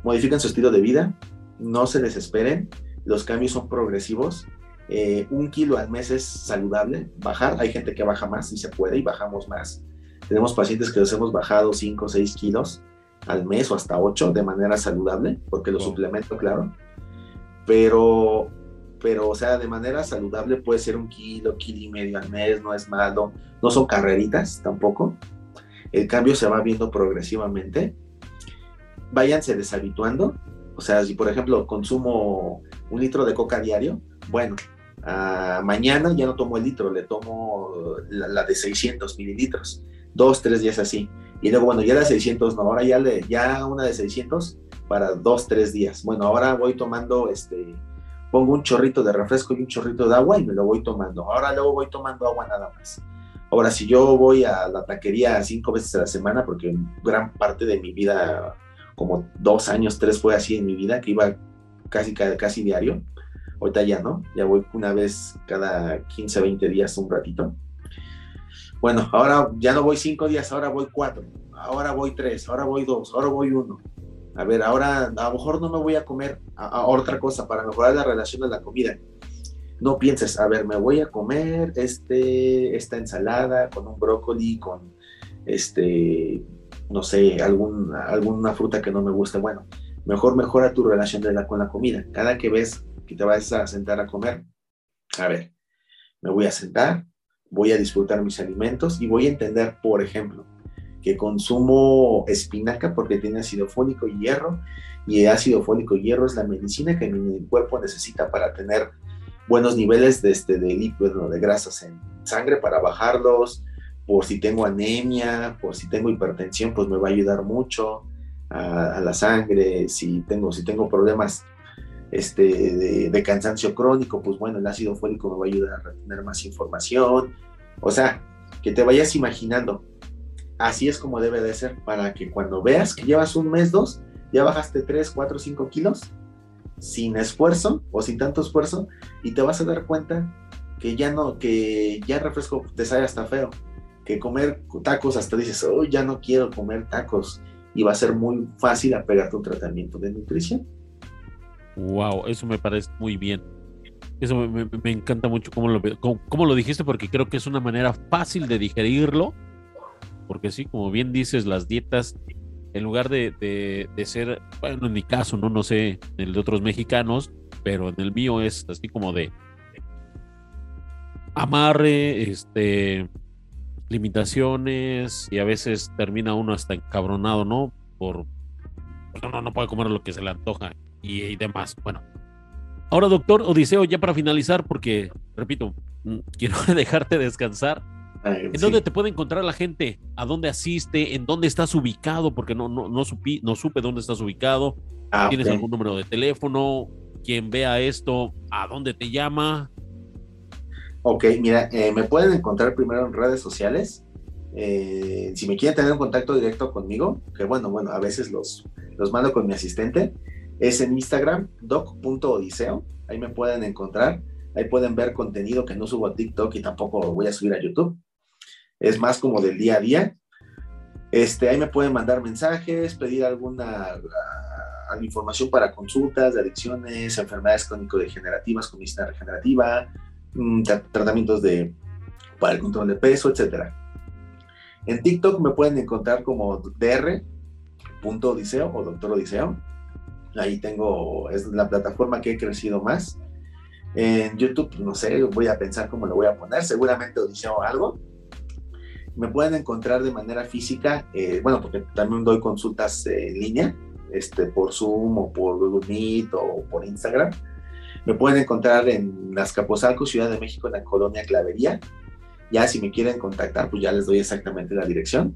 modifiquen su estilo de vida, no se desesperen, los cambios son progresivos, eh, un kilo al mes es saludable, bajar, hay gente que baja más si se puede y bajamos más. Tenemos pacientes que los hemos bajado 5 o 6 kilos al mes o hasta 8 de manera saludable, porque lo suplemento, claro. Pero, pero, o sea, de manera saludable puede ser un kilo, kilo y medio al mes, no es malo. No son carreritas tampoco. El cambio se va viendo progresivamente. Váyanse deshabituando. O sea, si por ejemplo consumo un litro de coca diario, bueno, mañana ya no tomo el litro, le tomo la, de 600 mililitros, dos, tres días así. Y luego, bueno, ya de 600, no, ahora ya, le, ya una de 600 para dos, tres días. Bueno, ahora voy tomando este, pongo un chorrito de refresco y un chorrito de agua y me lo voy tomando. Ahora luego voy tomando agua nada más. Ahora, si yo voy a la taquería cinco veces a la semana, porque gran parte de mi vida, como dos años, tres fue así en mi vida, que iba casi, casi diario, ahorita ya no, ya voy una vez cada 15, 20 días un ratito. Bueno, ahora ya no voy cinco días, ahora voy cuatro, ahora voy tres, ahora voy dos, ahora voy uno. A ver, ahora a lo mejor no me voy a comer a, otra cosa para mejorar la relación de la comida. No pienses, a ver, me voy a comer este, esta ensalada con un brócoli, con este, no sé, alguna fruta que no me guste. Bueno, mejor mejora tu relación de la, con la comida. Cada que ves que te vas a sentar a comer, a ver, me voy a sentar, voy a disfrutar mis alimentos y voy a entender, por ejemplo, que consumo espinaca porque tiene ácido fólico y hierro, y el ácido fólico y hierro es la medicina que mi cuerpo necesita para tener buenos niveles de, este, de líquidos, de grasas en sangre para bajarlos, por si tengo anemia, por si tengo hipertensión, pues me va a ayudar mucho a, la sangre, si tengo, si tengo problemas este, de, cansancio crónico, pues bueno, el ácido fólico me va a ayudar a retener más información. O sea, que te vayas imaginando. Así es como debe de ser, para que cuando veas que llevas un mes, dos, ya bajaste 3, 4, 5 kilos, sin esfuerzo o sin tanto esfuerzo, y te vas a dar cuenta que ya no, que ya refresco te sale hasta feo, que comer tacos hasta dices, oh, ya no quiero comer tacos, y va a ser muy fácil apegarte a un tratamiento de nutrición. Wow, eso me parece muy bien. Eso me, encanta mucho cómo lo, cómo, lo dijiste, porque creo que es una manera fácil de digerirlo. Porque sí, como bien dices, las dietas, en lugar de, ser, bueno, en mi caso, no, no sé, en el de otros mexicanos, pero en el mío es así como de amarre, este, limitaciones, y a veces termina uno hasta encabronado, ¿no? Por, no, no puede comer lo que se le antoja y, demás. Bueno, ahora doctor Odiseo, ya para finalizar, porque, repito, mm, quiero dejarte descansar. ¿En dónde te puede encontrar la gente? ¿A dónde asiste? ¿En dónde estás ubicado? Porque no, no, no, no supe dónde estás ubicado. Ah, ¿Tienes algún número de teléfono? Quien vea esto, ¿a dónde te llama? Ok, mira, eh, me pueden encontrar primero en redes sociales. Eh, si me quieren tener un contacto directo conmigo, que bueno, bueno, a veces los, los mando con mi asistente, es en Instagram, doc.odiseo. Ahí me pueden encontrar. Ahí pueden ver contenido que no subo a TikTok y tampoco voy a subir a YouTube. Es más como del día a día. Este, ahí me pueden mandar mensajes, pedir alguna ah, información para consultas de adicciones, enfermedades crónico-degenerativas con medicina regenerativa, mm, tratamientos de, para el control de peso, etc. En TikTok me pueden encontrar como dr.odiseo o doctor Odiseo. Ahí tengo, es la plataforma que he crecido más. En YouTube, pues, no sé, voy a pensar cómo lo voy a poner, seguramente o algo. Me pueden encontrar de manera física, eh, bueno, porque también doy consultas en línea, este, por Zoom o por Google Meet o por Instagram. Me pueden encontrar en Azcapotzalco, Ciudad de México, en la colonia Clavería. Ya si me quieren contactar, pues ya les doy exactamente la dirección.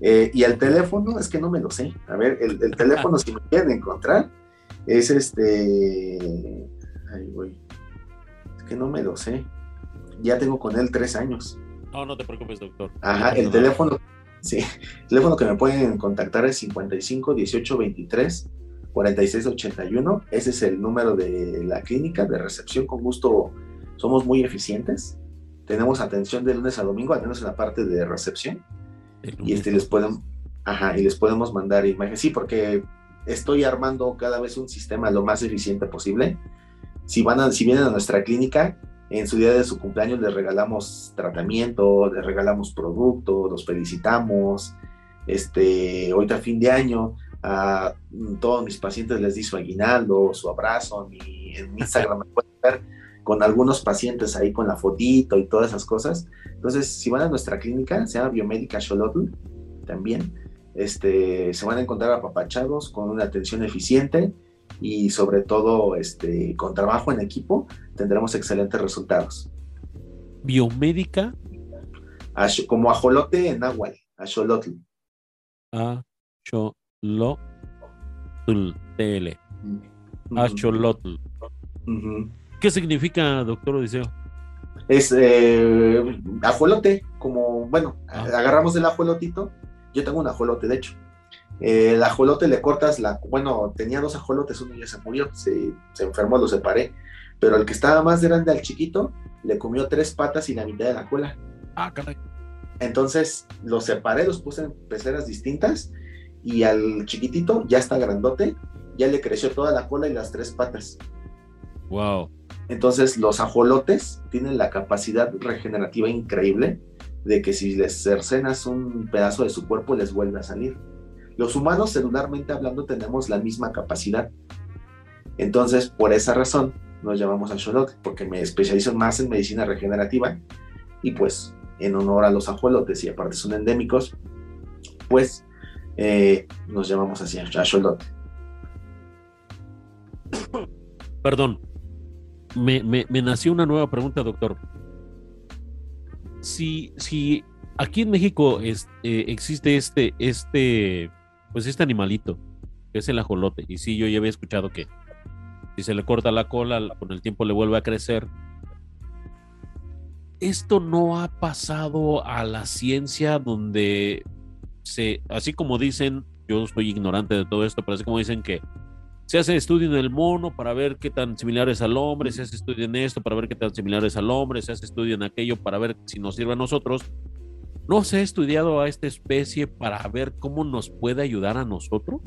Eh, y el teléfono, es que no me lo sé. A ver, el, teléfono, si me quieren encontrar, es este. Ay, güey. Es que no me lo sé. Ya tengo con él tres años. No, no te preocupes, doctor. Ajá, el teléfono. Sí, el teléfono que me pueden contactar es 55 18 23 46 81. Ese es el número de la clínica de recepción. Con gusto, somos muy eficientes. Tenemos atención de lunes a domingo, al menos en la parte de recepción y este les pueden, ajá, y les podemos mandar imágenes. Sí, porque estoy armando cada vez un sistema lo más eficiente posible. Si van a, si vienen a nuestra clínica, en su día de su cumpleaños les regalamos tratamiento, les regalamos productos, los felicitamos. Este, ahorita fin de año, a todos mis pacientes les di su aguinaldo, su abrazo, en mi Instagram me pueden ver con algunos pacientes ahí con la fotito y todas esas cosas. Entonces, si van a nuestra clínica, se llama Biomédica Xolotl, también, este, se van a encontrar apapachados con una atención eficiente y sobre todo este, con trabajo en equipo, tendremos excelentes resultados. Biomédica. como ajolote en náhuatl, Axolotl. Axolotl, TL. Axolotl. ¿Qué significa, doctor Odiseo? Es eh, ajolote, como, bueno, ah. agarramos el ajolotito. Yo tengo un ajolote, de hecho. Eh, el ajolote le cortas la, bueno, tenía dos ajolotes, uno ya se murió, se, se enfermó, lo separé. Pero el que estaba más grande al chiquito, le comió tres patas y la mitad de la cola. Ah, caray. Entonces los separé, los puse en peceras distintas y al chiquitito ya está grandote, ya le creció toda la cola y las tres patas. Wow. Entonces los ajolotes tienen la capacidad regenerativa increíble de que si les cercenas un pedazo de su cuerpo les vuelve a salir. Los humanos celularmente hablando tenemos la misma capacidad. Entonces, por esa razón, nos llamamos ajolote, porque me especializo más en medicina regenerativa y pues en honor a los ajolotes y aparte son endémicos, pues eh, nos llamamos así, axolote. Perdón, me, nació una nueva pregunta, doctor. Si, si aquí en México eh, existe este, este, pues este animalito, que es el ajolote, y sí, yo ya había escuchado que si se le corta la cola, con el tiempo le vuelve a crecer, esto no ha pasado a la ciencia donde se, así como dicen, yo estoy ignorante de todo esto, pero así como dicen que se hace estudio en el mono para ver qué tan similar es al hombre, se hace estudio en esto para ver qué tan similar es al hombre, se hace estudio en aquello para ver si nos sirve a nosotros. ¿No se ha estudiado a esta especie para ver cómo nos puede ayudar a nosotros?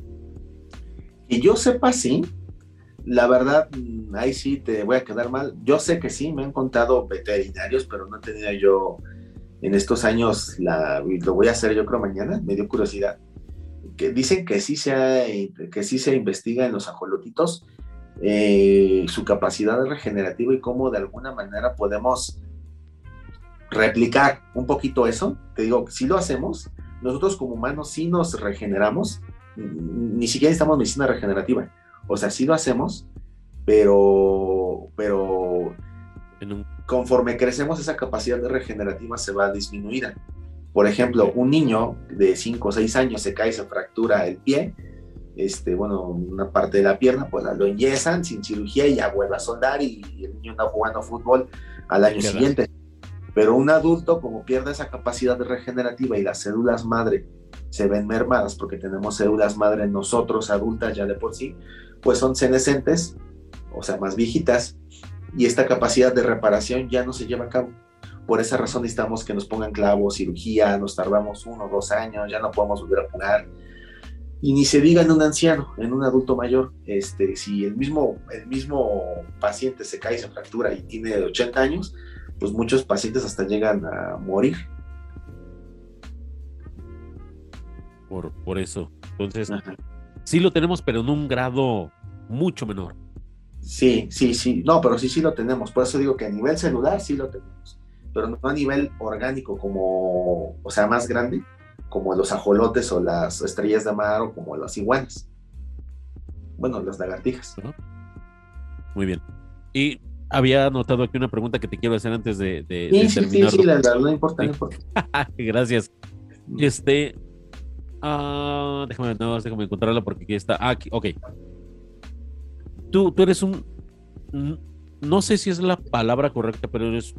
Que yo sepa, sí, la verdad, mm, ahí sí te voy a quedar mal. Yo sé que sí, me han contado veterinarios, pero no tenía yo en estos años, lo voy a hacer yo creo mañana, me dio curiosidad, que dicen que sí se, que sí se investiga en los ajolotitos eh, su capacidad regenerativa y cómo de alguna manera podemos replicar un poquito eso. Te digo, si lo hacemos, nosotros como humanos sí nos regeneramos, ni siquiera necesitamos medicina regenerativa o sea, sí lo hacemos, pero, pero conforme crecemos esa capacidad de regenerativa se va a disminuir. Por ejemplo, un niño de 5 o 6 años se cae y se fractura el pie, este, bueno, una parte de la pierna, pues lo enyesan sin cirugía y ya vuelve a soldar y, el niño anda jugando fútbol al año siguiente. Pero un adulto, como pierde esa capacidad regenerativa y las células madre se ven mermadas porque tenemos células madre nosotros adultas ya de por sí, pues son senescentes, o sea, más viejitas, y esta capacidad de reparación ya no se lleva a cabo. Por esa razón necesitamos que nos pongan clavos, cirugía, nos tardamos uno o dos años, ya no podemos volver a poner. Y ni se diga en un anciano, en un adulto mayor, este, si el mismo, el mismo paciente se cae, se fractura y tiene 80 años, pues muchos pacientes hasta llegan a morir. Por, por eso. Entonces, sí lo tenemos, pero en un grado mucho menor. Sí, sí, sí. No, pero sí, sí lo tenemos. Por eso digo que a nivel celular sí lo tenemos. Pero no a nivel orgánico como, o sea, más grande, como los ajolotes o las estrellas de mar o como las iguanas. Bueno, las lagartijas. Muy bien. Y había notado aquí una pregunta que te quiero hacer antes de, de, sí, sí, Sí, sí, la, no importa, no importa. Gracias. Este, uh, déjame, no, déjame encontrarla porque aquí está. Ah, aquí, ok tú, eres un, no sé si es la palabra correcta, pero eres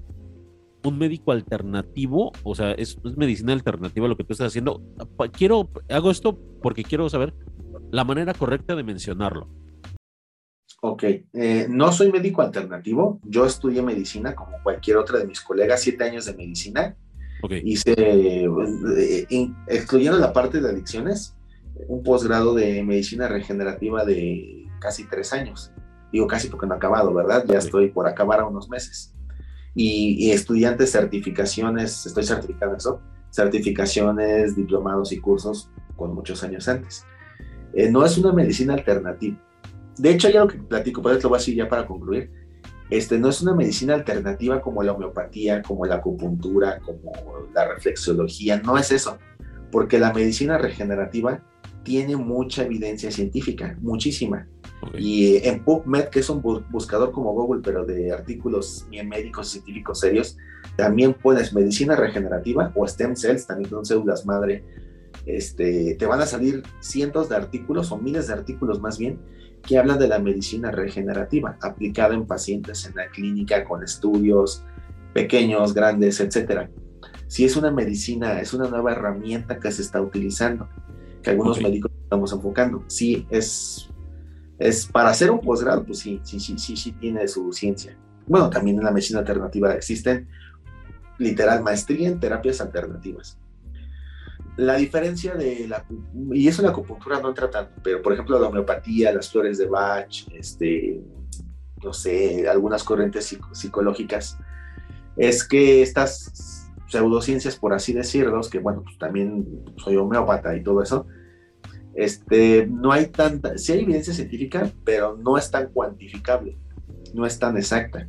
un médico alternativo, o sea, es, medicina alternativa lo que tú estás haciendo. Quiero, hago esto porque quiero saber la manera correcta de mencionarlo. Ok, eh, no soy médico alternativo, yo estudié medicina como cualquier otra de mis colegas, siete años de medicina. Okay. Hice, eh, excluyendo la parte de adicciones, un posgrado de medicina regenerativa de casi tres años. Digo casi porque no he acabado, ¿verdad? Ya estoy por acabar a unos meses. Y, estudiantes, certificaciones, estoy certificado en eso, certificaciones, diplomados y cursos con muchos años antes. Eh, no es una medicina alternativa. De hecho, ya lo que platico, pero lo voy a decir ya para concluir. Este, no es una medicina alternativa como la homeopatía, como la acupuntura, como la reflexología, no es eso, porque la medicina regenerativa tiene mucha evidencia científica, muchísima. Y en PubMed, que es un buscador como Google, pero de artículos bien médicos y científicos serios, también pones medicina regenerativa o stem cells, también son células madre. Este, te van a salir cientos de artículos o miles de artículos más bien que habla de la medicina regenerativa aplicada en pacientes en la clínica con estudios pequeños, grandes, etcétera. Si es una medicina, es una nueva herramienta que se está utilizando, que algunos médicos estamos enfocando. Sí, es, es para hacer un posgrado, pues sí, sí, sí, sí, sí tiene su ciencia. Bueno, también en la medicina alternativa existen literal maestría en terapias alternativas. La diferencia de la, y eso la acupuntura no entra tanto, pero por ejemplo la homeopatía, las flores de Bach, este, no sé, algunas corrientes psicológicas, es que estas pseudociencias, por así decirlos, que bueno, pues también soy homeópata y todo eso, este, no hay tanta, sí hay evidencia científica, pero no es tan cuantificable, no es tan exacta.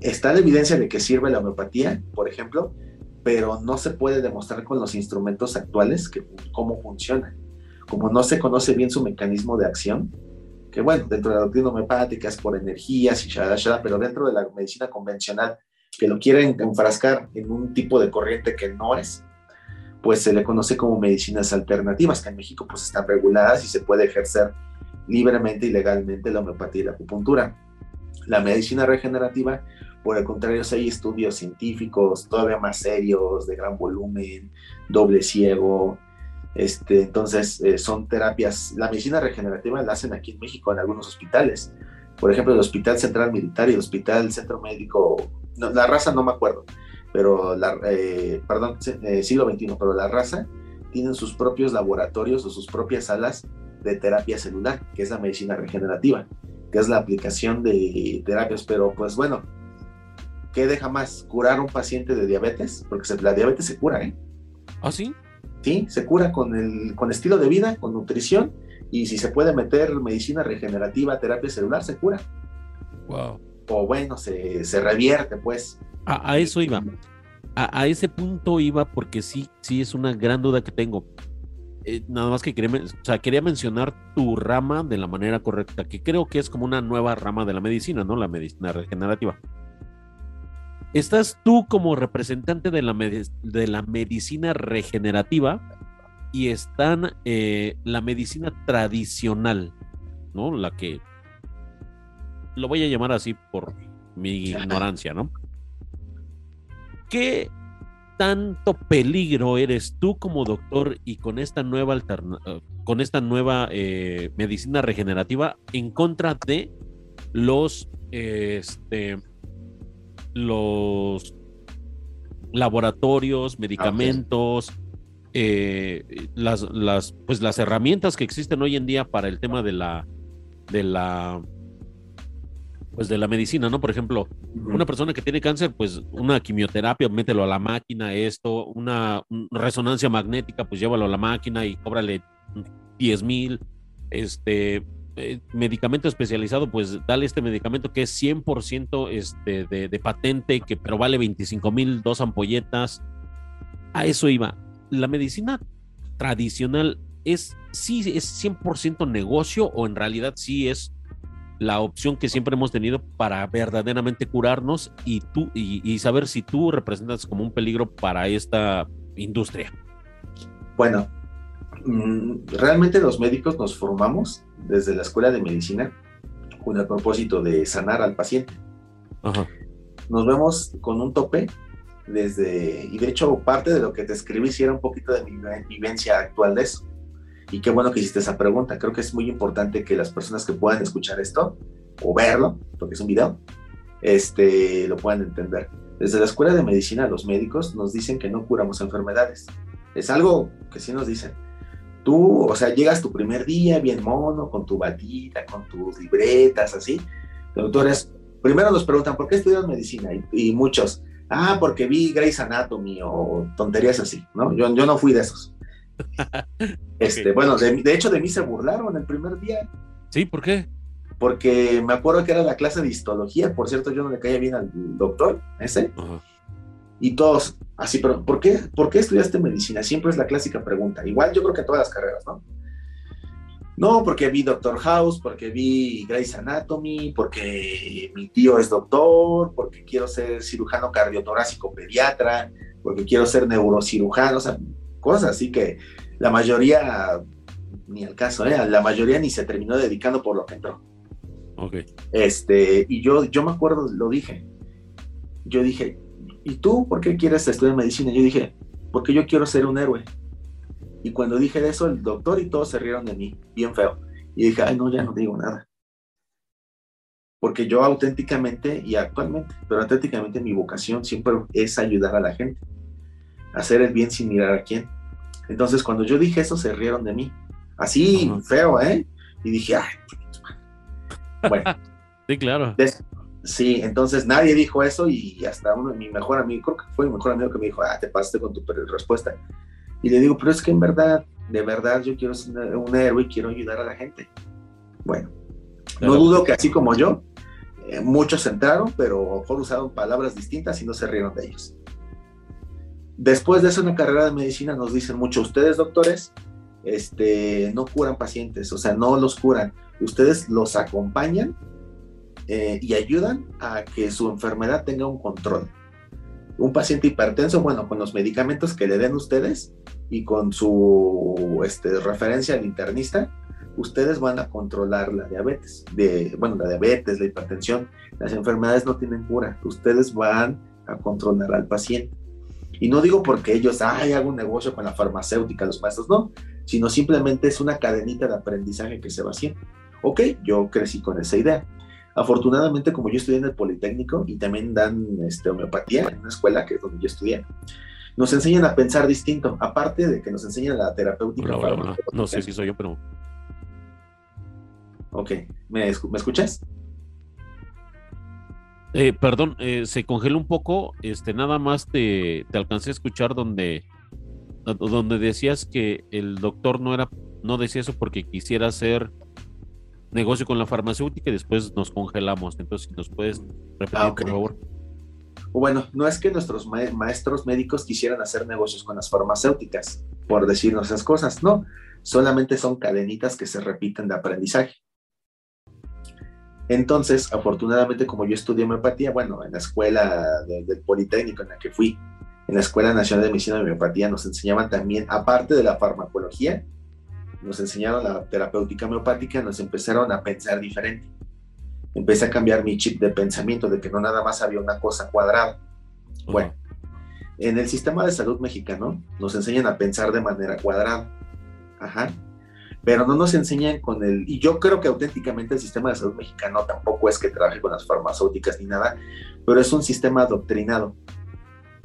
Está la evidencia de que sirve la homeopatía, por ejemplo, pero no se puede demostrar con los instrumentos actuales que, cómo funciona. Como no se conoce bien su mecanismo de acción, que bueno, dentro de la doctrina homeopática es por energías y shalala, pero dentro de la medicina convencional, que lo quieren enfrascar en un tipo de corriente que no es, pues se le conoce como medicinas alternativas, que en México pues están reguladas y se puede ejercer libremente y legalmente la homeopatía y la acupuntura. La medicina regenerativa por el contrario, hay estudios científicos todavía más serios, de gran volumen, doble ciego. Este, entonces, eh, son terapias. La medicina regenerativa la hacen aquí en México en algunos hospitales. Por ejemplo, el Hospital Central Militar y el Hospital Centro Médico, la raza no me acuerdo, pero la, eh, perdón, eh, siglo XXI, pero la raza tienen sus propios laboratorios o sus propias salas de terapia celular, que es la medicina regenerativa, que es la aplicación de terapias, pero pues bueno, ¿qué deja más? ¿Curar a un paciente de diabetes? Porque la diabetes se cura, ¿eh? ¿Ah, sí? Sí, se cura con el con estilo de vida, con nutrición, y si se puede meter medicina regenerativa, terapia celular, se cura. Wow. O bueno, se, se revierte, pues. A, eso iba. A, ese punto iba porque sí, sí es una gran duda que tengo. Eh, nada más que quería, o sea, quería mencionar tu rama de la manera correcta, que creo que es como una nueva rama de la medicina, ¿no? La medicina regenerativa. Estás tú como representante de la, de la medicina regenerativa y están eh, la medicina tradicional, ¿no? La que lo voy a llamar así por mi ignorancia, ¿no? ¿Qué tanto peligro eres tú como doctor y con esta nueva eh, con esta nueva eh, medicina regenerativa en contra de los este los laboratorios, medicamentos, eh, las, las, pues las herramientas que existen hoy en día para el tema de la, de la, pues de la medicina, ¿no? Por ejemplo, una persona que tiene cáncer, pues una quimioterapia, mételo a la máquina, esto, una resonancia magnética, pues llévalo a la máquina y cóbrale 10 mil, este, eh, medicamento especializado, pues dale este medicamento que es 100% este, de, patente, que, pero vale 25 mil, dos ampolletas. A eso iba. La medicina tradicional es, sí, es 100% negocio o en realidad sí es la opción que siempre hemos tenido para verdaderamente curarnos y, tú, y saber si tú representas como un peligro para esta industria. Bueno, Mm, realmente los médicos nos formamos desde la escuela de medicina con el propósito de sanar al paciente. Nos vemos con un tope desde, y de hecho parte de lo que te escribí si era un poquito de mi vivencia actual de eso. Y qué bueno que hiciste esa pregunta. Creo que es muy importante que las personas que puedan escuchar esto o verlo, porque es un video, este, lo puedan entender. Desde la escuela de medicina los médicos nos dicen que no curamos enfermedades. Es algo que sí nos dicen Tú, o sea, llegas tu primer día bien mono, con tu batita, con tus libretas, así. Doctores, primero nos preguntan, ¿por qué estudias medicina? Y, muchos, ah, porque vi Grey's Anatomy o tonterías así, ¿no? Yo, yo no fui de esos. este, Bueno, de, hecho de mí se burlaron el primer día. Sí, ¿por qué? Porque me acuerdo que era la clase de histología, por cierto, yo no le caía bien al doctor, ese. Y todos, así, pero ¿por qué, ¿por qué estudiaste medicina? Siempre es la clásica pregunta. Igual yo creo que todas las carreras, ¿no? No, porque vi Doctor House, porque vi Grey's Anatomy, porque mi tío es doctor, porque quiero ser cirujano cardiotorácico pediatra, porque quiero ser neurocirujano, o sea, cosas así que la mayoría ni al caso, ¿eh? La mayoría ni se terminó dedicando por lo que entró. Ok. Este, y yo, yo me acuerdo, lo dije. Yo dije, ¿y tú por qué quieres estudiar medicina? Yo dije, porque yo quiero ser un héroe. Y cuando dije eso, el doctor y todos se rieron de mí, bien feo. Y dije, ay, no, ya no digo nada. Porque yo auténticamente y actualmente, pero auténticamente mi vocación siempre es ayudar a la gente, hacer el bien sin mirar a quién. Entonces, cuando yo dije eso, se rieron de mí. Así, feo, ¿eh? Y dije, ay, bueno. sí, claro. sí, entonces nadie dijo eso y hasta uno, mi mejor amigo, creo que fue mi mejor amigo que me dijo, ah, te pasaste con tu respuesta. Y le digo, pero es que en verdad, de verdad yo quiero ser un héroe y quiero ayudar a la gente. Bueno, no dudo que así como yo, eh, muchos entraron, pero mejor usaron palabras distintas y no se rieron de ellos. Después de hacer una carrera de medicina nos dicen mucho, ustedes doctores, este, no curan pacientes, o sea, no los curan, ustedes los acompañan eh, y ayudan a que su enfermedad tenga un control. Un paciente hipertenso, bueno, con los medicamentos que le den ustedes y con su este, referencia al internista, ustedes van a controlar la diabetes, bueno, la diabetes, la hipertensión, las enfermedades no tienen cura, ustedes van a controlar al paciente. Y no digo porque ellos, ay, hago un negocio con la farmacéutica, los maestros, no, sino simplemente es una cadenita de aprendizaje que se va haciendo. Ok, yo crecí con esa idea. Afortunadamente, como yo estudié en el Politécnico y también dan este, homeopatía en una escuela que es donde yo estudié, nos enseñan a pensar distinto, aparte de que nos enseñan la terapéutica. No, sé si soy yo, pero... Ok, ¿me, escuchas? Eh, perdón, eh, se congeló un poco, este, nada más te, te alcancé a escuchar donde donde decías que el doctor no era, no decía eso porque quisiera hacer negocio con la farmacéutica y después nos congelamos. Entonces, si nos puedes repetir, ah, por favor. Bueno, no es que nuestros maestros médicos quisieran hacer negocios con las farmacéuticas, por decirnos esas cosas, no, solamente son cadenitas que se repiten de aprendizaje. Entonces, afortunadamente, como yo estudié homeopatía, bueno, en la escuela del Politécnico en la que fui, en la Escuela Nacional de Medicina de Homeopatía nos enseñaban también, aparte de la farmacología, nos enseñaron la terapéutica homeopática, nos empezaron a pensar diferente. Empecé a cambiar mi chip de pensamiento de que no nada más había una cosa cuadrada. Bueno, en el sistema de salud mexicano nos enseñan a pensar de manera cuadrada. Ajá. Pero no nos enseñan con el, y yo creo que auténticamente el sistema de salud mexicano tampoco es que trabaje con las farmacéuticas ni nada, pero es un sistema adoctrinado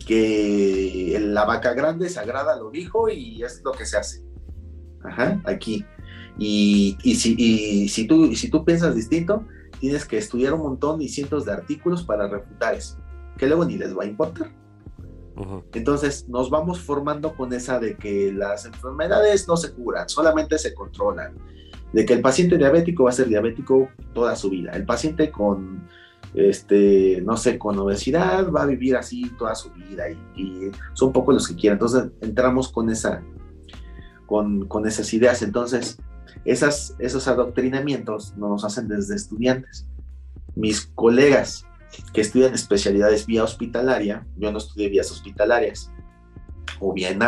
que la vaca grande sagrada lo dijo y es lo que se hace. Ajá, aquí. Y, si, si, tú, si tú piensas distinto, tienes que estudiar un montón y cientos de artículos para refutar eso, que luego ni les va a importar. Entonces nos vamos formando con esa de que las enfermedades no se curan, solamente se controlan. De que el paciente diabético va a ser diabético toda su vida. El paciente con este, no sé, con obesidad, va a vivir así toda su vida y, son pocos los que quieren. Entonces entramos con, esa, con, con esas ideas. Entonces, esas, esos adoctrinamientos nos hacen desde estudiantes. Mis colegas que estudian especialidades vía hospitalaria, yo no estudié vías hospitalarias, o bien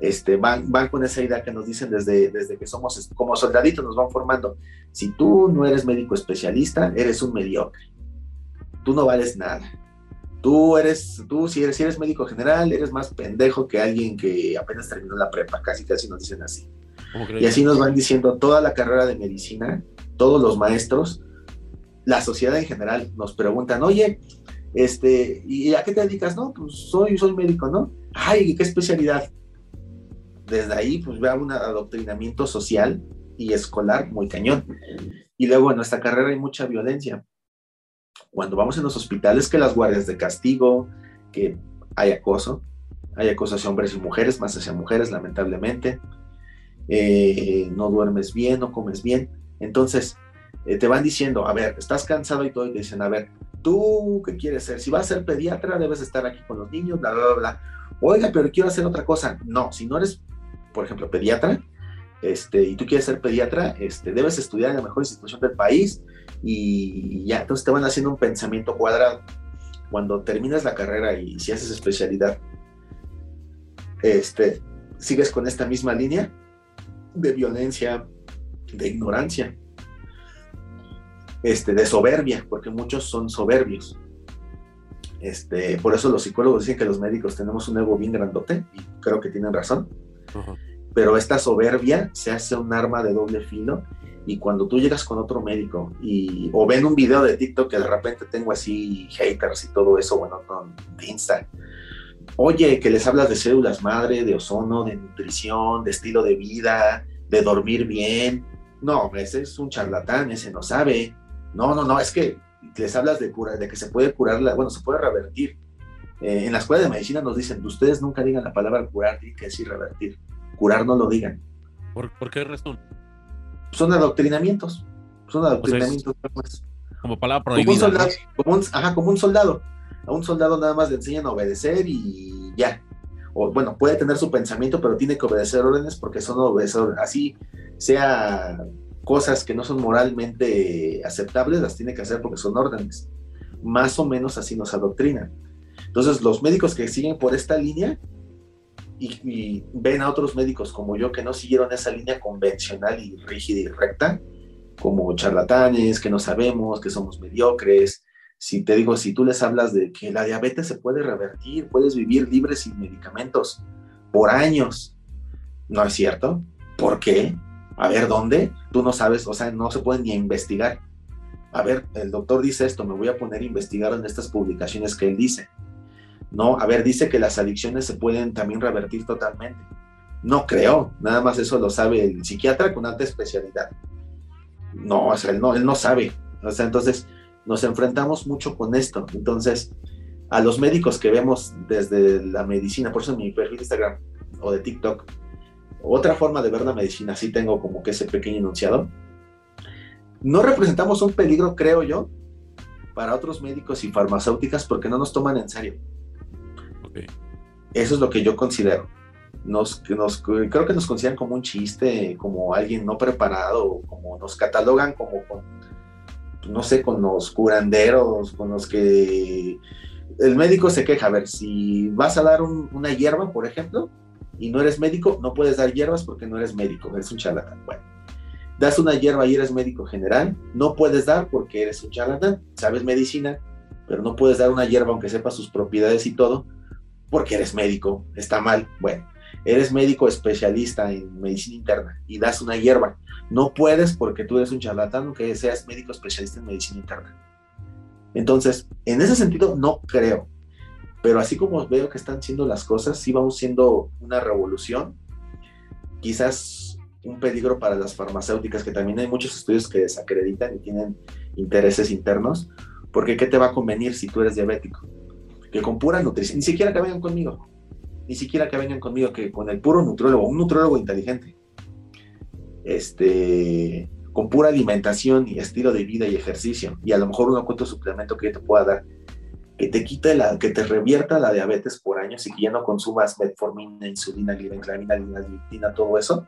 este, van, van con esa idea que nos dicen desde, desde que somos como soldaditos, nos van formando. Si tú no eres médico especialista, eres un mediocre tú no vales nada. Tú eres, tú si eres, si eres médico general, eres más pendejo que alguien que apenas terminó la prepa, casi casi nos dicen así. Y así nos van diciendo toda la carrera de medicina, todos los maestros, la sociedad en general nos preguntan, oye, este, ¿y a qué te dedicas? No, pues soy, soy médico, ¿no? Ay, ¿qué especialidad? Desde ahí, pues vea un adoctrinamiento social y escolar muy cañón. Y luego en nuestra carrera hay mucha violencia cuando vamos en los hospitales, que las guardias de castigo, que hay acoso, hay acoso hacia hombres y mujeres, más hacia mujeres, lamentablemente. Eh, no duermes bien, no comes bien. Entonces, eh, te van diciendo, a ver, estás cansado y todo, y te dicen, a ver, ¿tú qué quieres ser? Si vas a ser pediatra, debes estar aquí con los niños, bla, bla, bla. Oiga, pero quiero hacer otra cosa. No, si no eres, por ejemplo, pediatra, este, y tú quieres ser pediatra, este, debes estudiar en la mejor institución del país, y ya, entonces te van haciendo un pensamiento cuadrado. Cuando terminas la carrera y si haces especialidad, este, sigues con esta misma línea, de violencia, de ignorancia, este, de soberbia, porque muchos son soberbios. Este, por eso los psicólogos dicen que los médicos tenemos un ego bien grandote, y creo que tienen razón. Pero esta soberbia se hace un arma de doble filo y cuando tú llegas con otro médico y, o ven un video de TikTok que de repente tengo así haters y todo eso, bueno, con Insta, oye, que les hablas de células madre, de ozono, de nutrición, de estilo de vida, de dormir bien. No, ese es un charlatán, ese no sabe. No, no, no, es que les hablas de cura, de que se puede curar, la, bueno, se puede revertir. Eh, en la escuela de medicina nos dicen, ustedes nunca digan la palabra curar, tienen que decir revertir. Curar no lo digan. ¿Por, ¿por qué razón? son adoctrinamientos. Son adoctrinamientos. como palabra prohibida. Como un, soldado, como, un, ajá, como un soldado. A un soldado nada más le enseñan a obedecer y ya. O bueno, puede tener su pensamiento, pero tiene que obedecer órdenes porque son obedecedores. Así sea cosas que no son moralmente aceptables, las tiene que hacer porque son órdenes. Más o menos así nos adoctrinan. Entonces, los médicos que siguen por esta línea y, ven a otros médicos como yo que no siguieron esa línea convencional y rígida y recta, como charlatanes, que no sabemos, que somos mediocres. Si te digo, si tú les hablas de que la diabetes se puede revertir, puedes vivir libre sin medicamentos por años, ¿no es cierto? ¿Por qué? A ver, ¿dónde? Tú no sabes, o sea, no se puede ni investigar. A ver, el doctor dice esto, me voy a poner a investigar en estas publicaciones que él dice. No, a ver, dice que las adicciones se pueden también revertir totalmente. No creo, nada más eso lo sabe el psiquiatra con alta especialidad. No, o sea, él no, él no sabe. O sea, entonces nos enfrentamos mucho con esto. Entonces, a los médicos que vemos desde la medicina, por eso en mi perfil de Instagram o de TikTok, otra forma de ver la medicina, sí tengo como que ese pequeño enunciado. No representamos un peligro, creo yo, para otros médicos y farmacéuticas porque no nos toman en serio. Eso es lo que yo considero. Nos, nos, creo que nos consideran como un chiste, como alguien no preparado, como nos catalogan como con, no sé, con los curanderos, con los que el médico se queja. A ver, si vas a dar una hierba, por ejemplo, y no eres médico, no puedes dar hierbas porque no eres médico, eres un charlatán. Bueno, das una hierba y eres médico general, no puedes dar porque eres un charlatán, sabes medicina, pero no puedes dar una hierba aunque sepas sus propiedades y todo, porque eres médico, está mal. Bueno, eres médico especialista en medicina interna y das una hierba. No puedes porque tú eres un charlatán, aunque seas médico especialista en medicina interna. Entonces, en ese sentido, no creo. Pero así como veo que están siendo las cosas, sí vamos siendo una revolución. Quizás un peligro para las farmacéuticas, que también hay muchos estudios que desacreditan y tienen intereses internos, porque ¿qué te va a convenir si tú eres diabético? que con pura nutrición, ni siquiera que vengan conmigo, ni siquiera que vengan conmigo, que con el puro nutriólogo, un nutriólogo inteligente, este, con pura alimentación y estilo de vida y ejercicio, y a lo mejor un cuento suplemento que yo te pueda dar, que te quite la, que te revierta la diabetes por años y que ya no consumas metformina, insulina, glibenclamina, gliptina, todo eso,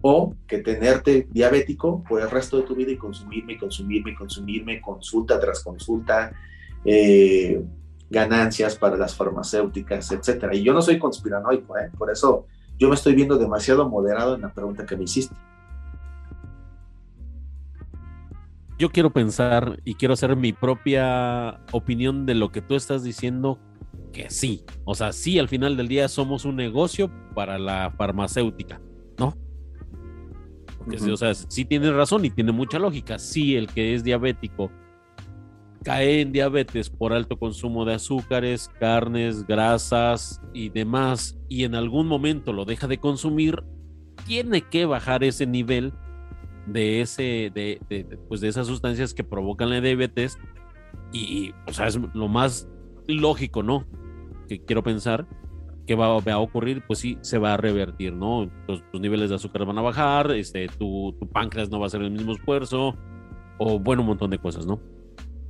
o que tenerte diabético por el resto de tu vida y consumirme, consumirme, consumirme, consulta tras consulta, eh, ganancias para las farmacéuticas, etcétera. Y yo no soy conspiranoico, ¿eh? por eso yo me estoy viendo demasiado moderado en la pregunta que me hiciste. Yo quiero pensar y quiero hacer mi propia opinión de lo que tú estás diciendo, que sí. O sea, sí, al final del día somos un negocio para la farmacéutica, ¿no? Porque sí, o sea, sí tiene razón y tiene mucha lógica. Sí, el que es diabético cae en diabetes por alto consumo de azúcares, carnes, grasas y demás, y en algún momento lo deja de consumir, tiene que bajar ese nivel de ese, de, pues de esas sustancias que provocan la diabetes. Y, o sea, es lo más lógico, ¿no? Que quiero pensar que va, a ocurrir, pues sí, se va a revertir, ¿no? Tus, niveles de azúcar van a bajar, este, tu, tu páncreas no va a hacer el mismo esfuerzo, o bueno, un montón de cosas, ¿no?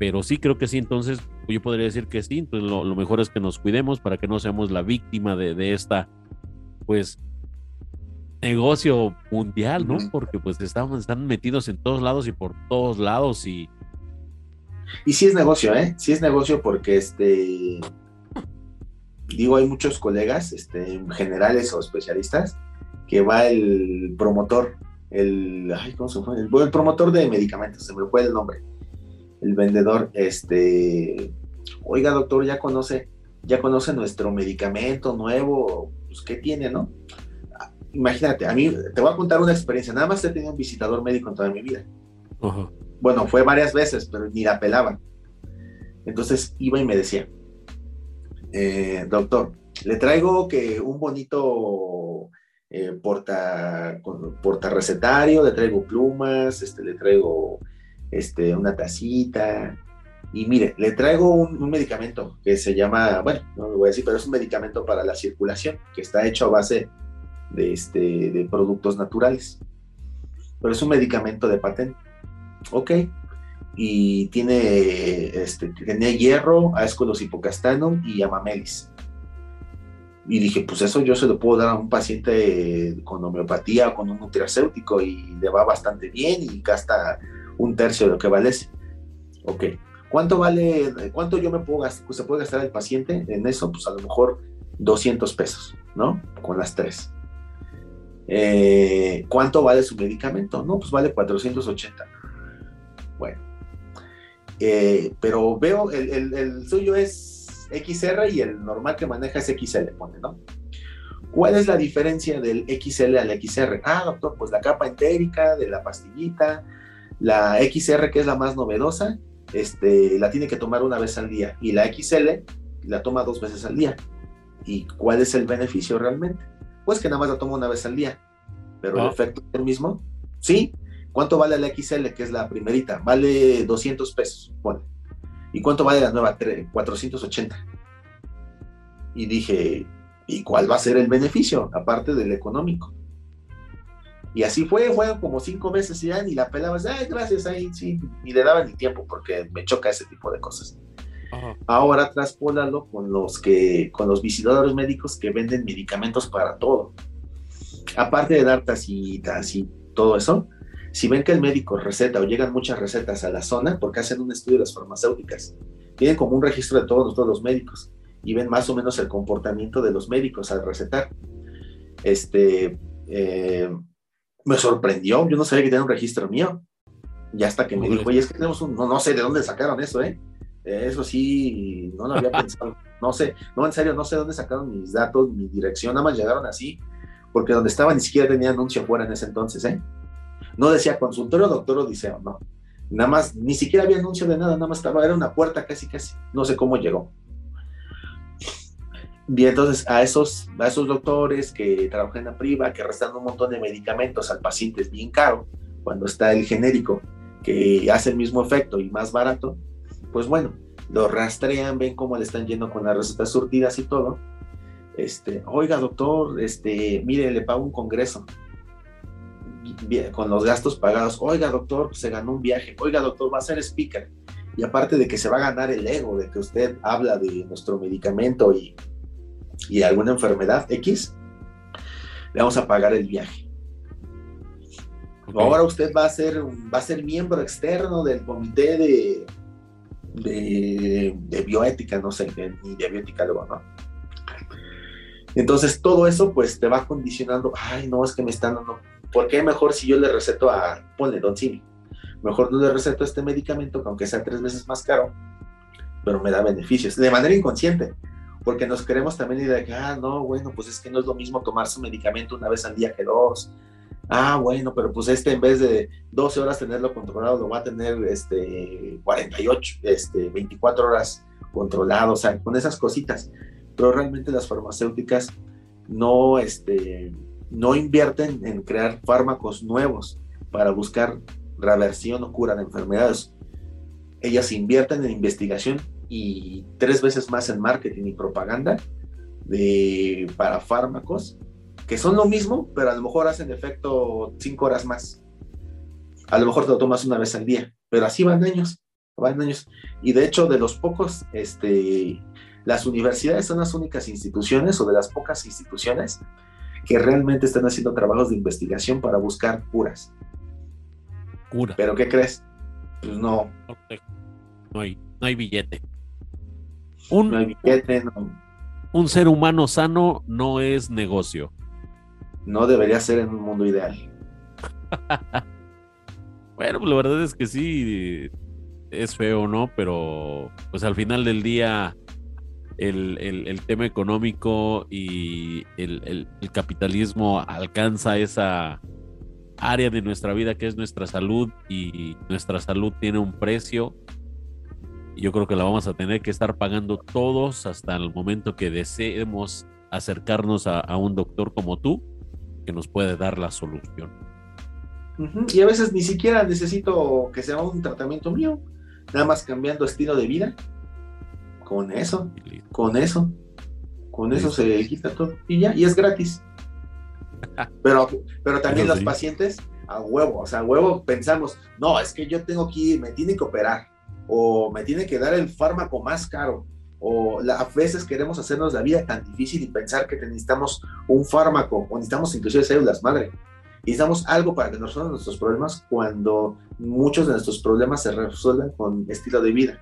pero sí creo que sí, entonces yo podría decir que sí, entonces lo, mejor es que nos cuidemos para que no seamos la víctima de, de esta, pues, negocio mundial, ¿no? Porque pues estamos, están metidos en todos lados y por todos lados y... Y sí es negocio, ¿eh? Sí es negocio porque este... Digo, hay muchos colegas, este, generales o especialistas, que va el promotor, el, ay, ¿cómo se fue? El, el promotor de medicamentos, se me fue el nombre, el vendedor, este, oiga doctor, ya conoce, ya conoce nuestro medicamento nuevo, pues qué tiene, ¿no? Imagínate, a mí te voy a contar una experiencia, nada más he tenido un visitador médico en toda mi vida. Bueno, fue varias veces, pero ni la pelaban. Entonces iba y me decía, eh, doctor, le traigo que un bonito eh, porta, porta recetario, le traigo plumas, este, le traigo este, una tacita, y mire, le traigo un, medicamento que se llama, bueno, no lo voy a decir, pero es un medicamento para la circulación, que está hecho a base de, este, de productos naturales. Pero es un medicamento de patente. Ok. Y tiene, este, tiene hierro, ascolos hipocastanum y amamelis. Y dije, pues eso yo se lo puedo dar a un paciente con homeopatía o con un nutracéutico y le va bastante bien y gasta un tercio de lo que vale. Ok ¿Cuánto vale, cuánto yo me puedo gastar, se puede gastar el paciente en eso? Pues a lo mejor 200 pesos, ¿no? Con las tres. Eh, ¿Cuánto vale su medicamento? No, pues vale 480. Bueno, eh, pero veo, el, suyo es XR y el normal que maneja es XL, pone, ¿no? ¿Cuál es la diferencia del XL al XR? Ah, doctor, pues la capa entérica de la pastillita, la XR que es la más novedosa, este, la tiene que tomar una vez al día y la XL la toma dos veces al día. ¿Y cuál es el beneficio realmente? Pues que nada más la toma una vez al día, pero el ah. efecto es el mismo. Sí, ¿cuánto vale la XL, que es la primerita? Vale 200 pesos, bueno. ¿Y cuánto vale la nueva? 480. Y dije, ¿y cuál va a ser el beneficio, aparte del económico? Y así fue, fue como cinco veces y ya ni la pelabas, ay, gracias, ahí sí, ni le daban ni tiempo porque me choca ese tipo de cosas. Ahora traspólalo con los que, con los visitadores médicos que venden medicamentos para todo. Aparte de dar tacitas y todo eso, si ven que el médico receta o llegan muchas recetas a la zona, porque hacen un estudio de las farmacéuticas, tienen como un registro de todos, todos los médicos y ven más o menos el comportamiento de los médicos al recetar. Este, eh, me sorprendió, yo no sabía que tenía un registro mío. Y hasta que me dijo, oye, es que tenemos un, no, no sé de dónde sacaron eso, ¿eh? Eso sí, no lo había pensado. No sé, no, en serio, no sé dónde sacaron mis datos, mi dirección, nada más llegaron así, porque donde estaba ni siquiera tenía anuncio fuera en ese entonces, ¿eh? No decía consultorio, doctor Odiseo, no. Nada más, ni siquiera había anuncio de nada, nada más estaba, era una puerta casi, casi. No sé cómo llegó. Bien, entonces a esos, a esos doctores que trabajan en la priva, que restan un montón de medicamentos al paciente es bien caro, cuando está el genérico que hace el mismo efecto y más barato, pues bueno, lo rastrean, ven cómo le están yendo con las recetas surtidas y todo. Este, oiga doctor, este, mire, le pago un congreso con los gastos pagados. Oiga doctor, se ganó un viaje. Oiga doctor, va a ser speaker. Y aparte de que se va a ganar el ego de que usted habla de nuestro medicamento y y alguna enfermedad X, le vamos a pagar el viaje. Ahora usted va a ser, va a ser miembro externo del comité de, de, bioética, no sé, ni de bioética luego, ¿no? Entonces todo eso pues te va condicionando, ay no, es que me están dando, ¿por qué mejor si yo le receto a, ponle Don Simi, mejor no le receto este medicamento que aunque sea tres veces más caro, pero me da beneficios, de manera inconsciente, porque nos queremos también ir de que, ah, no, bueno, pues es que no es lo mismo tomar su medicamento una vez al día que dos. Ah, bueno, pero pues este en vez de 12 horas tenerlo controlado, lo va a tener este 48, este 24 horas controlado, o sea, con esas cositas. Pero realmente las farmacéuticas no, este, no invierten en crear fármacos nuevos para buscar reversión o cura de enfermedades. Ellas invierten en investigación y tres veces más en marketing y propaganda de, para fármacos, que son lo mismo, pero a lo mejor hacen efecto cinco horas más. A lo mejor te lo tomas una vez al día, pero así van años, van años. Y de hecho, de los pocos, este, las universidades son las únicas instituciones o de las pocas instituciones que realmente están haciendo trabajos de investigación para buscar curas. Cura. Pero ¿qué crees? Pues no. No hay, no hay billete. Un, un ser humano sano no es negocio. No debería ser en un mundo ideal. bueno, pues la verdad es que sí, es feo, ¿no? Pero pues al final del día el, tema económico y el, capitalismo alcanza esa área de nuestra vida que es nuestra salud y nuestra salud tiene un precio. Yo creo que la vamos a tener que estar pagando todos hasta el momento que deseemos acercarnos a un doctor como tú que nos puede dar la solución. Y a veces ni siquiera necesito que sea un tratamiento mío, nada más cambiando estilo de vida. Con eso, con eso, con eso se quita todo. Y ya, y es gratis. Pero, pero también los pacientes a huevo, o sea, a huevo pensamos, no, es que yo tengo que ir, me tiene que operar, o me tiene que dar el fármaco más caro, o a veces queremos hacernos la vida tan difícil y pensar que necesitamos un fármaco, o necesitamos inclusive células madre. Necesitamos algo para que nos resuelvan nuestros problemas cuando muchos de nuestros problemas se resuelven con estilo de vida.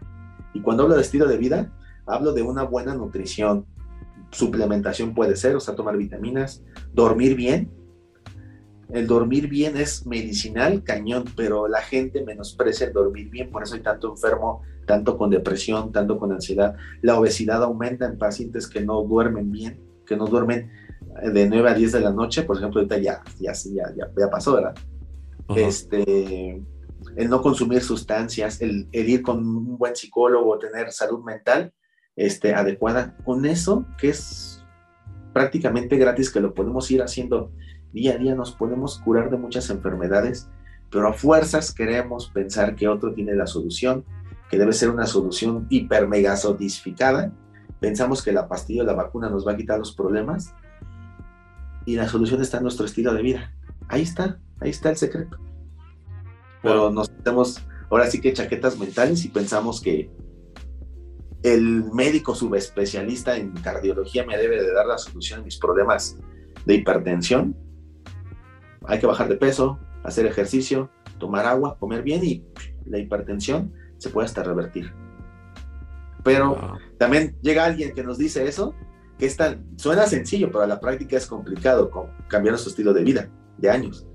Y cuando hablo de estilo de vida, hablo de una buena nutrición, suplementación puede ser, o sea, tomar vitaminas, dormir bien. El dormir bien es medicinal, cañón, pero la gente menosprecia el dormir bien, por eso hay tanto enfermo, tanto con depresión, tanto con ansiedad. La obesidad aumenta en pacientes que no duermen bien, que no duermen eh, de 9 a 10 de la noche, por ejemplo, ahorita ya, ya, ya, ya, pasó, ¿verdad? Este, el no consumir sustancias, el, el, ir con un buen psicólogo, tener salud mental, este, adecuada. Con eso, que es prácticamente gratis, que lo podemos ir haciendo día a día, nos podemos curar de muchas enfermedades, pero a fuerzas queremos pensar que otro tiene la solución, que debe ser una solución hiper mega Pensamos que la pastilla o la vacuna nos va a quitar los problemas y la solución está en nuestro estilo de vida. Ahí está, ahí está el secreto. Pero nos hacemos ahora sí que chaquetas mentales y pensamos que el médico subespecialista en cardiología me debe de dar la solución a mis problemas de hipertensión. Hay que bajar de peso, hacer ejercicio, tomar agua, comer bien y la hipertensión se puede hasta revertir. Pero también llega alguien que nos dice eso, que es suena sencillo, pero a la práctica es complicado cambiar su estilo de vida de años.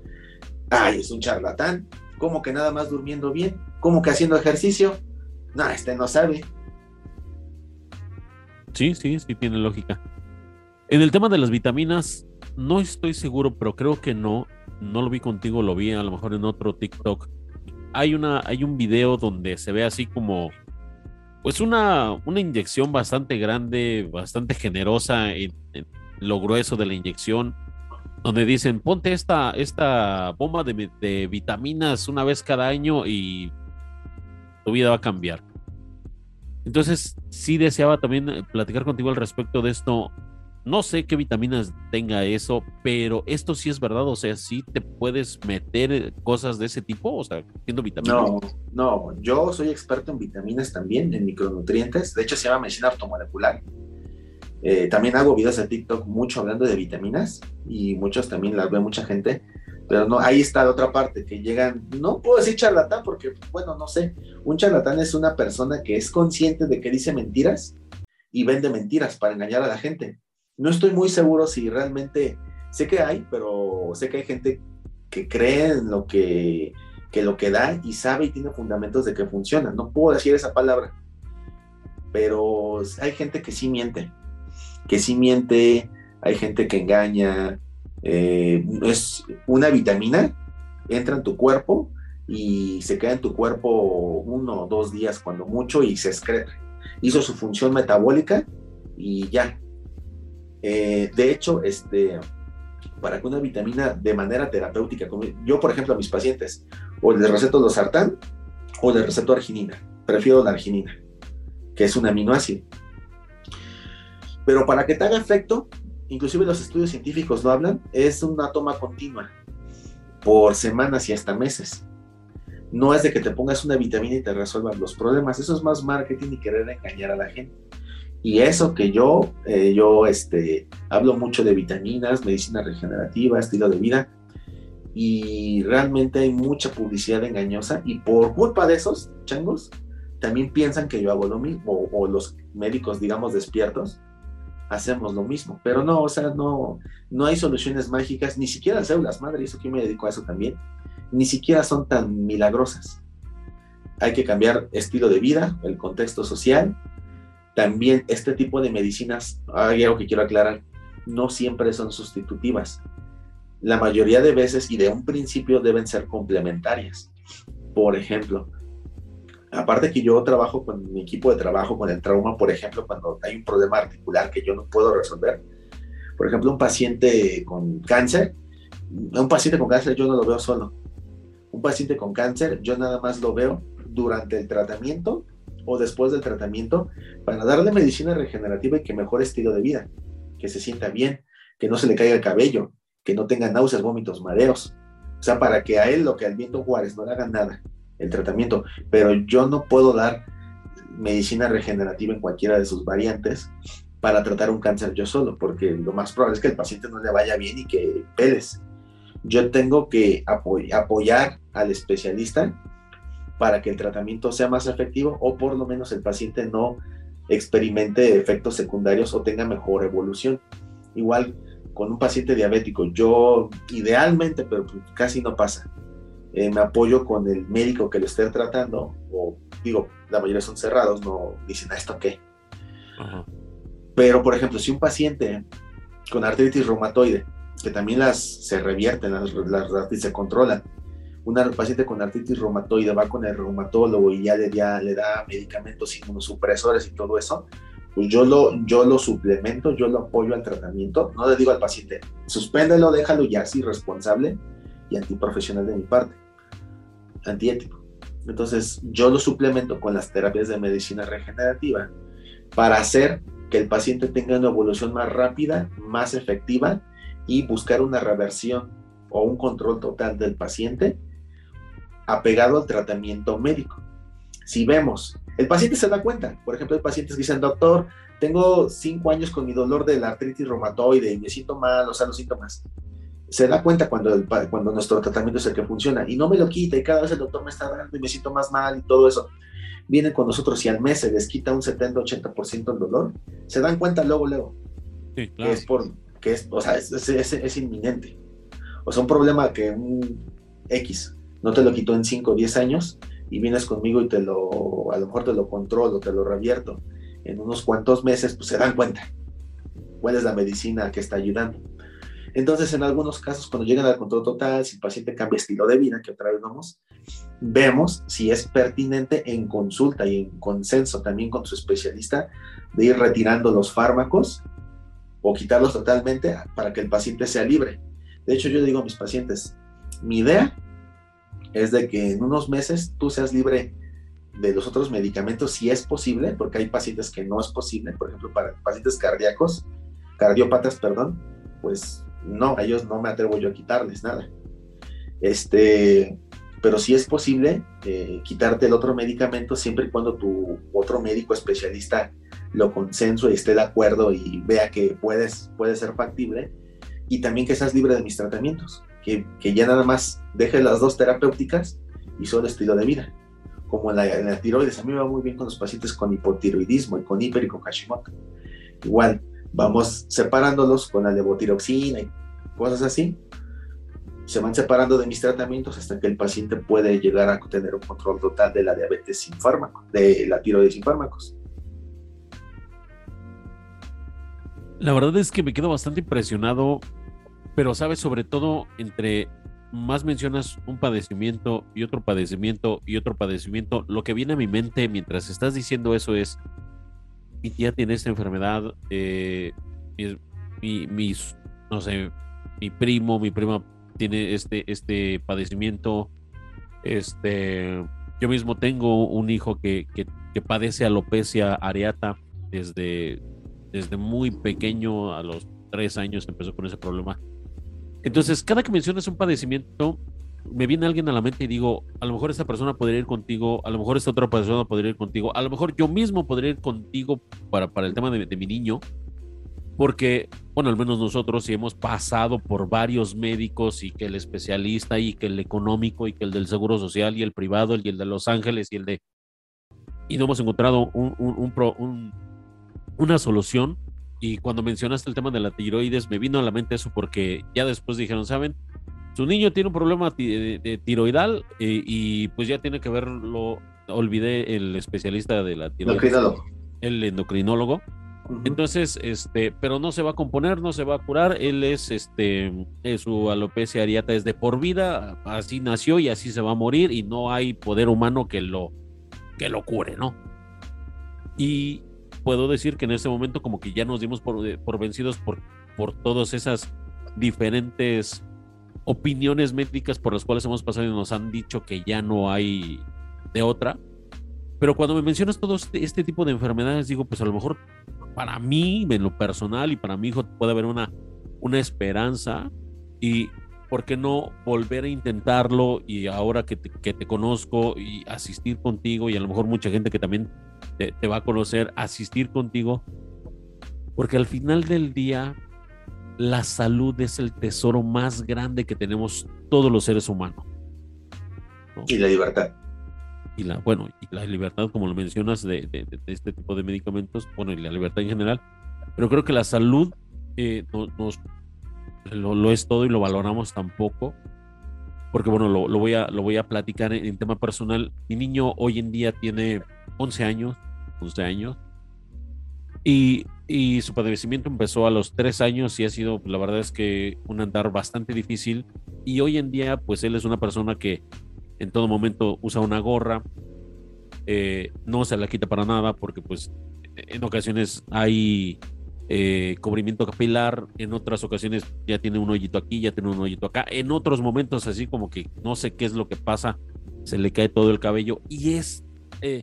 Ay, es un charlatán. ¿Cómo que nada más durmiendo bien? ¿Cómo que haciendo ejercicio? No, este no sabe. Sí, sí, sí tiene lógica. En el tema de las vitaminas, no estoy seguro, pero creo que no. No lo vi contigo, lo vi a lo mejor en otro TikTok. Hay, una, hay un video donde se ve así como, pues una, una inyección bastante grande, bastante generosa en, lo grueso de la inyección, donde dicen, ponte esta, esta bomba de, de vitaminas una vez cada año y tu vida va a cambiar. Entonces, sí deseaba también platicar contigo al respecto de esto. No sé qué vitaminas tenga eso, pero esto sí es verdad, o sea, sí te puedes meter eh, cosas de ese tipo, o sea, siendo vitaminas. No, no, yo soy experto en vitaminas también, en micronutrientes, de hecho se llama medicina ortomolecular. Eh, también hago videos de TikTok mucho hablando de vitaminas y muchos también las ve mucha gente pero no, ahí está la otra parte, que llegan, no puedo decir charlatán porque, bueno, no sé, un charlatán es una persona que es consciente de que dice mentiras y vende mentiras para engañar a la gente. No estoy muy seguro si realmente, sé que hay, pero sé que hay gente que cree en lo que, que lo que da y sabe y tiene fundamentos de que funciona. No puedo decir esa palabra, pero hay gente que sí miente, que sí miente, hay gente que engaña, eh, es una vitamina, entra en tu cuerpo y se queda en tu cuerpo uno o dos días cuando mucho y se excreta. Hizo su función metabólica y ya. Eh, de hecho, este, para que una vitamina de manera terapéutica, como yo por ejemplo a mis pacientes, o les receto los sartán o les receto arginina, prefiero la arginina, que es un aminoácido. Pero para que te haga efecto, inclusive los estudios científicos lo hablan, es una toma continua por semanas y hasta meses. No es de que te pongas una vitamina y te resuelvan los problemas, eso es más marketing y querer engañar a la gente. Y eso que yo, eh, yo este, hablo mucho de vitaminas, medicina regenerativa, estilo de vida, y realmente hay mucha publicidad engañosa y por culpa de esos changos, también piensan que yo hago lo mismo, o los médicos, digamos, despiertos, hacemos lo mismo. Pero no, o sea, no, no hay soluciones mágicas, ni siquiera las células madre, eso que me dedico a eso también, ni siquiera son tan milagrosas. Hay que cambiar estilo de vida, el contexto social. También este tipo de medicinas, hay algo que quiero aclarar, no siempre son sustitutivas. La mayoría de veces y de un principio deben ser complementarias. Por ejemplo, aparte que yo trabajo con mi equipo de trabajo con el trauma, por ejemplo, cuando hay un problema articular que yo no puedo resolver, por ejemplo, un paciente con cáncer, un paciente con cáncer yo no lo veo solo. Un paciente con cáncer yo nada más lo veo durante el tratamiento o después del tratamiento para darle medicina regenerativa y que mejore estilo de vida, que se sienta bien, que no se le caiga el cabello, que no tenga náuseas, vómitos, mareos. O sea, para que a él lo que al viento Juárez no le haga nada, el tratamiento, pero yo no puedo dar medicina regenerativa en cualquiera de sus variantes para tratar un cáncer yo solo, porque lo más probable es que el paciente no le vaya bien y que peles. Yo tengo que apoyar al especialista para que el tratamiento sea más efectivo o por lo menos el paciente no experimente efectos secundarios o tenga mejor evolución. Igual con un paciente diabético, yo idealmente, pero casi no pasa, eh, me apoyo con el médico que lo esté tratando, o digo, la mayoría son cerrados, no dicen, ¿a esto qué? Pero, por ejemplo, si un paciente con artritis reumatoide, que también las se revierten, las, las, se controlan, un paciente con artritis reumatoide va con el reumatólogo y ya le, ya le da medicamentos inmunosupresores y todo eso, pues yo lo, yo lo suplemento, yo lo apoyo al tratamiento, no le digo al paciente, suspéndelo, déjalo ya así responsable y antiprofesional de mi parte antiético. Entonces yo lo suplemento con las terapias de medicina regenerativa para hacer que el paciente tenga una evolución más rápida, más efectiva y buscar una reversión o un control total del paciente apegado al tratamiento médico. Si vemos, el paciente se da cuenta, por ejemplo, hay pacientes que dicen, doctor, tengo cinco años con mi dolor de la artritis reumatoide y me siento mal, o sea, los síntomas se da cuenta cuando, cuando nuestro tratamiento es el que funciona y no me lo quita y cada vez el doctor me está dando y me siento más mal y todo eso. Vienen con nosotros y al mes se les quita un 70-80% el dolor, se dan cuenta luego, luego. que es por, que es, o sea, es, es, inminente. O sea, un problema que un X no te lo quitó en 5 o 10 años y vienes conmigo y te lo, a lo mejor te lo controlo, te lo revierto en unos cuantos meses, pues se dan cuenta cuál es la medicina que está ayudando. Entonces, en algunos casos, cuando llegan al control total, si el paciente cambia estilo de vida, que otra vez vamos, vemos si es pertinente en consulta y en consenso también con su especialista de ir retirando los fármacos o quitarlos totalmente para que el paciente sea libre. De hecho, yo digo a mis pacientes, mi idea es de que en unos meses tú seas libre de los otros medicamentos si es posible, porque hay pacientes que no es posible, por ejemplo, para pacientes cardíacos, cardiópatas, perdón, pues no, a ellos no me atrevo yo a quitarles nada. Este, pero sí es posible eh, quitarte el otro medicamento siempre y cuando tu otro médico especialista lo consensue y esté de acuerdo y vea que puedes, puede ser factible y también que seas libre de mis tratamientos, que, ya nada más dejes las dos terapéuticas y solo estilo de vida. Como en la, tiroides, a mí me va muy bien con los pacientes con hipotiroidismo y con hiper y con Hashimoto. Igual, vamos separándolos con la levotiroxina y cosas así. Se van separando de mis tratamientos hasta que el paciente puede llegar a tener un control total de la diabetes sin fármaco, de la tiroides sin fármacos. La verdad es que me quedo bastante impresionado, pero sabes, sobre todo entre más mencionas un padecimiento y otro padecimiento y otro padecimiento, lo que viene a mi mente mientras estás diciendo eso es, mi tía tiene esta enfermedad, eh, mi, no sé, mi primo, mi prima tiene este, este padecimiento, este, yo mismo tengo un hijo que, que, padece alopecia areata desde, desde muy pequeño, a los tres años empezó con ese problema. Entonces, cada que mencionas un padecimiento, me viene alguien a la mente y digo, a lo mejor esta persona podría ir contigo, a lo mejor esta otra persona podría ir contigo, a lo mejor yo mismo podría ir contigo para, para el tema de, mi niño, porque, bueno, al menos nosotros sí hemos pasado por varios médicos y que el especialista y que el económico y que el del Seguro Social y el privado y el de Los Ángeles y el de... Y no hemos encontrado un, un, un, una solución y cuando mencionaste el tema de la tiroides, me vino a la mente eso porque ya después dijeron, ¿saben? Su niño tiene un problema tiroidal eh, y pues ya tiene que verlo. Olvidé el especialista de la tiroides. El endocrinólogo. Entonces, este, pero no se va a componer, no se va a curar. Él es, este, su alopecia areata es de por vida, así nació y así se va a morir y no hay poder humano que lo, que lo cure, ¿no? Y puedo decir que en este momento como que ya nos dimos por, eh, por vencidos por, por todas esas diferentes opiniones médicas por las cuales hemos pasado y nos han dicho que ya no hay de otra. Pero cuando me mencionas todo este, este, tipo de enfermedades, digo, pues a lo mejor para mí, en lo personal y para mi hijo puede haber una, una esperanza y ¿por qué no volver a intentarlo? Y ahora que te, que te conozco y asistir contigo y a lo mejor mucha gente que también te, te va a conocer, asistir contigo, porque al final del día la salud es el tesoro más grande que tenemos todos los seres humanos. Y la libertad. Y la, bueno, y la libertad, como lo mencionas, de, este tipo de medicamentos, bueno, y la libertad en general, pero creo que la salud eh, nos, lo, es todo y lo valoramos tampoco, porque bueno, lo, voy, a, lo voy a platicar en, en, tema personal. Mi niño hoy en día tiene 11 años, 11 años, y y su padecimiento empezó a los tres años y ha sido, la verdad es que un andar bastante difícil. Y hoy en día, pues él es una persona que en todo momento usa una gorra, eh, no se la quita para nada porque pues en ocasiones hay eh, cubrimiento capilar, en otras ocasiones ya tiene un hoyito aquí, ya tiene un hoyito acá, en otros momentos así como que no sé qué es lo que pasa, se le cae todo el cabello y es eh,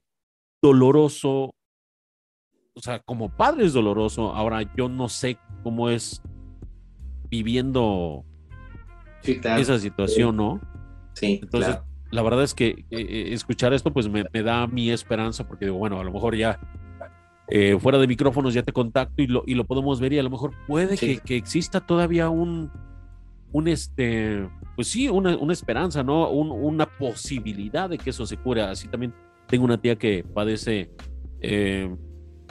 doloroso o sea, como padre es doloroso. Ahora yo no sé cómo es viviendo esa situación, ¿no? Sí. Entonces, la verdad es que eh, eh, escuchar esto, pues me, da mi esperanza, porque digo, bueno, a lo mejor ya eh, fuera de micrófonos ya te contacto y lo, y lo podemos ver, y a lo mejor puede que, exista todavía un, un este, pues sí, una, una esperanza, ¿no? una posibilidad de que eso se cure. Así también tengo una tía que padece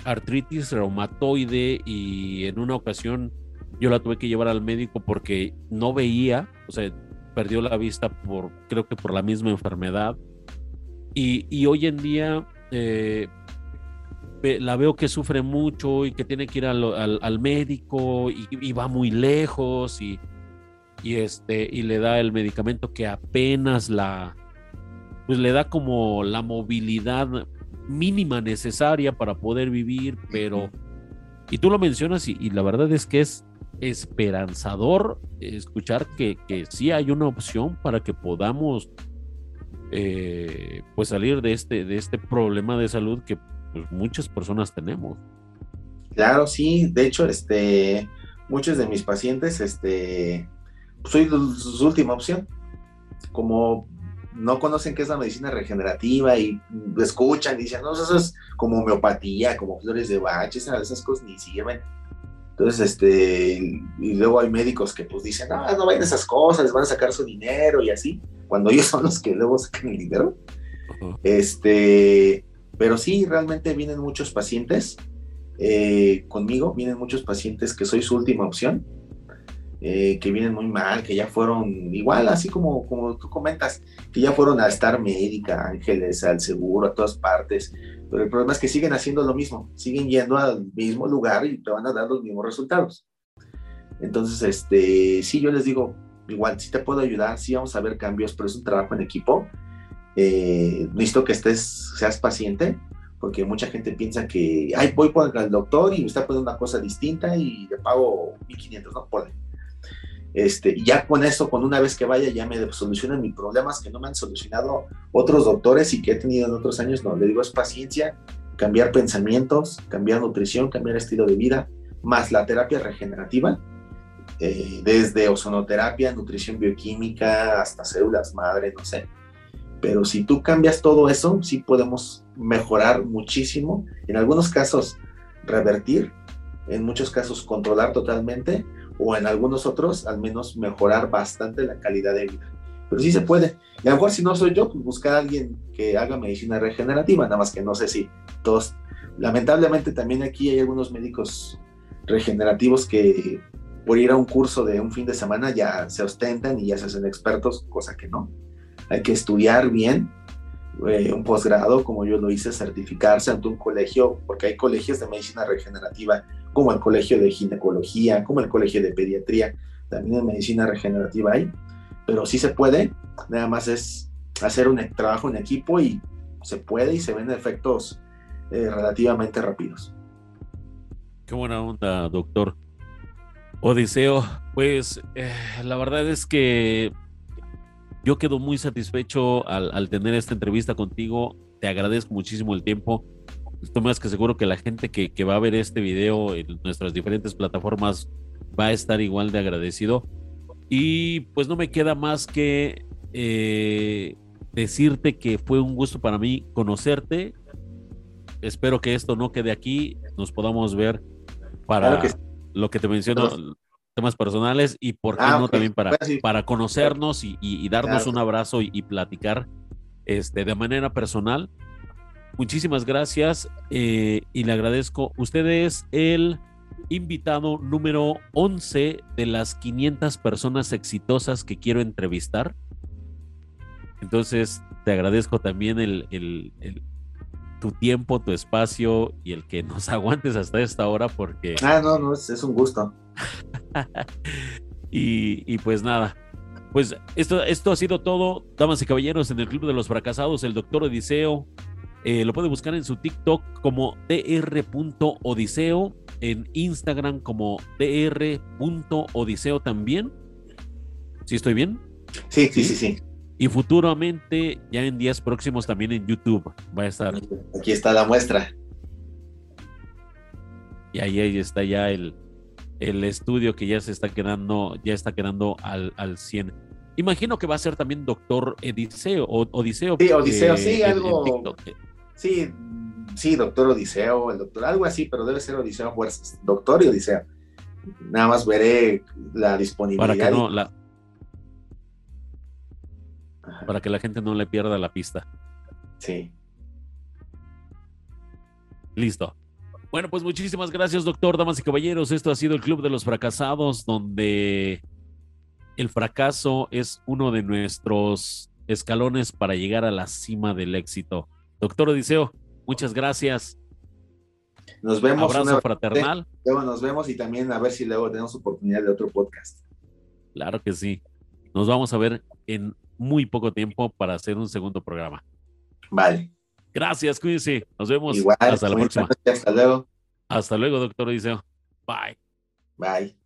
artritis reumatoide y en una ocasión yo la tuve que llevar al médico porque no veía, o sea, perdió la vista por, creo que por la misma enfermedad. Y, hoy en día eh, la veo que sufre mucho y que tiene que ir al, médico y, va muy lejos y, este, y le da el medicamento que apenas la, pues le da como la movilidad mínima necesaria para poder vivir, pero, y tú lo mencionas y, la verdad es que es esperanzador escuchar que, que sí hay una opción para que podamos eh, pues salir de este, de este problema de salud que pues, muchas personas tenemos. Claro, sí, de hecho, este, muchos de mis pacientes, este, soy su última opción. Como no conocen qué es la medicina regenerativa y escuchan y dicen, no, eso es como homeopatía, como flores de bache, esas cosas ni sirven. Entonces, este, y luego hay médicos que pues dicen, no, no vayan esas cosas, les van a sacar su dinero y así, cuando ellos son los que luego sacan el dinero. Este, pero sí, realmente vienen muchos pacientes eh, conmigo, vienen muchos pacientes que soy su última opción eh, que vienen muy mal, que ya fueron, igual, así como, como tú comentas, que ya fueron a estar médica, Ángeles, al seguro, a todas partes, pero el problema es que siguen haciendo lo mismo, siguen yendo al mismo lugar y te van a dar los mismos resultados. Entonces, este, sí, yo les digo, igual, sí te puedo ayudar, sí vamos a ver cambios, pero es un trabajo en equipo. Eh, necesito que estés, seas paciente, porque mucha gente piensa que, ay, voy por el doctor y me está poniendo una cosa distinta y le pago 1.500, no puede este, ya con eso, con una vez que vaya, ya me solucionan mis problemas que no me han solucionado otros doctores y que he tenido en otros años. No, le digo, es paciencia, cambiar pensamientos, cambiar nutrición, cambiar estilo de vida, más la terapia regenerativa, eh, desde ozonoterapia, nutrición bioquímica, hasta células madre, no sé. Pero si tú cambias todo eso, sí podemos mejorar muchísimo. En algunos casos, revertir, en muchos casos, controlar totalmente o en algunos otros al menos mejorar bastante la calidad de vida. Pero sí se puede. Y a lo mejor si no soy yo, pues buscar a alguien que haga medicina regenerativa, nada más que no sé si todos, lamentablemente también aquí hay algunos médicos regenerativos que por ir a un curso de un fin de semana ya se ostentan y ya se hacen expertos, cosa que no. Hay que estudiar bien eh, un posgrado, como yo lo hice, certificarse ante un colegio, porque hay colegios de medicina regenerativa, como el colegio de ginecología, como el colegio de pediatría, también en medicina regenerativa hay, pero sí se puede, nada más es hacer un trabajo en equipo y se puede y se ven efectos eh, relativamente rápidos. Qué buena onda, doctor. Odiseo, pues eh, la verdad es que yo quedo muy satisfecho al, tener esta entrevista contigo. Te agradezco muchísimo el tiempo. Estoy más que seguro que la gente que, va a ver este video en nuestras diferentes plataformas va a estar igual de agradecido. Y pues no me queda más que eh, decirte que fue un gusto para mí conocerte. Espero que esto no quede aquí, nos podamos ver para lo que te menciono, temas personales y por qué ah, no también para, para conocernos y, darnos un abrazo y, platicar este, de manera personal. Muchísimas gracias eh, y le agradezco. Usted es el invitado número 11 de las 500 personas exitosas que quiero entrevistar. Entonces, te agradezco también el, tu tiempo, tu espacio y el que nos aguantes hasta esta hora porque... Ah, no, no, es, un gusto. y, pues nada, pues esto, esto ha sido todo, damas y caballeros, en el Club de los Fracasados, el doctor Odiseo. Eh, lo puede buscar en su TikTok como dr.odiseo, en Instagram como dr.odiseo también. ¿Sí estoy bien? Sí, sí, sí, sí. Y futuramente, ya en días próximos, también en YouTube va a estar. Aquí está la muestra. Y ahí, ahí está ya el, el estudio que ya se está quedando, ya está quedando al, al 100. Imagino que va a ser también doctor Odiseo. Odiseo sí, Odiseo, sí, algo. Sí, sí, doctor Odiseo, el doctor, algo así, pero debe ser Odiseo Fuerzas. Doctor y Odiseo. Nada más veré la disponibilidad. Para que no, la, para que la gente no le pierda la pista. Sí. Listo. Bueno, pues muchísimas gracias, doctor, damas y caballeros. Esto ha sido el Club de los Fracasados, donde el fracaso es uno de nuestros escalones para llegar a la cima del éxito. Doctor Odiseo, muchas gracias. Nos vemos. Abrazo fraternal. Luego nos vemos y también a ver si luego tenemos oportunidad de otro podcast. Claro que sí. Nos vamos a ver en muy poco tiempo para hacer un segundo programa. Vale. Gracias, cuídense. Nos vemos. Igual, hasta la próxima. Hasta luego. Hasta luego, doctor Odiseo. Bye. Bye.